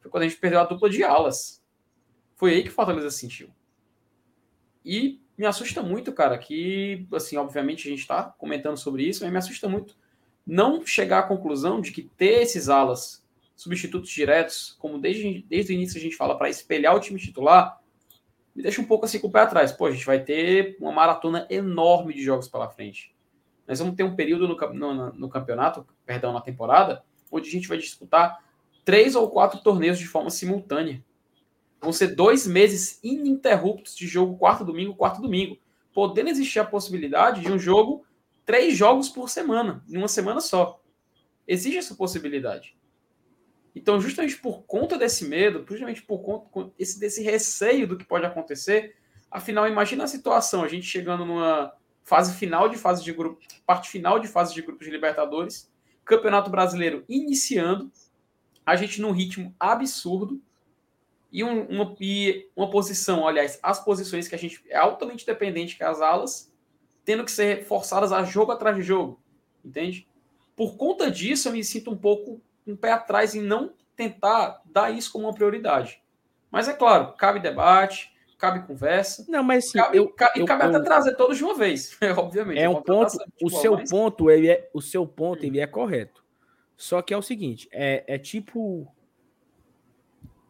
Foi quando a gente perdeu a dupla de alas. Foi aí que o Fortaleza sentiu. E me assusta muito, cara, que, assim, obviamente a gente está comentando sobre isso, mas me assusta muito não chegar à conclusão de que ter esses alas substitutos diretos, como desde, desde o início a gente fala, para espelhar o time titular, me deixa um pouco assim com o pé atrás. Pô, a gente vai ter uma maratona enorme de jogos pela frente. Nós vamos ter um período no, no, no campeonato, perdão, na temporada, onde a gente vai disputar três ou quatro torneios de forma simultânea. Vão ser dois meses ininterruptos de jogo quarto domingo, quarto domingo. Podendo existir a possibilidade de um jogo, três jogos por semana, em uma semana só. Existe essa possibilidade. Então, justamente por conta desse medo, justamente por conta desse, desse receio do que pode acontecer, afinal, imagina a situação, a gente chegando numa fase final de fase de grupo, parte final de fase de grupos de Libertadores, Campeonato Brasileiro iniciando, a gente num ritmo absurdo e, um, uma, e uma posição, aliás, as posições que a gente é altamente dependente que as alas, tendo que ser forçadas a jogo atrás de jogo, entende? Por conta disso, eu me sinto um pouco um pé atrás em não tentar dar isso como uma prioridade. Mas é claro, cabe debate, cabe conversa. Não, mas sim, cabe, eu, cabe, eu, cabe eu, até trazer todos de uma vez, (laughs) obviamente. É um ponto, o seu mas... ponto, ele é, o seu ponto, ele é correto. Só que é o seguinte, é, é tipo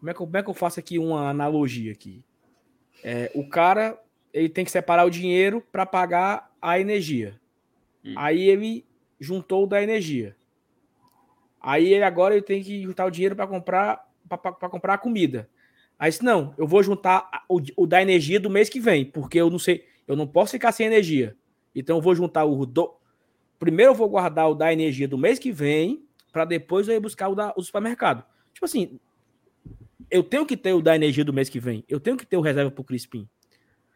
como é, que, como é que eu faço aqui uma analogia aqui? É, o cara ele tem que separar o dinheiro para pagar a energia. Hum. Aí ele juntou da energia. Aí agora ele tem que juntar o dinheiro para comprar para comprar a comida. Aí disse, não, eu vou juntar o, o, da energia do mês que vem, porque eu não sei, eu não posso ficar sem energia. Então eu vou juntar o do... primeiro eu vou guardar o da energia do mês que vem, para depois eu ir buscar o da o supermercado. Tipo assim, eu tenho que ter o da energia do mês que vem, eu tenho que ter o reserva pro Crispim.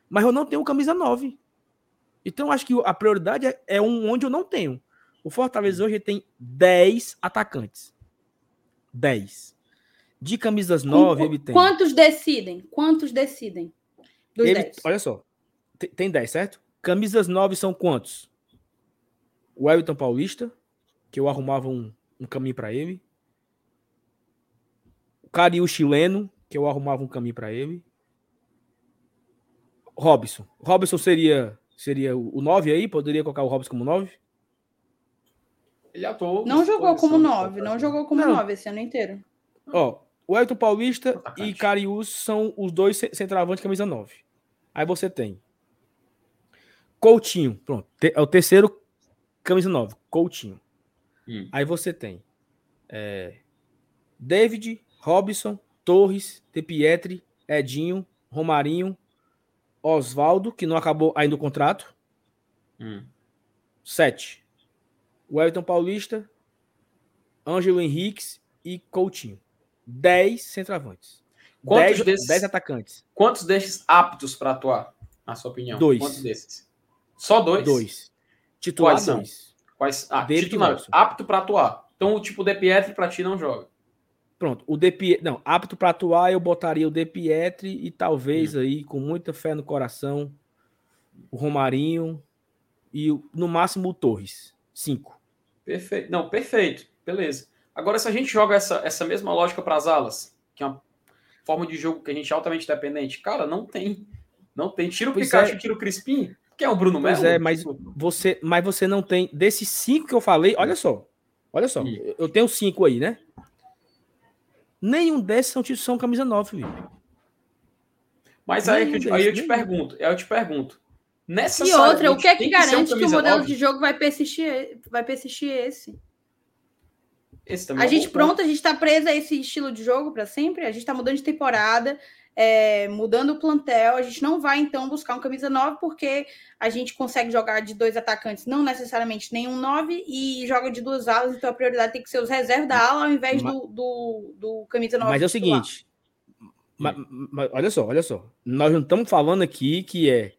Mas eu não tenho camisa 9. Então acho que a prioridade é, é um onde eu não tenho. O Fortaleza hoje tem 10 atacantes. 10. De camisas 9, ele tem. Quantos decidem? Quantos decidem? Dos ele, 10. Olha só. Tem 10, certo? Camisas 9 são quantos? O Everton Paulista, que eu arrumava um, um caminho para ele. O Cariu chileno, que eu arrumava um caminho para ele. Robson. Robson seria seria o 9 aí? Poderia colocar o Robson como 9? Ele atuou. Não jogou como 9, não jogou como 9 esse ano inteiro. Ó, o Elton Paulista Atacante. e Carius são os dois centroavantes camisa 9. Aí você tem Coutinho, pronto, é o terceiro camisa 9, Coutinho. Hum. Aí você tem é, David, Robson, Torres, De Pietri, Edinho, Romarinho, Oswaldo, que não acabou ainda o contrato. Hum. Sete o Everton Paulista, Ângelo Henriques e Coutinho. 10 centroavantes. Quantos 10, desses, 10 atacantes. Quantos desses aptos para atuar, na sua opinião? Dois. Quantos desses? Só dois? Dois. Titular Quais são? dois. Quais? Ah, titular, apto para atuar. Então, o tipo De Pietri para ti não joga. Pronto, o De Pietri, não, apto para atuar, eu botaria o De Pietri e talvez hum. aí, com muita fé no coração, o Romarinho e no máximo o Torres. Cinco. Perfeito. Não, perfeito. Beleza. Agora, se a gente joga essa, essa mesma lógica para as alas, que é uma forma de jogo que a gente é altamente dependente, cara, não tem. Não tem. Tira o pois Pikachu, é. tira o Crispim, que é o Bruno Melo. Pois é, mas você, mas você não tem. Desses cinco que eu falei, olha só. Olha só. Sim. Eu tenho cinco aí, né? Nenhum desses são, são camisa 9, Felipe. Mas aí, eu, aí eu te pergunto, aí eu te pergunto. Nessa e outra, o que é que garante que, que o modelo 9? de jogo vai persistir, vai persistir esse? esse a é gente, pronto, a gente está preso a esse estilo de jogo para sempre. A gente está mudando de temporada, é, mudando o plantel. A gente não vai, então, buscar um camisa 9, porque a gente consegue jogar de dois atacantes, não necessariamente nenhum 9, e joga de duas alas, então a prioridade tem que ser os reservas da ala ao invés mas, do, do, do, camisa 9. Mas é o seguinte. Mas, mas, olha só, olha só. Nós não estamos falando aqui que é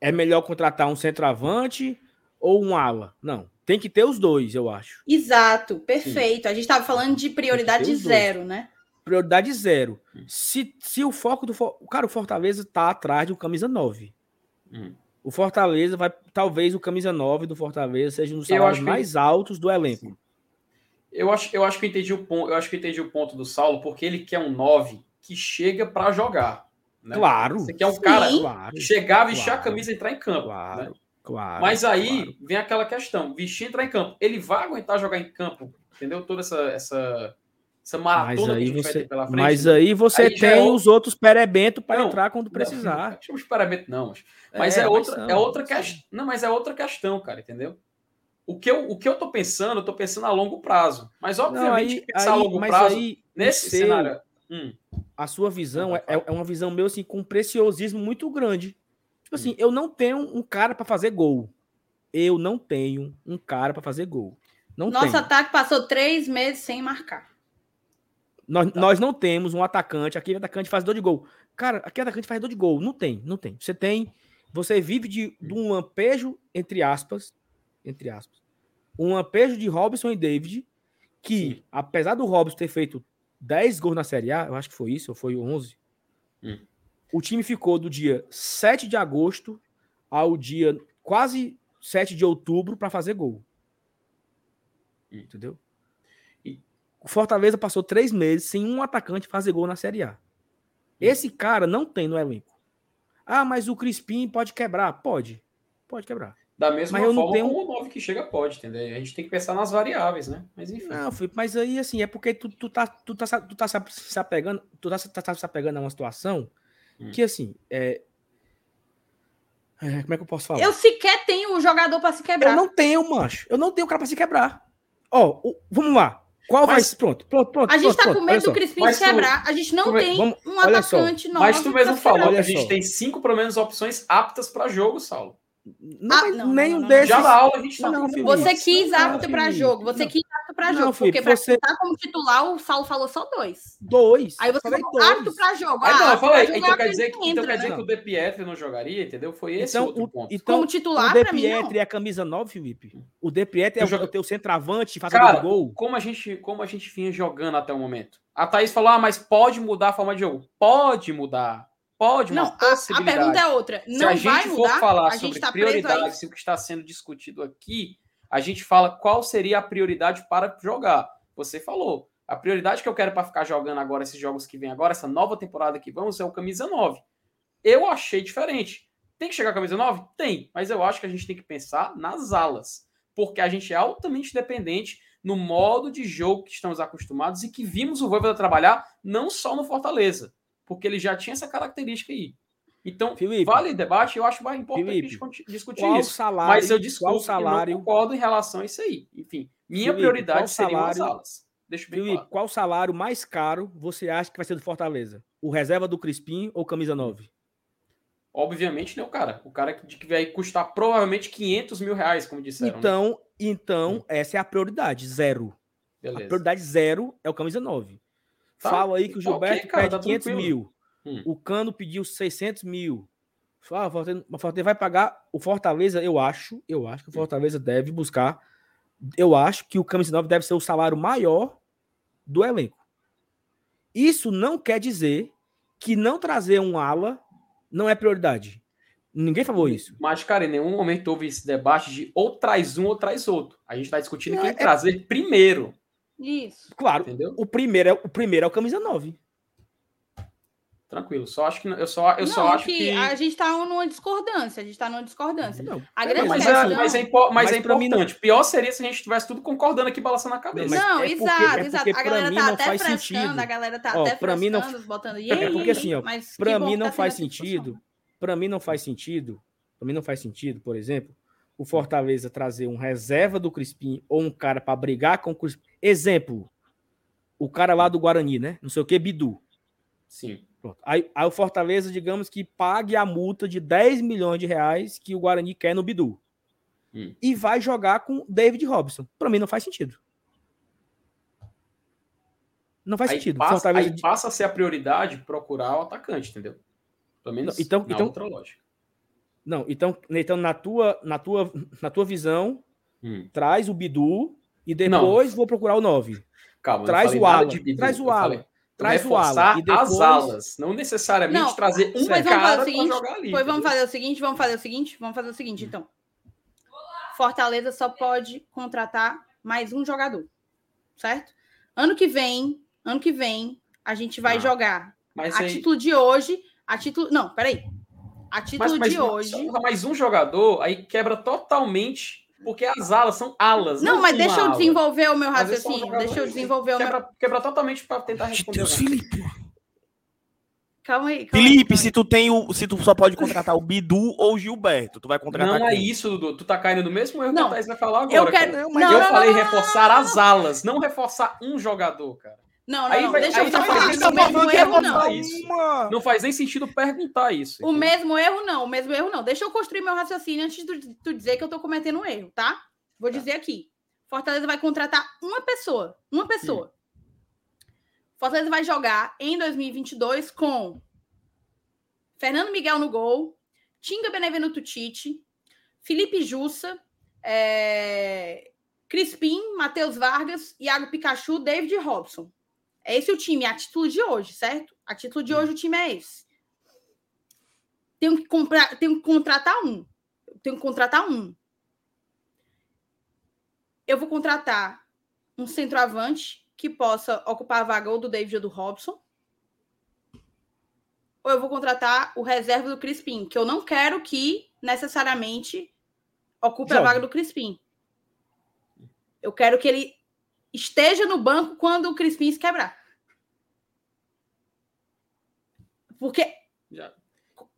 é melhor contratar um centroavante ou um ala? Não. Tem que ter os dois, eu acho. Exato, perfeito. Sim. A gente estava falando de prioridade zero, dois. né? Prioridade zero. Hum. Se, se o foco do. O cara, o Fortaleza tá atrás de um camisa 9. Hum. O Fortaleza vai. Talvez o camisa 9 do Fortaleza seja um dos salários mais que... altos do elenco. Eu acho, eu acho que entendi o ponto. Eu acho que entendi o ponto do Saulo, porque ele quer um 9 que chega para jogar. Né? Claro. Você quer um Sim. cara claro, chegar, vestir claro, a camisa e entrar em campo. Claro, né? claro. Mas aí claro. vem aquela questão: vestir e entrar em campo. Ele vai aguentar jogar em campo, entendeu? Toda essa, essa, essa maratona aí que a gente você- vai ter pela frente. Mas né? aí você Aí já é tem outro- os outros perebentos para Não, entrar quando Não, precisar. Não, chama de paramento, não. Mas, mas é, outra, são, é outra questão. Não, mas é outra questão, cara, entendeu? O que, eu, o que eu tô pensando, eu tô pensando a longo prazo. Mas, Não, obviamente, aí, pensar a aí- longo mas prazo, aí, nesse cenário. Hum, a sua visão é, Não, é uma visão meu assim, com um preciosismo muito grande. Tipo assim, Hum. eu não tenho um cara para fazer gol. Eu não tenho um cara para fazer gol. Não Nosso tenho. ataque passou três meses sem marcar. Nós, nós não temos um atacante, aquele atacante fazedor de gol. Cara, aquele atacante fazedor de gol. Não tem, não tem. Você tem. Você vive de, de um lampejo, entre aspas, entre aspas, um lampejo de Robson e David, que, Sim. apesar do Robson ter feito 10 gols na Série A, eu acho que foi isso, ou foi 11, Hum. o time ficou do dia 7 de agosto ao dia quase 7 de outubro para fazer gol. Hum. Entendeu? E- O Fortaleza passou três meses sem um atacante fazer gol na Série A. Esse cara não tem no elenco. Ah, mas o Crispim pode quebrar. Pode. Pode quebrar. Da mesma Mas eu não forma tenho- um como o 9 que chega pode, entendeu? A gente tem que pensar nas variáveis, né? Mas enfim. Não, Felipe, mas aí assim, é porque tu, tu tá, tu tá, se- tu tá se apegando, tu tá, se- tá se apegando a uma situação Hum. que assim, é... é, Como é que eu posso falar? Eu sequer tenho um jogador para se quebrar. Eu não tenho, mancho. Eu não tenho cara pra se quebrar. Ó, o- vamos lá. Qual vai Mas- ser? Pronto, pronto, pronto. A gente pronto, tá pronto, com medo do Crispim Mas se tu- quebrar. A gente não tu- tem vamos- um olha só. atacante novo. Mas tu mesmo falou que a gente tem cinco, pelo menos, opções aptas para jogo, Saulo. Não, Ah, não, nenhum não, não. desses. Aula a gente tá Não. Você quis Não, apto para jogo. Você Não. quis apto para Não, jogo. Felipe, porque para você- estar como titular, o Saulo falou só dois. Dois. Aí você Falei falou dois. apto para jogo. Ah, Ah, não, eu falei. jogo Então é quer dizer, que, aquele então entra, quer dizer né? que o De Pietri não jogaria, entendeu? Foi esse Então, outro o, ponto. então Como o titular, De pra mim, não. Pietri é a camisa 9, Felipe. O De Pietri é o, jogo- o teu centroavante, fazedor Cara, de gol. como a gente, como a gente vinha jogando até o momento. A Thaís falou: "Ah, mas pode mudar a forma de jogo". Pode mudar. Pode, Não, uma a, a pergunta é outra. Se Não a vai gente mudar, for falar a sobre tá a prioridades e o que está sendo discutido aqui, a gente fala qual seria a prioridade para jogar. Você falou, a prioridade que eu quero para ficar jogando agora esses jogos que vem agora, essa nova temporada que vamos, é o camisa 9. Eu achei diferente. Tem que chegar a camisa 9? Tem, mas eu acho que a gente tem que pensar nas alas, porque a gente é altamente dependente no modo de jogo que estamos acostumados e que vimos o Voivoda trabalhar não só no Fortaleza, porque ele já tinha essa característica aí. Então, Felipe. vale debate, eu acho mais importante Felipe, a discutir Qual isso. salário? Mas eu discuto salário? não concordo em relação a isso aí. Enfim, minha Felipe, prioridade qual seriam as salário- alas. Deixa bem Felipe, claro. qual salário mais caro você acha que vai ser do Fortaleza? O reserva do Crispim ou camisa 9? Obviamente, né, o cara. O cara que, vai custar provavelmente 500 mil reais, como disseram. né? Então, então essa é a prioridade, zero. A Beleza. prioridade zero é o camisa 9. Tá, Fala aí que o tá Gilberto cara, pede tá 500 tranquilo. mil. Hum. O Cano pediu 600 mil. Fala, o Fortaleza, o Fortaleza vai pagar. O Fortaleza, eu acho, eu acho que o Fortaleza deve buscar. Eu acho que o camisa 9 deve ser o salário maior do elenco. Isso não quer dizer que não trazer um ala não é prioridade. Ninguém falou isso. Mas, cara, em nenhum momento houve esse debate de ou traz um ou traz outro. A gente está discutindo Não, quem é- trazer primeiro, Isso. Claro, entendeu? o primeiro é o primeiro é o camisa 9. Tranquilo. Só acho que eu só eu não, só acho que, que a gente tá numa discordância. A gente tá numa discordância. Não, A Não, grande mas, questão... é, mas, é, impo- mas Mas é mim importante. Pior seria se a gente estivesse tudo concordando aqui, balançando a cabeça. não, é porque- exato, é exato. porque A pra galera mim tá não até faz frescando, sentido. a galera tá Ó, até pra mim não- frescando, botando... É porque assim, ó, Para mim que não tá faz sentido. Para mim não faz sentido. Para mim não faz sentido, por exemplo, o Fortaleza trazer um reserva do Crispim ou um cara para brigar com o Crispim. Exemplo, o cara lá do Guarani, né? Não sei o que, Bidu. Sim. Pronto. Aí, aí o Fortaleza, digamos que pague a multa de 10 milhões de reais que o Guarani quer no Bidu. Hum. E vai jogar com David Robson. Para mim não faz sentido. Não faz Aí, sentido. passa, Fortaleza aí passa a ser a prioridade procurar o atacante, entendeu? Pelo menos Não, então- na então- outra lógica. Não, então, então na tua, na tua, na tua visão, Hum. traz o Bidu e depois vou procurar o 9. Calma, não Traz o ala, de Bidu, traz o ala, Traz o ala e depois as alas, não necessariamente Não, trazer um pois vamos fazer cara o para seguinte, jogar ali. Pois vamos fazer o seguinte, vamos fazer o seguinte, vamos fazer o seguinte, então. Fortaleza só pode contratar mais um jogador, certo? Ano que vem, ano que vem, a gente vai Ah, jogar Mas a aí, título de hoje, a título, não, peraí. A título mas, mas, de hoje, mais um jogador aí quebra totalmente Porque as alas são alas. Não, mas deixa eu ala. desenvolver o meu são raciocínio. Deixa eu desenvolver o meu. Quebra, quebra totalmente para tentar responder. Deus? Felipe. Calma aí. Calma aí, Felipe, calma se aí. tu tem o. Se tu só pode contratar o Bidu ou o Gilberto, tu vai contratar. Não é quem? isso, Dudu. Tu tá caindo no mesmo erro Não, que o Thaís vai falar agora. Eu quero. cara. Não, mas não, eu não, falei não, não, reforçar as alas, não reforçar um jogador, cara. Não, não, Aí não. vai- Deixa eu só falar. mesmo dica erro, não. isso. Não faz nem sentido perguntar isso. O mesmo erro, não. O mesmo erro, não. Deixa eu construir meu raciocínio antes de tu dizer que eu tô cometendo um erro, tá? Vou dizer aqui. Fortaleza vai contratar uma pessoa. Uma pessoa. Fortaleza vai jogar em 2022 com Fernando Miguel no gol, Tinga Benevenuto Tite, Felipe Jussa, é... Crispim, Matheus Vargas, Iago Pikachu, David Robson. É esse o time, a título de hoje, certo? A título de hoje o time é esse. Tenho que comprar, tenho que contratar um. Tenho que contratar um. Eu vou contratar um centroavante que possa ocupar a vaga ou do David ou do Robson. Ou eu vou contratar o reserva do Crispim, que eu não quero que necessariamente ocupe a vaga do Crispim. Eu quero que ele esteja no banco quando o Crispim se quebrar. Porque Já.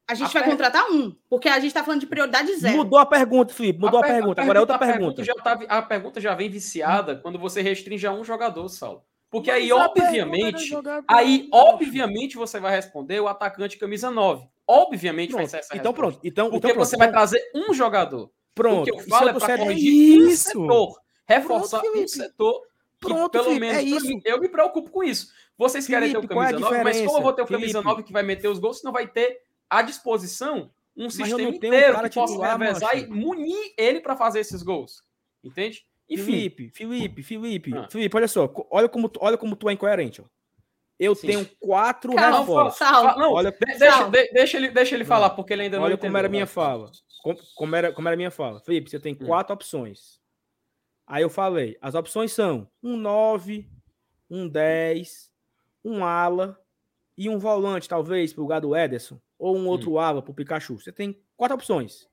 a gente A vai per- contratar um, porque a gente está falando de prioridade zero. Mudou a pergunta, Felipe. Mudou a, per- pergunta. Agora é outra a pergunta. já tá, a pergunta já vem viciada quando você restringe a um jogador, Saulo. Porque Mas aí, a pergunta obviamente, aí, obviamente, você vai responder o atacante camisa 9. Obviamente vai Pronto. ser essa Então resposta. pronto. Então, Porque então pronto. você vai trazer um jogador. Pronto. O que eu falo é tô para corrigir um isso. setor. Reforçar Pronto, um setor Pronto, pelo Felipe, menos, é isso. mim, eu me preocupo com isso. Vocês querem ter o Felipe, é camisa 9, mas como eu vou ter o diferença, camisa Felipe? 9 que vai meter os gols, se não vai ter à disposição um eu sistema um inteiro cara que possa titular, revezar e munir ele para fazer esses gols. Entende? Enfim, Felipe, Felipe, Felipe, Ah. Felipe, olha só, olha como, tu- olha como tu é incoerente. Ó. Eu Sim. tenho quatro Calma, reforços. Saulo. Fa- não, Olha, de- deixa, de- deixa ele, deixa ele Não. falar, porque ele ainda não olha entendeu. como era a minha vai. fala. Com- Como era, como era a minha fala. Felipe, você tem Hum. quatro opções. Aí eu falei, as opções são um 9, um 10, um ala e um volante, talvez, pro lugar do Ederson, ou um outro ala pro Pikachu. Você tem quatro opções.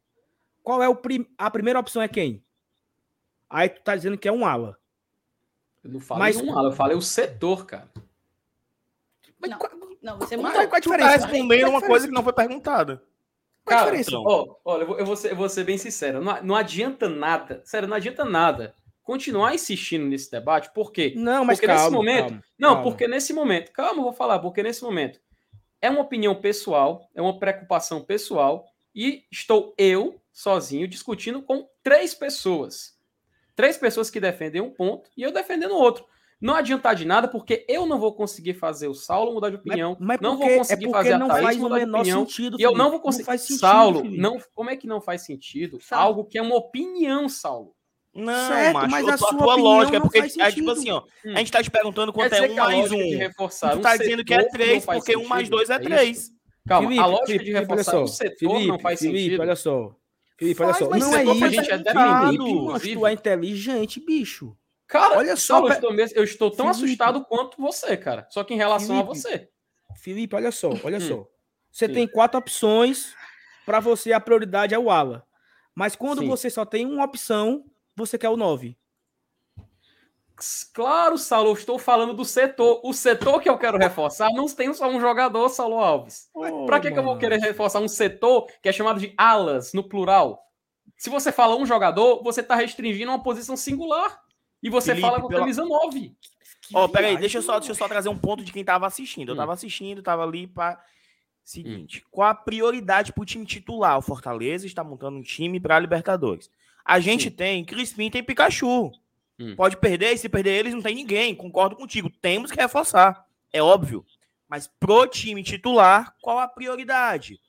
Qual é o prim... a primeira opção é quem? Aí tu tá dizendo que é um ala. Eu não falei Mas- um ala, eu falei o setor, cara. Mas Não. qual- Não, você mudou. qual a Tu tá diferença? respondendo uma coisa diferença? que não foi perguntada. Qual a Cara, diferença? Ó, olha, eu vou, eu vou ser, eu vou ser bem sincero. Não, não adianta nada. Sério, não adianta nada continuar insistindo nesse debate. Por quê? Não, mas Porque nesse calma, momento- calma, Não, calma. porque nesse momento, calma, eu vou falar, porque nesse momento é uma opinião pessoal, é uma preocupação pessoal, e estou eu, sozinho, discutindo com três pessoas. Três pessoas que defendem um ponto e eu defendendo outro. Não adiantar de nada, porque eu não vou conseguir fazer o Saulo mudar de opinião, Mas, mas não porque, vou conseguir é fazer a não Thaís faz o mudar de opinião, sentido. e eu não vou conseguir. faz sentido, Saulo, não, como é que não faz sentido? Saulo. Algo que é uma opinião, Saulo. Não, Certo, macho, mas a, a tua- sua lógica é não porque faz é tipo assim, ó. Hum. A gente tá te perguntando quanto é dizer um a mais um. reforçar Tu um tá dizendo que é três, faz porque um mais dois é É três. Calma, Felipe, a lógica Felipe, de reforçar só. um setor Felipe, não faz Felipe, sentido. olha só. Felipe, olha Faz, só. mas Não é a isso. gente é inclusive. tu é inteligente, bicho. Cara, Olha só, eu estou, mesmo- eu estou tão Felipe. assustado quanto você, cara. Só que em relação a Felipe. você. Felipe, olha só, olha Hum. só. Você Sim. tem quatro opções para você a prioridade é o ala. Mas quando Sim. você só tem uma opção, você quer o 9. Claro, Saulo, eu estou falando do setor. O setor que eu quero reforçar não tem só um jogador, Saulo Alves. Pra que, que eu vou querer reforçar um setor que é chamado de alas, no plural? Se você fala um jogador, você está restringindo uma posição singular. E você Felipe, fala com pela- camisa 9. Ó, peraí, deixa eu, só, deixa eu só trazer um ponto de quem tava assistindo. Eu Hum. tava assistindo, tava ali para Seguinte, qual a prioridade pro time titular? O Fortaleza está montando um time para Libertadores. A gente Sim. tem Crispim, tem Pikachu. Hum. Pode perder, e se perder eles, não tem ninguém. Concordo contigo. Temos que reforçar. É óbvio. Mas pro time titular, qual a prioridade?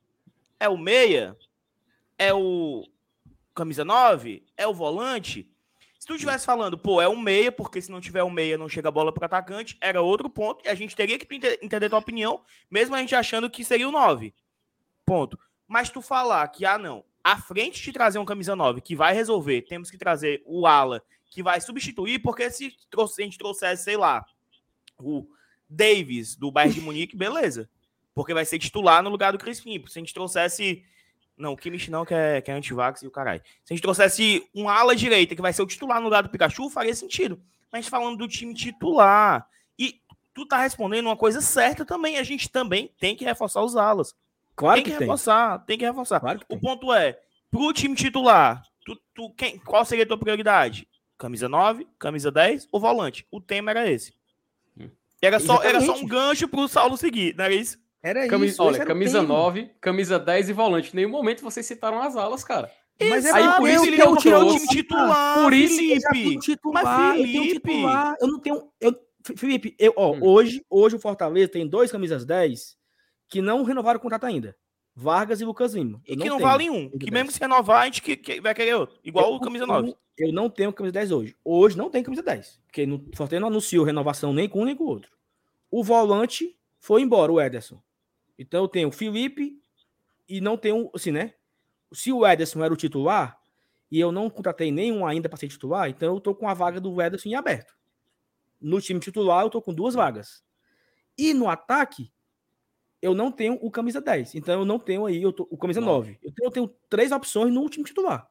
É o meia? É o camisa 9? É o volante? Se tu estivesse falando, pô, é um meia, porque se não tiver um meia, não chega a bola pro atacante, era outro ponto, e a gente teria que ente- entender tua opinião, mesmo a gente achando que seria o 9. Ponto. Mas tu falar que, ah, não, à frente de trazer um camisa 9 que vai resolver, temos que trazer o ala que vai substituir, porque se a gente trouxesse, sei lá, o Davis do Bayern de Munique, (laughs) beleza. Porque vai ser titular no lugar do Crispim. Se a gente trouxesse Não, o Kimmich não, que é, que é antivax e o caralho. Se a gente trouxesse um ala direita, que vai ser o titular no lugar do Pikachu, faria sentido. Mas falando do time titular. E tu tá respondendo uma coisa certa também. A gente também tem que reforçar os alas. Claro tem que, que, tem. reforçar, tem que reforçar. Claro que O tem. ponto é, pro time titular, tu, tu, quem, qual seria a tua prioridade? Camisa 9, camisa 10 ou volante? O tema era esse. Hum. Era só, era só um gancho pro Saulo seguir, não era isso? Era Camisa, isso. olha, camisa tema. 9, camisa 10 e volante. Em nenhum momento vocês citaram as alas, cara. Mas é Aí, por isso ele que eu não tirou o time titular, Por isso Eu Felipe. titular, Mas, eu Felipe- titular. Eu não tenho. Eu, Felipe, eu, ó, Hum. hoje, hoje o Fortaleza tem dois camisas 10 que não renovaram o contrato ainda. Vargas e Lucas Lima. E Eu que não tenho vale um. Que 10. mesmo que se renovar, a gente que, que vai querer outro. Igual Eu o camisa não- 9. Eu não tenho camisa 10 hoje. Hoje não tem camisa 10. Porque no, o Fortaleza não anunciou renovação nem com um nem com o outro. O volante foi embora, o Ederson. Então eu tenho o Felipe e não tenho, assim, né? Se o Ederson era o titular e eu não contratei nenhum ainda para ser titular, então eu tô com a vaga do Ederson em aberto. No time titular eu tô com duas vagas. E no ataque eu não tenho o camisa 10. Então eu não tenho aí eu tô, o camisa Nove. 9. Então eu tenho três opções no time titular.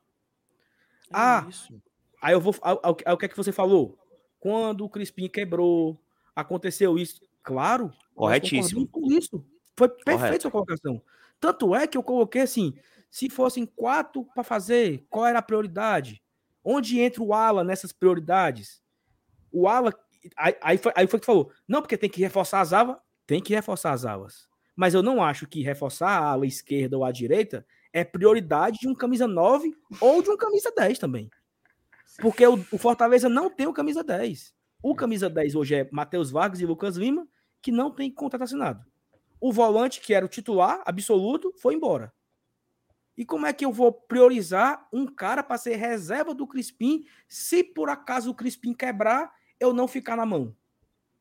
Ah, É isso. Aí eu vou. Ao, ao, ao que é que você falou? Quando o Crispim quebrou, aconteceu isso. Claro. Corretíssimo. Com isso. Foi perfeito Correto. sua colocação. Tanto é que eu coloquei assim: se fossem quatro para fazer, qual era a prioridade? Onde entra o Ala nessas prioridades? O Ala. Aí, aí, foi, aí foi que falou: não, porque tem que reforçar as alas. Tem que reforçar as alas. Mas eu não acho que reforçar a ala esquerda ou a direita é prioridade de um camisa 9 ou de um camisa 10 também. Porque o, o Fortaleza não tem o camisa 10. O camisa 10 hoje é Matheus Vargas e Lucas Lima, que não tem contrato assinado. O volante, que era o titular absoluto, foi embora. E como é que eu vou priorizar um cara para ser reserva do Crispim se por acaso o Crispim quebrar, eu não ficar na mão?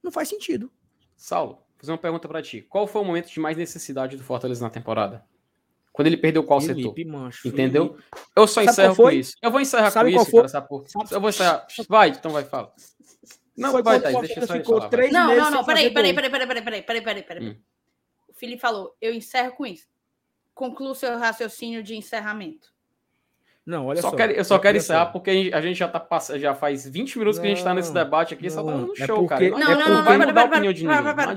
Não faz sentido. Saulo, fazer uma pergunta pra ti. Qual foi o momento de mais necessidade do Fortaleza na temporada? Quando ele perdeu qual setor? Felipe, mancho. Entendeu? Eu só Sabe encerro com isso. Eu vou encerrar Sabe com isso, foi? cara, sabe por... Sabe- Eu vou encerrar. Vai, então vai, fala. Não, Foi vai, Thaís, deixa Fortaleza só ele ficou falar. três Não, meses não, não, peraí, peraí, gol. peraí, peraí, peraí, peraí, peraí, peraí. Hum. O Felipe falou, eu encerro com isso. Conclua o seu raciocínio de encerramento. Não, olha Só só. quero- eu só quero encerrar porque a gente- já tá passando, já faz 20 minutos que a gente tá nesse Não, debate aqui, só tá não, dando é show, cara. porque- Não, É não, não, porque- não, vai pera, mudar a pera, opinião de ninguém. pera,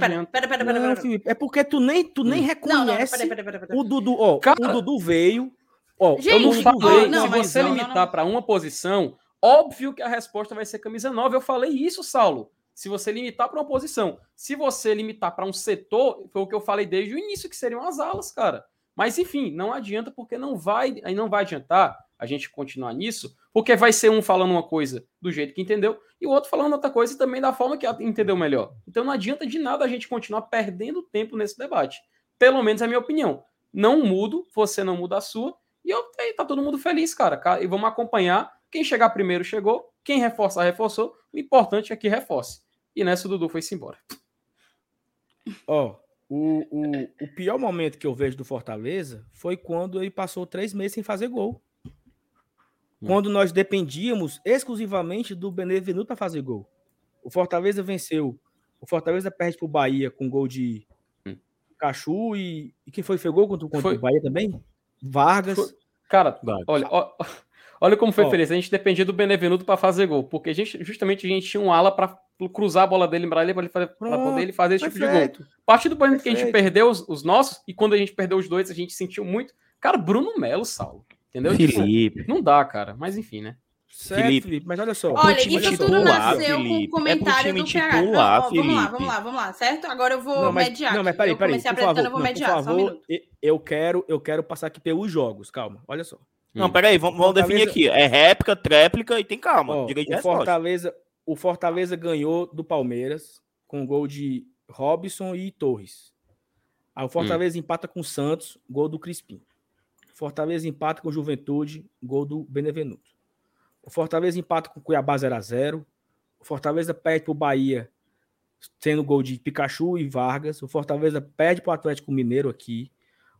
Não Não. Felipe, é porque tu nem, tu nem Não, não, reconhece o Dudu. Ó, Cara- o Dudu veio. Ó, Eu Gente, não o Dudu falei, ó, não, se você não, não, limitar não. para uma posição, óbvio que a resposta vai ser camisa 9. Eu falei isso, Saulo. Se você limitar para uma posição, se você limitar para um setor, foi o que eu falei desde o início, que seriam as alas, cara. Mas enfim, não adianta, porque não vai, não vai adiantar a gente continuar nisso, porque vai ser um falando uma coisa do jeito que entendeu e o outro falando outra coisa também da forma que entendeu melhor. Então não adianta de nada a gente continuar perdendo tempo nesse debate. Pelo menos é a minha opinião. Não mudo, você não muda a sua, e eu, tá todo mundo feliz, cara. Ca- E vamos acompanhar. Quem chegar primeiro chegou, quem reforçar, reforçou. O importante é que reforce. E nessa o Dudu foi-se embora. Ó, o, o, o pior momento que eu vejo do Fortaleza foi quando ele passou três meses sem fazer gol. Hum. Quando nós dependíamos exclusivamente do Benevenuto para fazer gol. O Fortaleza venceu. O Fortaleza perde pro Bahia com gol de Hum. Cachu e, e quem foi que fez gol contra, contra Foi- o Bahia também? Vargas. Foi- Cara, Vai. olha, ó- (laughs) olha como foi Ó. feliz. A gente dependia do Benevenuto para fazer gol, porque a gente, justamente a gente tinha um ala para cruzar a bola dele para ele, para Pronto, poder ele fazer esse tipo de gol. Perfeito. A partir do momento que a gente Perfeito. perdeu os, os nossos, e quando a gente perdeu os dois, a gente sentiu muito. Cara, Bruno Melo, Saulo. Entendeu? Tipo, Felipe. não dá, cara. Mas enfim, né? Certo, Felipe. Felipe. Mas olha só. Olha, isso tudo titular, nasceu com Felipe. o comentário É do PH. titular, Não, ó, vamos lá, Felipe. vamos lá, vamos lá, certo? Agora eu vou Não, mas, mediar. não, mas aqui. peraí, eu peraí. comecei Por favor, eu vou não, por mediar, só um favor, minuto. e- eu quero, eu quero passar aqui pelos jogos. Calma, olha só. Não, Hum. peraí, vamos, vamos definir aqui. É réplica, tréplica e tem calma. Ó, Direito o. Fortaleza, o Fortaleza ganhou do Palmeiras com gol de Robson e Torres. Aí o Fortaleza empata com o Santos, gol do Crispim. O Fortaleza empata com o Juventude, gol do Benevenuto. O Fortaleza empata com o Cuiabá 0 a 0. O Fortaleza perde para o Bahia, sendo gol de Pikachu e Vargas. O Fortaleza perde para o Atlético Mineiro aqui.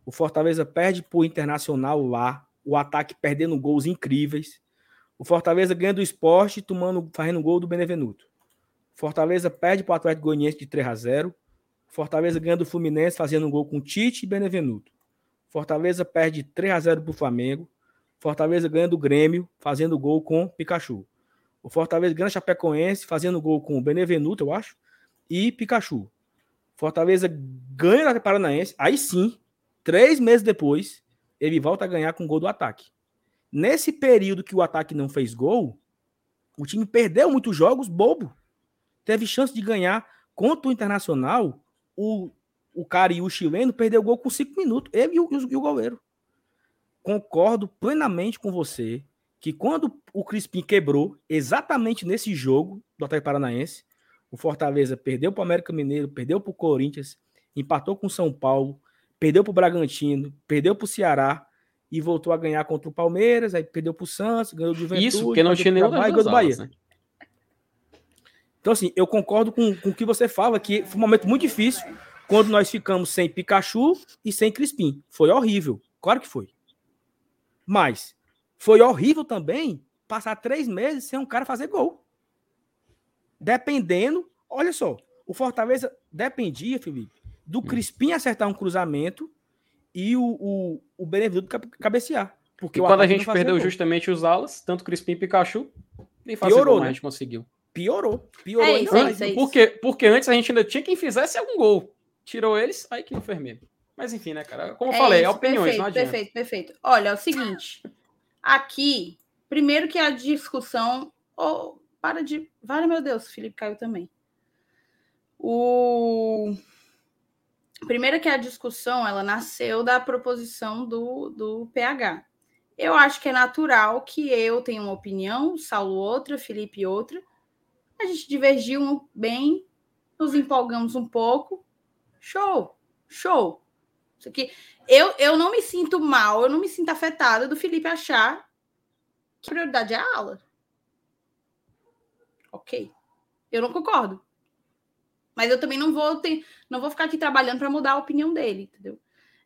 O Fortaleza perde para o Internacional lá. O ataque perdendo gols incríveis. O Fortaleza ganha do esporte, tomando, fazendo gol do Benevenuto. Fortaleza perde para o Atlético Goianiense de 3 a 0. Fortaleza ganha do Fluminense, fazendo um gol com Tite e Benevenuto. Fortaleza perde 3 a 0 pro Flamengo. Fortaleza ganha do Grêmio, fazendo gol com Pikachu. O Fortaleza ganha Chapecoense, fazendo gol com o Benevenuto, eu acho, e Pikachu. Fortaleza ganha da Paranaense, aí sim, três meses depois, ele volta a ganhar com gol do ataque. Nesse período que o ataque não fez gol, o time perdeu muitos jogos bobo. Teve chance de ganhar contra o Internacional. O, o cara e o chileno perdeu o gol com cinco minutos. Ele e o, e o goleiro. Concordo plenamente com você que quando o Crispim quebrou, exatamente nesse jogo do Atlético Paranaense, o Fortaleza perdeu para o América Mineiro, perdeu para o Corinthians, empatou com o São Paulo, perdeu para o Bragantino, perdeu para o Ceará e voltou a ganhar contra o Palmeiras, aí perdeu para o Santos, ganhou do Juventude. Isso, porque não tinha nenhum Bahia, do Bahia. Né? Então, assim, eu concordo com, com o que você fala, que foi um momento muito difícil quando nós ficamos sem Pikachu e sem Crispim. Foi horrível, claro que foi. Mas foi horrível também passar três meses sem um cara fazer gol. Dependendo, olha só, o Fortaleza dependia, Felipe, do hum. Crispim acertar um cruzamento e o, o, o Benevenuto cabecear. Porque e quando a gente perdeu gol. justamente os alas, tanto Crispim e Pikachu, nem fazer Piorou, gol, né? a gente conseguiu. Piorou. Piorou é isso, é isso, é isso. Porque, porque antes a gente ainda tinha quem fizesse algum gol. Tirou eles, aí que não fez mesmo. Mas enfim, né, cara? Como eu é falei, isso, opiniões, perfeito, não adianta. Perfeito, perfeito. Olha, é o seguinte. Aqui, primeiro que a discussão. Oh, para de. Vale, meu Deus, o Felipe caiu também. O. Primeiro que a discussão ela nasceu da proposição do, do PH. Eu acho que é natural que eu tenha uma opinião, Saulo outra, Felipe outra. A gente divergiu bem, nos empolgamos um pouco. Show, show. Isso aqui. Eu, eu não me sinto mal, eu não me sinto afetada do Felipe achar que a prioridade é a aula. Ok. Eu não concordo. Mas eu também não vou ter, não vou ficar aqui trabalhando para mudar a opinião dele, entendeu?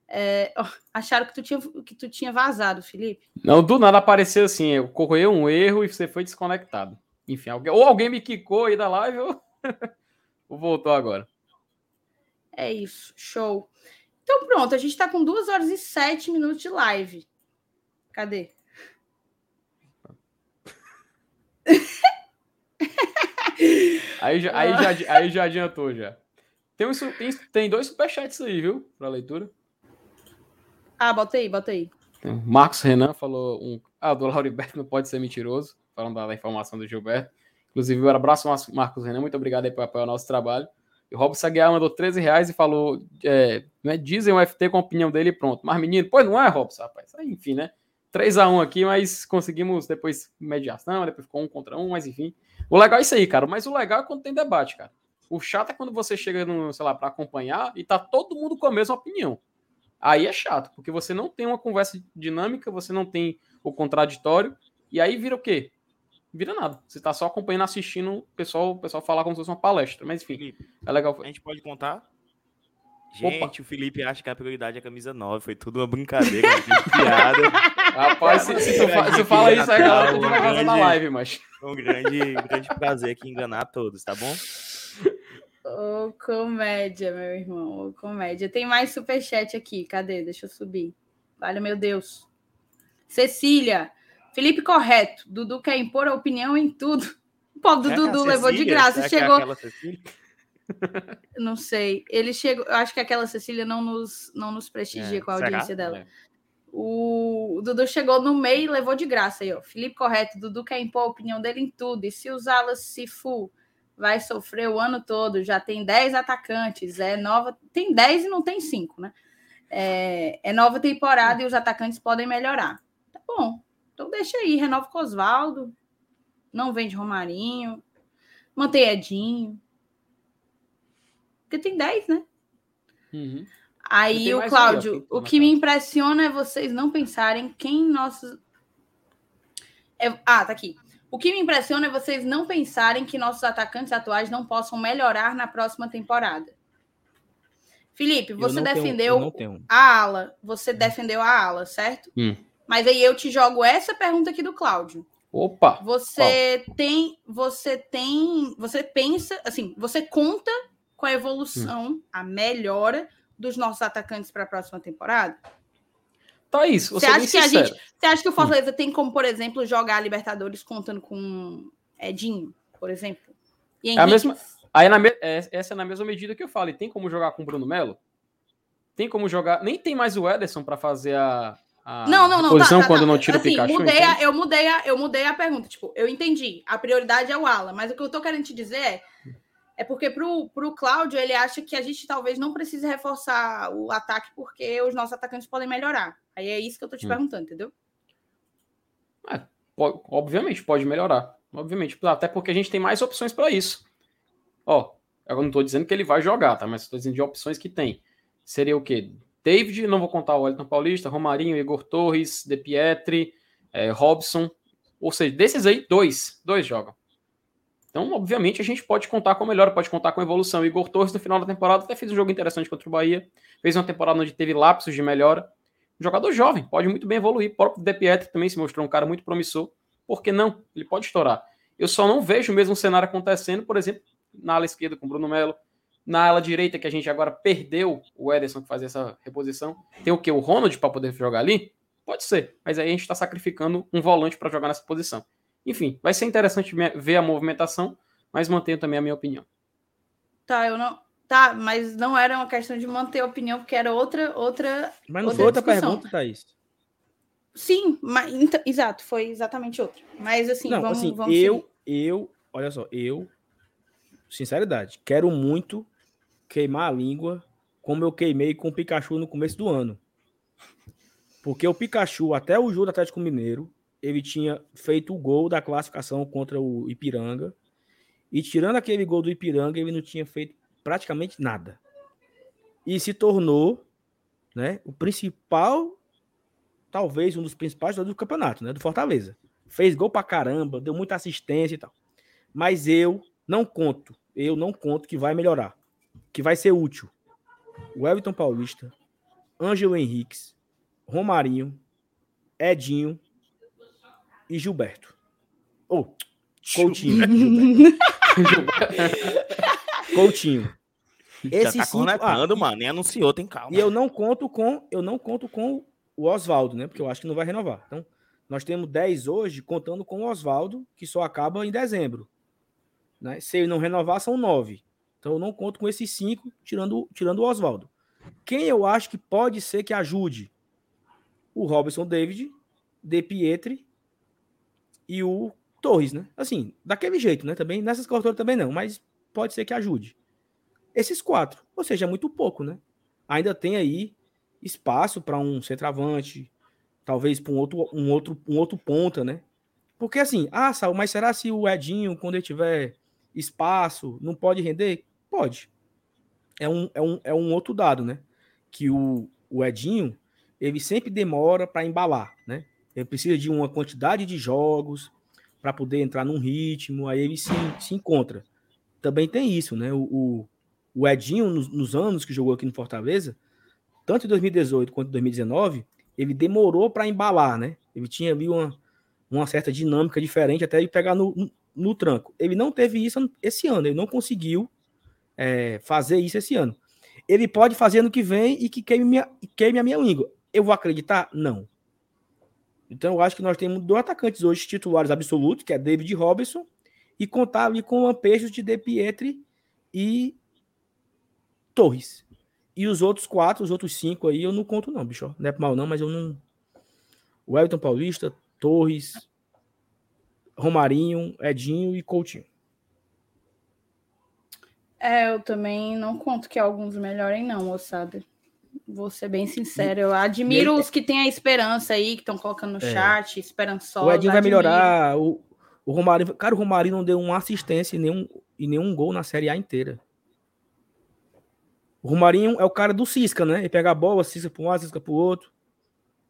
É, acharam que tu, tinha, que tu tinha vazado, Felipe? Não, do nada apareceu assim, ocorreu um erro e você foi desconectado. Enfim, alguém, ou alguém me quicou aí da live ou, (laughs) ou voltou agora. É isso, show. Então pronto, a gente está com duas horas e sete minutos de live. Cadê? aí, já, aí, já, aí já adiantou já. Tem, um, tem, tem dois superchats aí, viu? Para leitura. Ah, bota aí, bota aí. Marcos Renan falou um. Ah, do Lauriberto não pode ser mentiroso. Falando da, informação do Gilberto. Inclusive, um abraço, Marcos Renan. Muito obrigado aí por apoiar o nosso trabalho. E o Rob Saguiar mandou 13 reais e falou: é, né, dizem o FT com a opinião dele pronto. Mas, menino, pois não é, Robson, rapaz. Aí, enfim, né? 3 a 1 aqui, mas conseguimos depois mediação, depois ficou um contra um, mas enfim. O legal é isso aí, cara. Mas o legal é quando tem debate, cara. O chato é quando você chega, no, sei lá, para acompanhar e tá todo mundo com a mesma opinião. Aí é chato, porque você não tem uma conversa dinâmica, você não tem o contraditório, e aí vira o quê? Vira nada. Você tá só acompanhando, assistindo o pessoal, o pessoal falar como se fosse uma palestra. Mas enfim, Felipe, é legal. A gente pode contar? Gente, Opa. o Felipe acha que a prioridade é a camisa 9. Foi tudo uma brincadeira, (laughs) piada. Rapaz, se, se, tu, fa se fala isso, aí a galera vai fazer na live, mas. Um grande, um grande prazer aqui enganar todos, tá bom? Ô, oh, comédia, meu irmão. Oh, comédia. Tem mais superchat aqui. Cadê? Deixa eu subir. Vale, meu Deus. Cecília, Felipe correto. Dudu quer impor a opinião em tudo. Pô, do Dudu levou de graça. chegou. (laughs) não sei. Ele chegou. Eu acho que aquela Cecília não nos, não nos prestigia é, com a audiência será? dela. É. O, o Dudu chegou no meio e levou de graça aí, ó. Felipe correto. Dudu quer impor a opinião dele em tudo. E se usá-la se for, vai sofrer o ano todo. Já tem 10 atacantes. É nova. Tem 10 e não tem 5, né? É, é nova temporada e os atacantes podem melhorar. Tá bom. Então deixa aí, renova com Oswaldo, não vende Romarinho, mantém Edinho. Porque tem 10, né? Uhum. Aí o Cláudio, o que me impressiona é vocês não pensarem quem nossos. É... Ah, tá aqui. O que me impressiona é vocês não pensarem que nossos atacantes atuais não possam melhorar na próxima temporada. Felipe, você defendeu tenho, a ala. Você defendeu a ala, certo? Hum. Mas aí eu te jogo essa pergunta aqui do Cláudio. Opa! Você tem, você tem, você pensa, assim, você conta com a evolução, hum. a melhora dos nossos atacantes para a próxima temporada? Thaís, você acha que a gente, você acha que o Fortaleza hum. tem como, por exemplo, jogar a Libertadores contando com Edinho, por exemplo? é a mesma, aí na, é, essa é na mesma medida que eu falo. E tem como jogar com o Bruno Melo? Tem como jogar. Nem tem mais o Ederson para fazer a, a não, não, não, posição tá, tá, quando tá. não tira assim, o Pikachu. Mudei a, eu, mudei a, eu mudei a pergunta. Tipo, eu entendi. A prioridade é o Ala, mas o que eu tô querendo te dizer é. É porque pro, pro Cláudio, ele acha que a gente talvez não precise reforçar o ataque porque os nossos atacantes podem melhorar. Aí é isso que eu tô te hum. perguntando, entendeu? É, pode, obviamente, pode melhorar. Obviamente. Até porque a gente tem mais opções para isso. Ó, eu não tô dizendo que ele vai jogar, tá? Mas estou dizendo de opções que tem. Seria o quê? David, não vou contar o Wellington Paulista, Romarinho, Igor Torres, De Pietri, é, Robson. Ou seja, desses aí, dois. Dois jogam. Então, obviamente, a gente pode contar com melhor, pode contar com evolução. O Igor Torres, no final da temporada, até fez um jogo interessante contra o Bahia. Fez uma temporada onde teve lapsos de melhora. Um jogador jovem, pode muito bem evoluir. O próprio De Pietri também se mostrou um cara muito promissor. Por que não? Ele pode estourar. Eu só não vejo o mesmo cenário acontecendo, por exemplo, na ala esquerda com o Bruno Melo, na ala direita, que a gente agora perdeu o Ederson que fazia essa reposição. Tem o que? O Ronald para poder jogar ali? Pode ser, mas aí a gente está sacrificando um volante para jogar nessa posição. Enfim, vai ser interessante ver a movimentação, mas mantenho também a minha opinião. Tá, eu não. Tá, mas não era uma questão de manter a opinião, porque era outra. outra mas não outra foi outra pergunta, Thaís. Sim, mas, então, exato, foi exatamente outra. Mas assim, não, vamos, assim, vamos eu, seguir. eu, olha só, eu, sinceridade, quero muito queimar a língua como eu queimei com o Pikachu no começo do ano. Porque o Pikachu, até o jogo do Atlético Mineiro, ele tinha feito o gol da classificação contra o Ipiranga. E tirando aquele gol do Ipiranga, ele não tinha feito praticamente nada. E se tornou né, o principal, talvez um dos principais do campeonato, né, do Fortaleza. Fez gol pra caramba, deu muita assistência e tal. Mas eu não conto, eu não conto que vai melhorar que vai ser útil. O Everton Paulista, Ângelo Henriques, Romarinho, Edinho e Gilberto. Ou oh, Coutinho. (laughs) (laughs) Coutinho. Esse Já tá conectando, ah, mano. Nem anunciou, tem calma. E eu não conto com, eu não conto com o Oswaldo, né? Porque eu acho que não vai renovar. Então, nós temos 10 hoje, contando com o Oswaldo, que só acaba em dezembro. Né? Se ele não renovar, são 9. Então eu não conto com esses cinco, tirando, tirando o Oswaldo. Quem eu acho que pode ser que ajude? O Robson David, De Pietri e o Torres, né? Assim, daquele jeito, né? Também, nessas coberturas também não, mas pode ser que ajude. Esses quatro, ou seja, é muito pouco, né? Ainda tem aí espaço para um centroavante, talvez para um outro, um, outro, um outro ponta, né? Porque assim, ah, Sal, mas será se o Edinho, quando ele tiver espaço, não pode render? Pode. É um, é um, é um outro dado, né? Que o, o Edinho, ele sempre demora para embalar, né? Ele precisa de uma quantidade de jogos para poder entrar num ritmo, aí ele se, se encontra. Também tem isso, né? O, o, o Edinho, nos, nos, anos que jogou aqui no Fortaleza, tanto em 2018 quanto em 2019, ele demorou para embalar, né? Ele tinha ali uma, uma certa dinâmica diferente até ele pegar no, no, no tranco. Ele não teve isso esse ano, ele não conseguiu é, fazer isso esse ano. Ele pode fazer ano que vem e que queime, minha, queime a minha língua. Eu vou acreditar? Não. Então eu acho que nós temos dois atacantes hoje titulares absolutos, que é David Robinson, e contar ali com Lampejos de De Pietri e Torres. E os outros quatro, os outros cinco aí, eu não conto não, bicho. Não é mal não, mas eu não... O Everton Paulista, Torres, Romarinho, Edinho e Coutinho. É, eu também não conto que alguns melhorem, não, moçada. Vou ser bem sincero. Eu admiro os que têm a esperança aí, que estão colocando no é. chat, esperançosos. O Edinho vai melhorar. O, o Romarinho. Cara, o Romarinho não deu uma assistência e nenhum, e nenhum gol na Série A inteira. O Romarinho é o cara do Cisca, né? Ele pega a bola, cisca para um lado, cisca para o outro.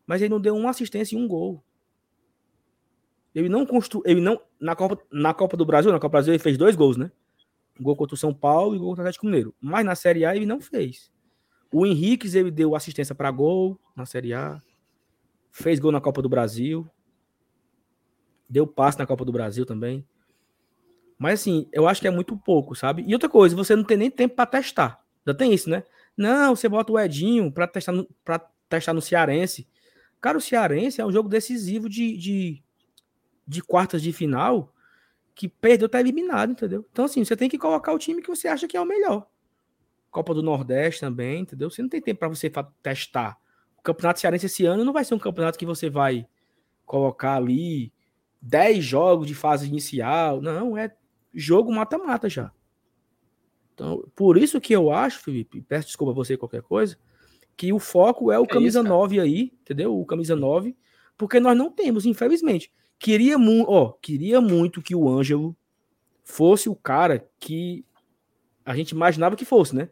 Mas ele não deu uma assistência e um gol. Ele não construiu. Ele não. Na Copa, na Copa do Brasil, na Copa do Brasil, ele fez dois gols, né? Gol contra o São Paulo e gol contra o Atlético Mineiro. Mas na Série A ele não fez. O Henrique ele deu assistência para gol na Série A. Fez gol na Copa do Brasil. Deu passe na Copa do Brasil também. Mas assim, eu acho que é muito pouco, sabe? E outra coisa, você não tem nem tempo para testar. Já tem isso, né? Não, você bota o Edinho para testar, no, testar no Cearense. Cara, o Cearense é um jogo decisivo de, de, de quartas de final que perdeu, tá eliminado, entendeu? Então, assim, você tem que colocar o time que você acha que é o melhor. Copa do Nordeste também, entendeu? Você não tem tempo para você testar. O Campeonato Cearense esse ano não vai ser um campeonato que você vai colocar ali 10 jogos de fase inicial. Não, é jogo mata-mata já. Então, por isso que eu acho, Felipe, peço desculpa a você qualquer coisa, que o foco é o é camisa isso, 9 aí, entendeu? O camisa 9, porque nós não temos, infelizmente. Queria, mu ó, queria muito que o Ângelo fosse o cara que a gente imaginava que fosse, né?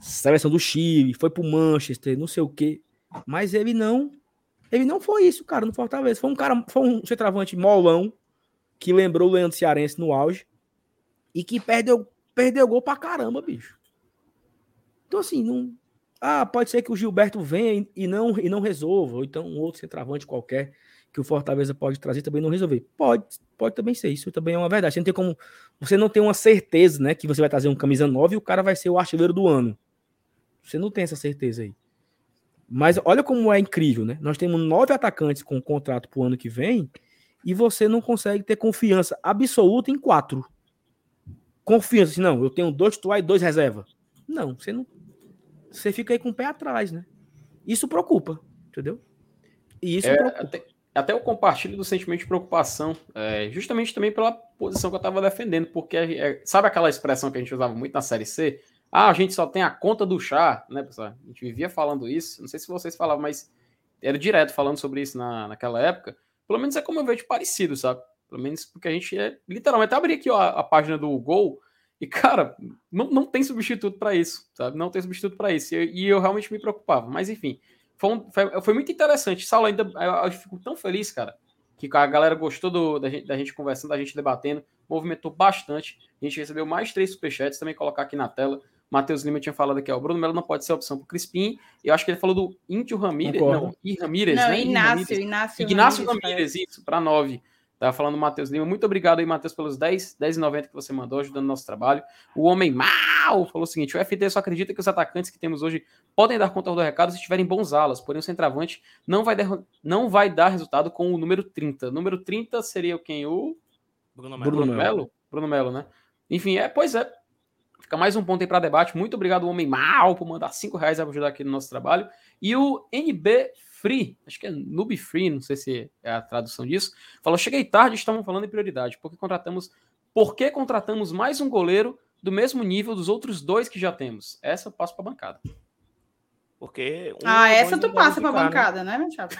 Seleção do Chile, foi pro Manchester, não sei o quê. Mas ele não. Ele não foi isso, cara, no Fortaleza. Foi um cara, foi um centroavante molão, que lembrou o Leandro Cearense no auge. E que perdeu, perdeu gol pra caramba, bicho. Então, assim, não. Ah, pode ser que o Gilberto venha e não, e não resolva, ou então um outro centroavante qualquer que o Fortaleza pode trazer também não resolver. Pode, pode também ser, isso também é uma verdade. Você não tem como, você não tem uma certeza, né, que você vai trazer um camisa 9 e o cara vai ser o artilheiro do ano. Você não tem essa certeza aí. Mas olha como é incrível, né? Nós temos nove atacantes com contrato para o ano que vem e você não consegue ter confiança absoluta em quatro. Confiança, assim, não, eu tenho dois titular e dois reserva. Não, você não. Você fica aí com o pé atrás, né? Isso preocupa, entendeu? E isso é, preocupa. Até, até eu compartilho do sentimento de preocupação, é, justamente também pela posição que eu estava defendendo, porque é, sabe aquela expressão que a gente usava muito na Série C? Ah, a gente só tem a conta do chá, né, pessoal? A gente vivia falando isso, não sei se vocês falavam, mas era direto falando sobre isso na, naquela época. Pelo menos é como eu vejo parecido, sabe? Pelo menos porque a gente é. Literalmente, abri aqui ó, a página do Gol e, cara, não, não tem substituto para isso, sabe? Não tem substituto para isso. E, e eu realmente me preocupava. Mas, enfim, foi, um, foi, foi, muito interessante. Saulo, ainda eu, eu, fico tão feliz, cara, que a galera gostou do, da, gente, da gente conversando, da gente debatendo, movimentou bastante. A gente recebeu mais três superchats, também colocar aqui na tela. Matheus Lima tinha falado aqui, ó, o Bruno Melo não pode ser a opção para o Crispim. Eu acho que ele falou do Índio Ramírez, não, I Ramírez, não, né? Inácio, Inácio, Ignácio Ramírez, isso, para nove. Tava falando o Matheus Lima. Muito obrigado aí, Matheus, pelos 10, 10,90 que você mandou, ajudando o nosso trabalho. O Homem Mal falou o seguinte: o FT só acredita que os atacantes que temos hoje podem dar conta do recado se tiverem bons alas, porém o centroavante não vai, dar, não vai dar resultado com o número 30. O número 30 seria quem? O Bruno Melo. Bruno Melo, Bruno Melo né? Enfim, é, pois é. Fica mais um ponto aí para debate. Muito obrigado, Homem Mal, por mandar 5 reais para ajudar aqui no nosso trabalho. E o NB Free, acho que é Noob Free, não sei se é a tradução disso, falou: cheguei tarde, estavam falando em prioridade, porque contratamos, por que contratamos mais um goleiro do mesmo nível dos outros dois que já temos? Essa eu passo para bancada. Porque. Um ah, essa tu passa para né? bancada, né, meu chapa?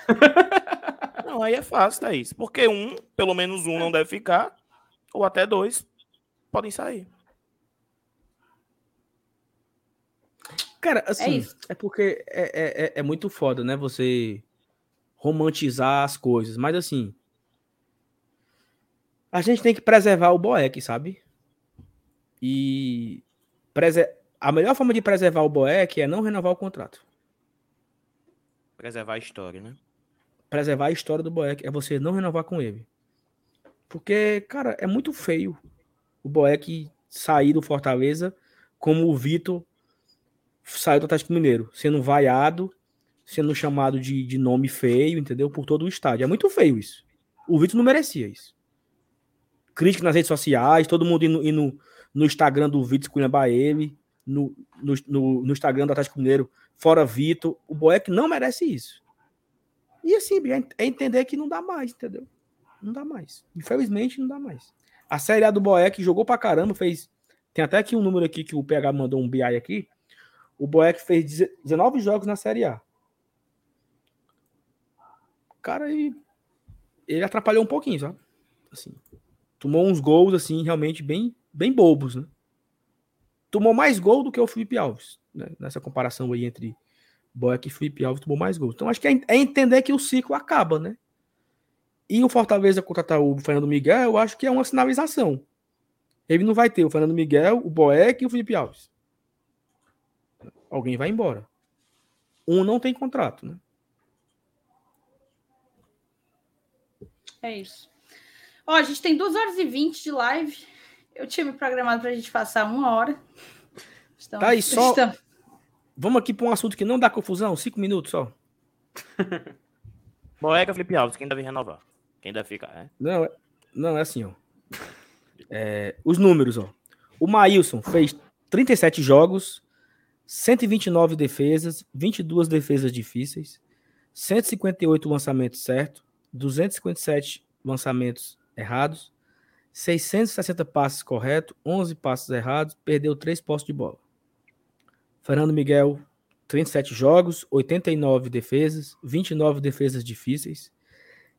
(laughs) não, aí é fácil, Thaís. Porque um, pelo menos um, não deve ficar, ou até dois podem sair. Cara, é assim, é, é porque é, é, é, é, muito foda, né? Você romantizar as coisas. Mas assim, a gente tem que preservar o Boeck, sabe? E preser... a melhor forma de preservar o Boeck é não renovar o contrato. Preservar a história, né? Preservar a história do Boeck é você não renovar com ele. Porque, cara, é muito feio o Boeck sair do Fortaleza como o Vitor saiu do Atlético Mineiro, sendo vaiado, sendo chamado de, de nome feio, entendeu? Por todo o estádio. É muito feio isso. O Vitor não merecia isso. Crítica nas redes sociais, todo mundo indo, indo no Instagram do Vitor esculhambar ele, no, no, no, no, Instagram do Atlético Mineiro, fora Vitor. O Boeck não merece isso. E assim, é, é entender que não dá mais, entendeu? Não dá mais. Infelizmente, não dá mais. A Série A do Boeck jogou pra caramba, fez. Tem até aqui um número aqui que o PH mandou um BI aqui. O Boeck fez 19 jogos na Série A. Cara, ele, ele atrapalhou um pouquinho, sabe? Assim, tomou uns gols, assim, realmente bem, bem bobos, né? Tomou mais gol do que o Felipe Alves, né? Nessa comparação aí entre Boeck e Felipe Alves, tomou mais gols. Então, acho que é, é entender que o ciclo acaba, né? E o Fortaleza contratar o Fernando Miguel, eu acho que é uma sinalização. Ele não vai ter o Fernando Miguel, o Boeck e o Felipe Alves alguém vai embora. Um não tem contrato, né? É isso. Ó, a gente tem 2 horas e 20 de live. Eu tinha me programado para a gente passar uma hora. Estamos, tá aí, só. (laughs) Estamos... Vamos aqui para um assunto que não dá confusão, cinco minutos só. (laughs) Boeca, Felipe Alves, quem deve renovar? Quem deve ficar, né? Não, é- não, é assim, ó. É, os números, ó. O Maílson fez 37 jogos, 129 defesas, 22 defesas difíceis, 158 lançamentos certos, 257 lançamentos errados, 660 passes corretos, 11 passes errados, perdeu 3 postos de bola. Fernando Miguel, 37 jogos, 89 defesas, 29 defesas difíceis,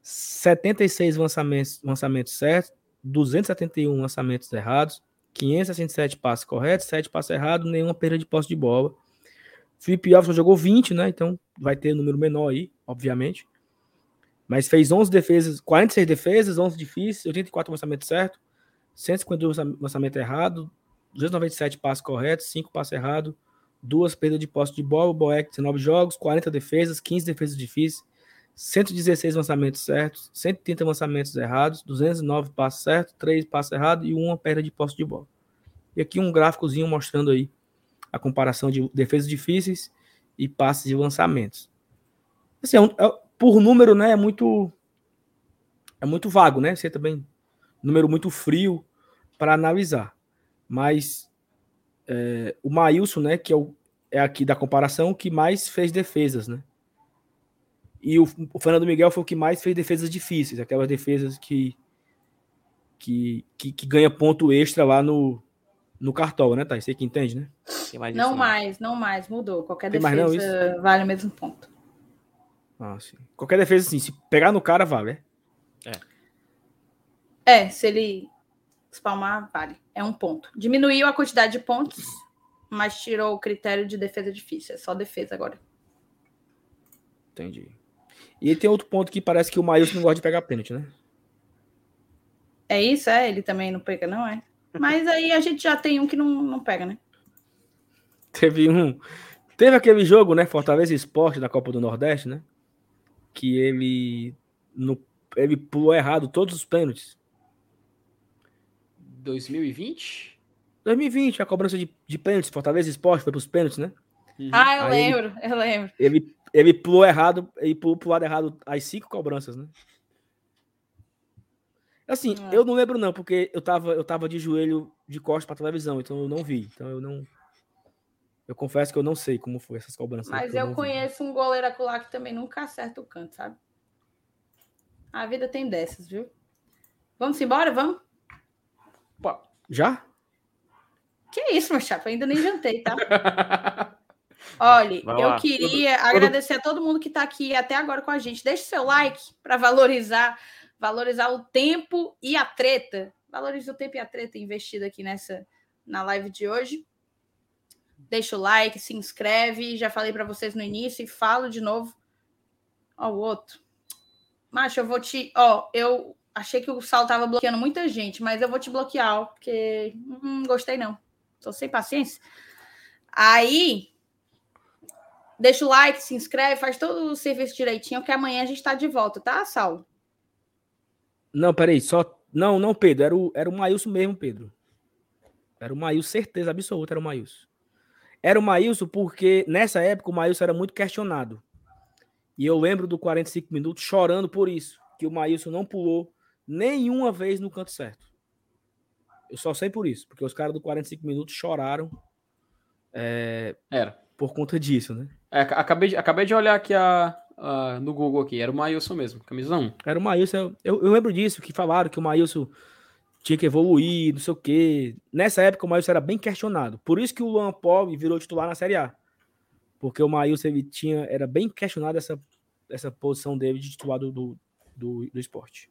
76 lançamentos, lançamentos certos, 271 lançamentos errados, 567 passes corretos, 7 passes errados, nenhuma perda de posse de bola. Felipe Alves só jogou 20, né? Então vai ter um número menor aí, obviamente. Mas fez 11 defesas, 46 defesas, 11 difíceis, 84 lançamentos certos, 152 lançamento errado, 297 passes corretos, 5 passes errados, duas perdas de posse de bola, o Boeck 19 jogos, 40 defesas, 15 defesas difíceis, 116 lançamentos certos, 130 lançamentos errados, 209 passos certos, 3 passos errados e uma perda de posse de bola. E aqui um gráficozinho mostrando aí a comparação de defesas difíceis e passes de lançamentos. Assim, é um, é, por número, né, é muito é muito vago, né? Você também número muito frio para analisar. Mas é, o Maílson, né, que é, o, é aqui da comparação, que mais fez defesas, né? E o, o, Fernando Miguel foi o que mais fez defesas difíceis, aquelas defesas que que, que, que ganha ponto extra lá no, no cartão, né, Tá? Você que entende, né? Mais não mais, não mais, mudou. Qualquer Tem defesa vale o mesmo ponto. Ah, sim. Qualquer defesa, assim, se pegar no cara, vale, é? É, se ele espalmar, vale. É um ponto. Diminuiu a quantidade de pontos, mas tirou o critério de defesa difícil. É só defesa agora. Entendi. E tem outro ponto que parece que o Maílson não gosta de pegar pênalti, né? É isso, é? Ele também não pega, não é? Mas aí a gente já tem um que não, não pega, né? Teve um. Teve aquele jogo, né? Fortaleza Esporte da Copa do Nordeste, né? Que ele. No, ele pulou errado todos os pênaltis. 2020? 2020, a cobrança de, de pênaltis. Fortaleza Esporte foi para os pênaltis, né? Uhum. Ah, eu aí lembro, ele, eu lembro. Ele, ele pulou errado, ele pulou pro lado errado as cinco cobranças, né? Assim, é. eu não lembro não, porque eu tava, eu tava de joelho de costas pra televisão, então eu não vi. Então eu não. Eu confesso que eu não sei como foi essas cobranças. Mas eu, eu conheço vi. um goleiro acolá que também nunca acerta o canto, sabe? A vida tem dessas, viu? Vamos embora? Vamos? Já? Que isso, meu chapa? Ainda nem jantei, tá? (laughs) Olha, eu queria agradecer a todo mundo que está aqui até agora com a gente. Deixe seu like para valorizar, valorizar o tempo e a treta. Valorize o tempo e a treta investida aqui nessa na live de hoje. Deixa o like, se inscreve. Já falei para vocês no início e falo de novo. Ó, o outro. Macho, eu vou te. Ó, eu achei que o Sal tava bloqueando muita gente, mas eu vou te bloquear, porque não hum, gostei não. Tô sem paciência. Aí, deixa o like, se inscreve, faz todo o serviço direitinho, que amanhã a gente tá de volta, tá, Sal? Não, peraí, só. Não, não, Pedro, era o, era o Maílson mesmo, Pedro. Era o Maílson, certeza absoluta, era o Maílson. Era o Maílson porque nessa época o Maílson era muito questionado. E eu lembro do 45 minutos chorando por isso, que o Maílson não pulou nenhuma vez no canto certo. Eu só sei por isso, porque os caras do 45 minutos choraram. É, Era. Por conta disso, né? É, acabei, de, acabei de olhar aqui a, a, no Google aqui, era o Maílson mesmo, camisa 1. Era o Maílson, eu, eu lembro disso, que falaram que o Maílson tinha que evoluir, não sei o quê. Nessa época o Maílson era bem questionado. Por isso que o Luan Pobre virou titular na Série A. Porque o Maílson ele tinha, era bem questionado essa, essa posição dele de titular do, do, do, do esporte.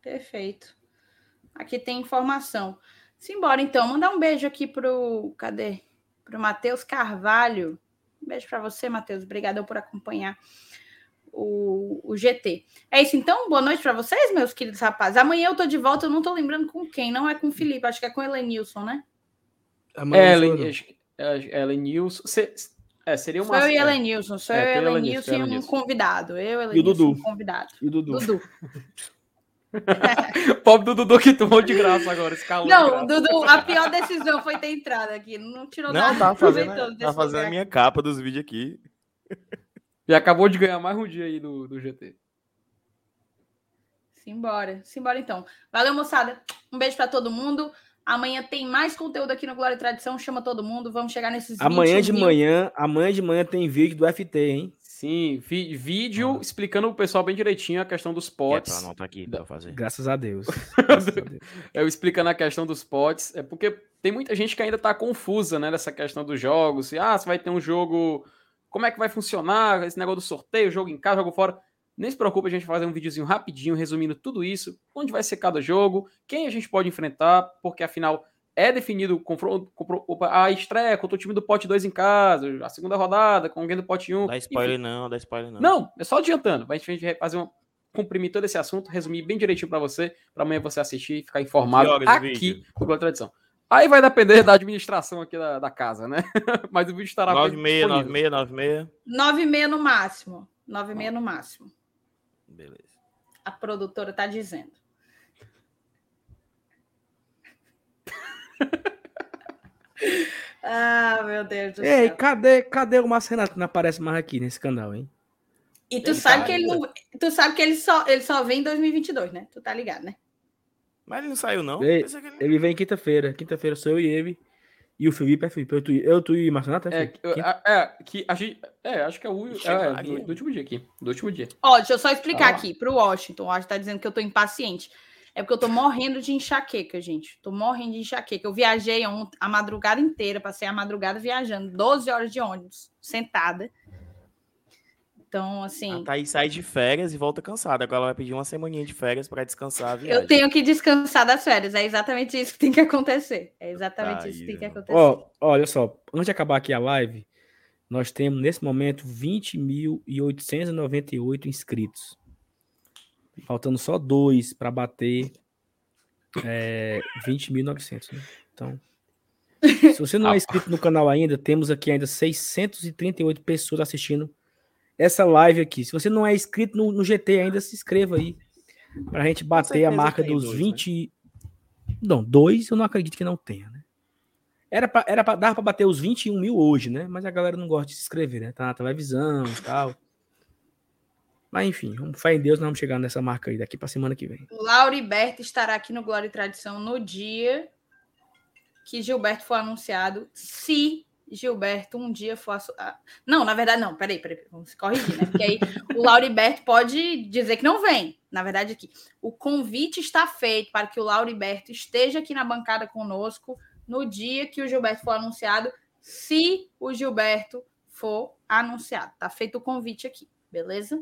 Perfeito. Aqui tem informação. Simbora, então. Mandar um beijo aqui pro. Cadê? Pro Matheus Carvalho. Um beijo para você, Matheus. Obrigada por acompanhar o, o GT. É isso, então. Boa noite para vocês, meus queridos rapazes. Amanhã eu tô de volta. Eu não tô lembrando com quem. Não é com o Felipe. Acho que é com o Elenilson, né? É, Ellen, é, Elenilson. É, seria uma. Sou eu e Elenilson. Sou é, eu e Elenilson e um convidado. Eu, Elenilson, e o Dudu. Um convidado. E o Dudu. Dudu. (laughs) (laughs) Pobre do Dudu que tomou de graça agora, esse calor. Não, Dudu, a pior decisão foi ter entrado aqui. Não tirou não, nada. Tá fazendo, tá fazendo a minha capa dos vídeos aqui. Já acabou de ganhar mais um dia aí do, do GT. Simbora, simbora então. Valeu, moçada. Um beijo para todo mundo. Amanhã tem mais conteúdo aqui no Glória e Tradição. Chama todo mundo. Vamos chegar nesses Amanhã de mil. manhã, amanhã de manhã tem vídeo do FT, hein? Sim, vi- vídeo Ah. explicando pro pessoal bem direitinho a questão dos É pra potes. anotar aqui pra eu fazer. Graças a Deus. (laughs) Graças a Deus. Eu explicando a questão dos potes. É porque tem muita gente que ainda tá confusa, né, nessa questão dos jogos. Se, ah, se vai ter um jogo. Como é que vai funcionar? Esse negócio do sorteio, jogo em casa, jogo fora. Nem se preocupe, a gente vai fazer um videozinho rapidinho, resumindo tudo isso. Onde vai ser cada jogo, quem a gente pode enfrentar, porque afinal é definido o confronto, a estreia contra o time do pote 2 em casa, a segunda rodada com alguém do pote 1. Dá spoiler não, dá spoiler não. Não, é só adiantando. Vai a gente fazer um comprimir todo esse assunto, resumir bem direitinho para você, para amanhã você assistir e ficar informado aqui no Globo Tradição. Aí vai depender da administração aqui da, da casa, né? (laughs) Mas o vídeo estará 96. 96, 96. Nove e meia no máximo. Nove e meia no máximo. Beleza. A produtora tá dizendo. (laughs) ah, meu Deus do Ei, céu. cadê, cadê o Márcio Renato que não aparece mais aqui nesse canal, hein? E tu Ele sabe tá que ele não, tu sabe que ele só, ele só vem em 2022, né? Tu tá ligado, né? Mas ele não saiu, não. Que ele- Ele vem quinta-feira. Quinta-feira sou eu e ele. E o Felipe é Felipe. Eu, tu, eu, tu e o Márcio Renato é É, Felipe. Quinta- é, que a gente. É, acho que é o. É, Maria. do, do último dia aqui. Do último dia. Ó, deixa eu só explicar Ah. aqui pro Washington. O Washington tá dizendo que eu tô impaciente. É porque eu tô morrendo de enxaqueca, gente. Tô morrendo de enxaqueca. Eu viajei ont- a madrugada inteira, passei a madrugada viajando, 12 horas de ônibus, sentada. Então, assim, A Thaís sai de férias e volta cansada. Agora ela vai pedir uma semaninha de férias pra descansar a viagem. eu tenho que descansar das férias. É exatamente isso que tem que acontecer. É exatamente isso que tem que acontecer. Ó, olha só. Antes de acabar aqui a live, nós temos nesse momento 20.898 inscritos. Faltando só dois para bater é, 20.900. Né? Então, se você não é inscrito no canal ainda, temos aqui ainda 638 pessoas assistindo essa live aqui. Se você não é inscrito no, no GT ainda, se inscreva aí. Pra gente bater a marca dos dois, né? 20. Não, dois eu não acredito que não tenha, né? Era pra, era pra dar pra bater os 21 mil hoje, né? Mas a galera não gosta de se inscrever, né? Tá na televisão e tal. Mas enfim, vamos fé em Deus, nós vamos chegar nessa marca aí daqui pra semana que vem. Lauriberto estará aqui no Glória e Tradição no dia que Gilberto for anunciado, se Gilberto um dia for. assu- ah, Não, na verdade, não, peraí, peraí, vamos se corrigir, né? Porque aí o Lauriberto pode dizer que não vem. Na verdade, aqui, o convite está feito para que o Lauriberto esteja aqui na bancada conosco no dia que o Gilberto for anunciado, se o Gilberto for anunciado. Tá feito o convite aqui, beleza?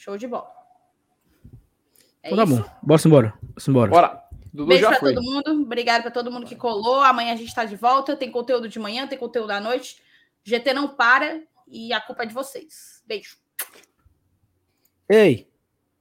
Show de bola. É Então tá isso. bom, bora embora. Bora embora. Bora. Dudu Beijo já pra foi. todo mundo. Obrigado pra todo mundo que colou. Amanhã a gente tá de volta. Tem conteúdo de manhã, tem conteúdo à noite. GT não para e a culpa é de vocês. Beijo. Ei,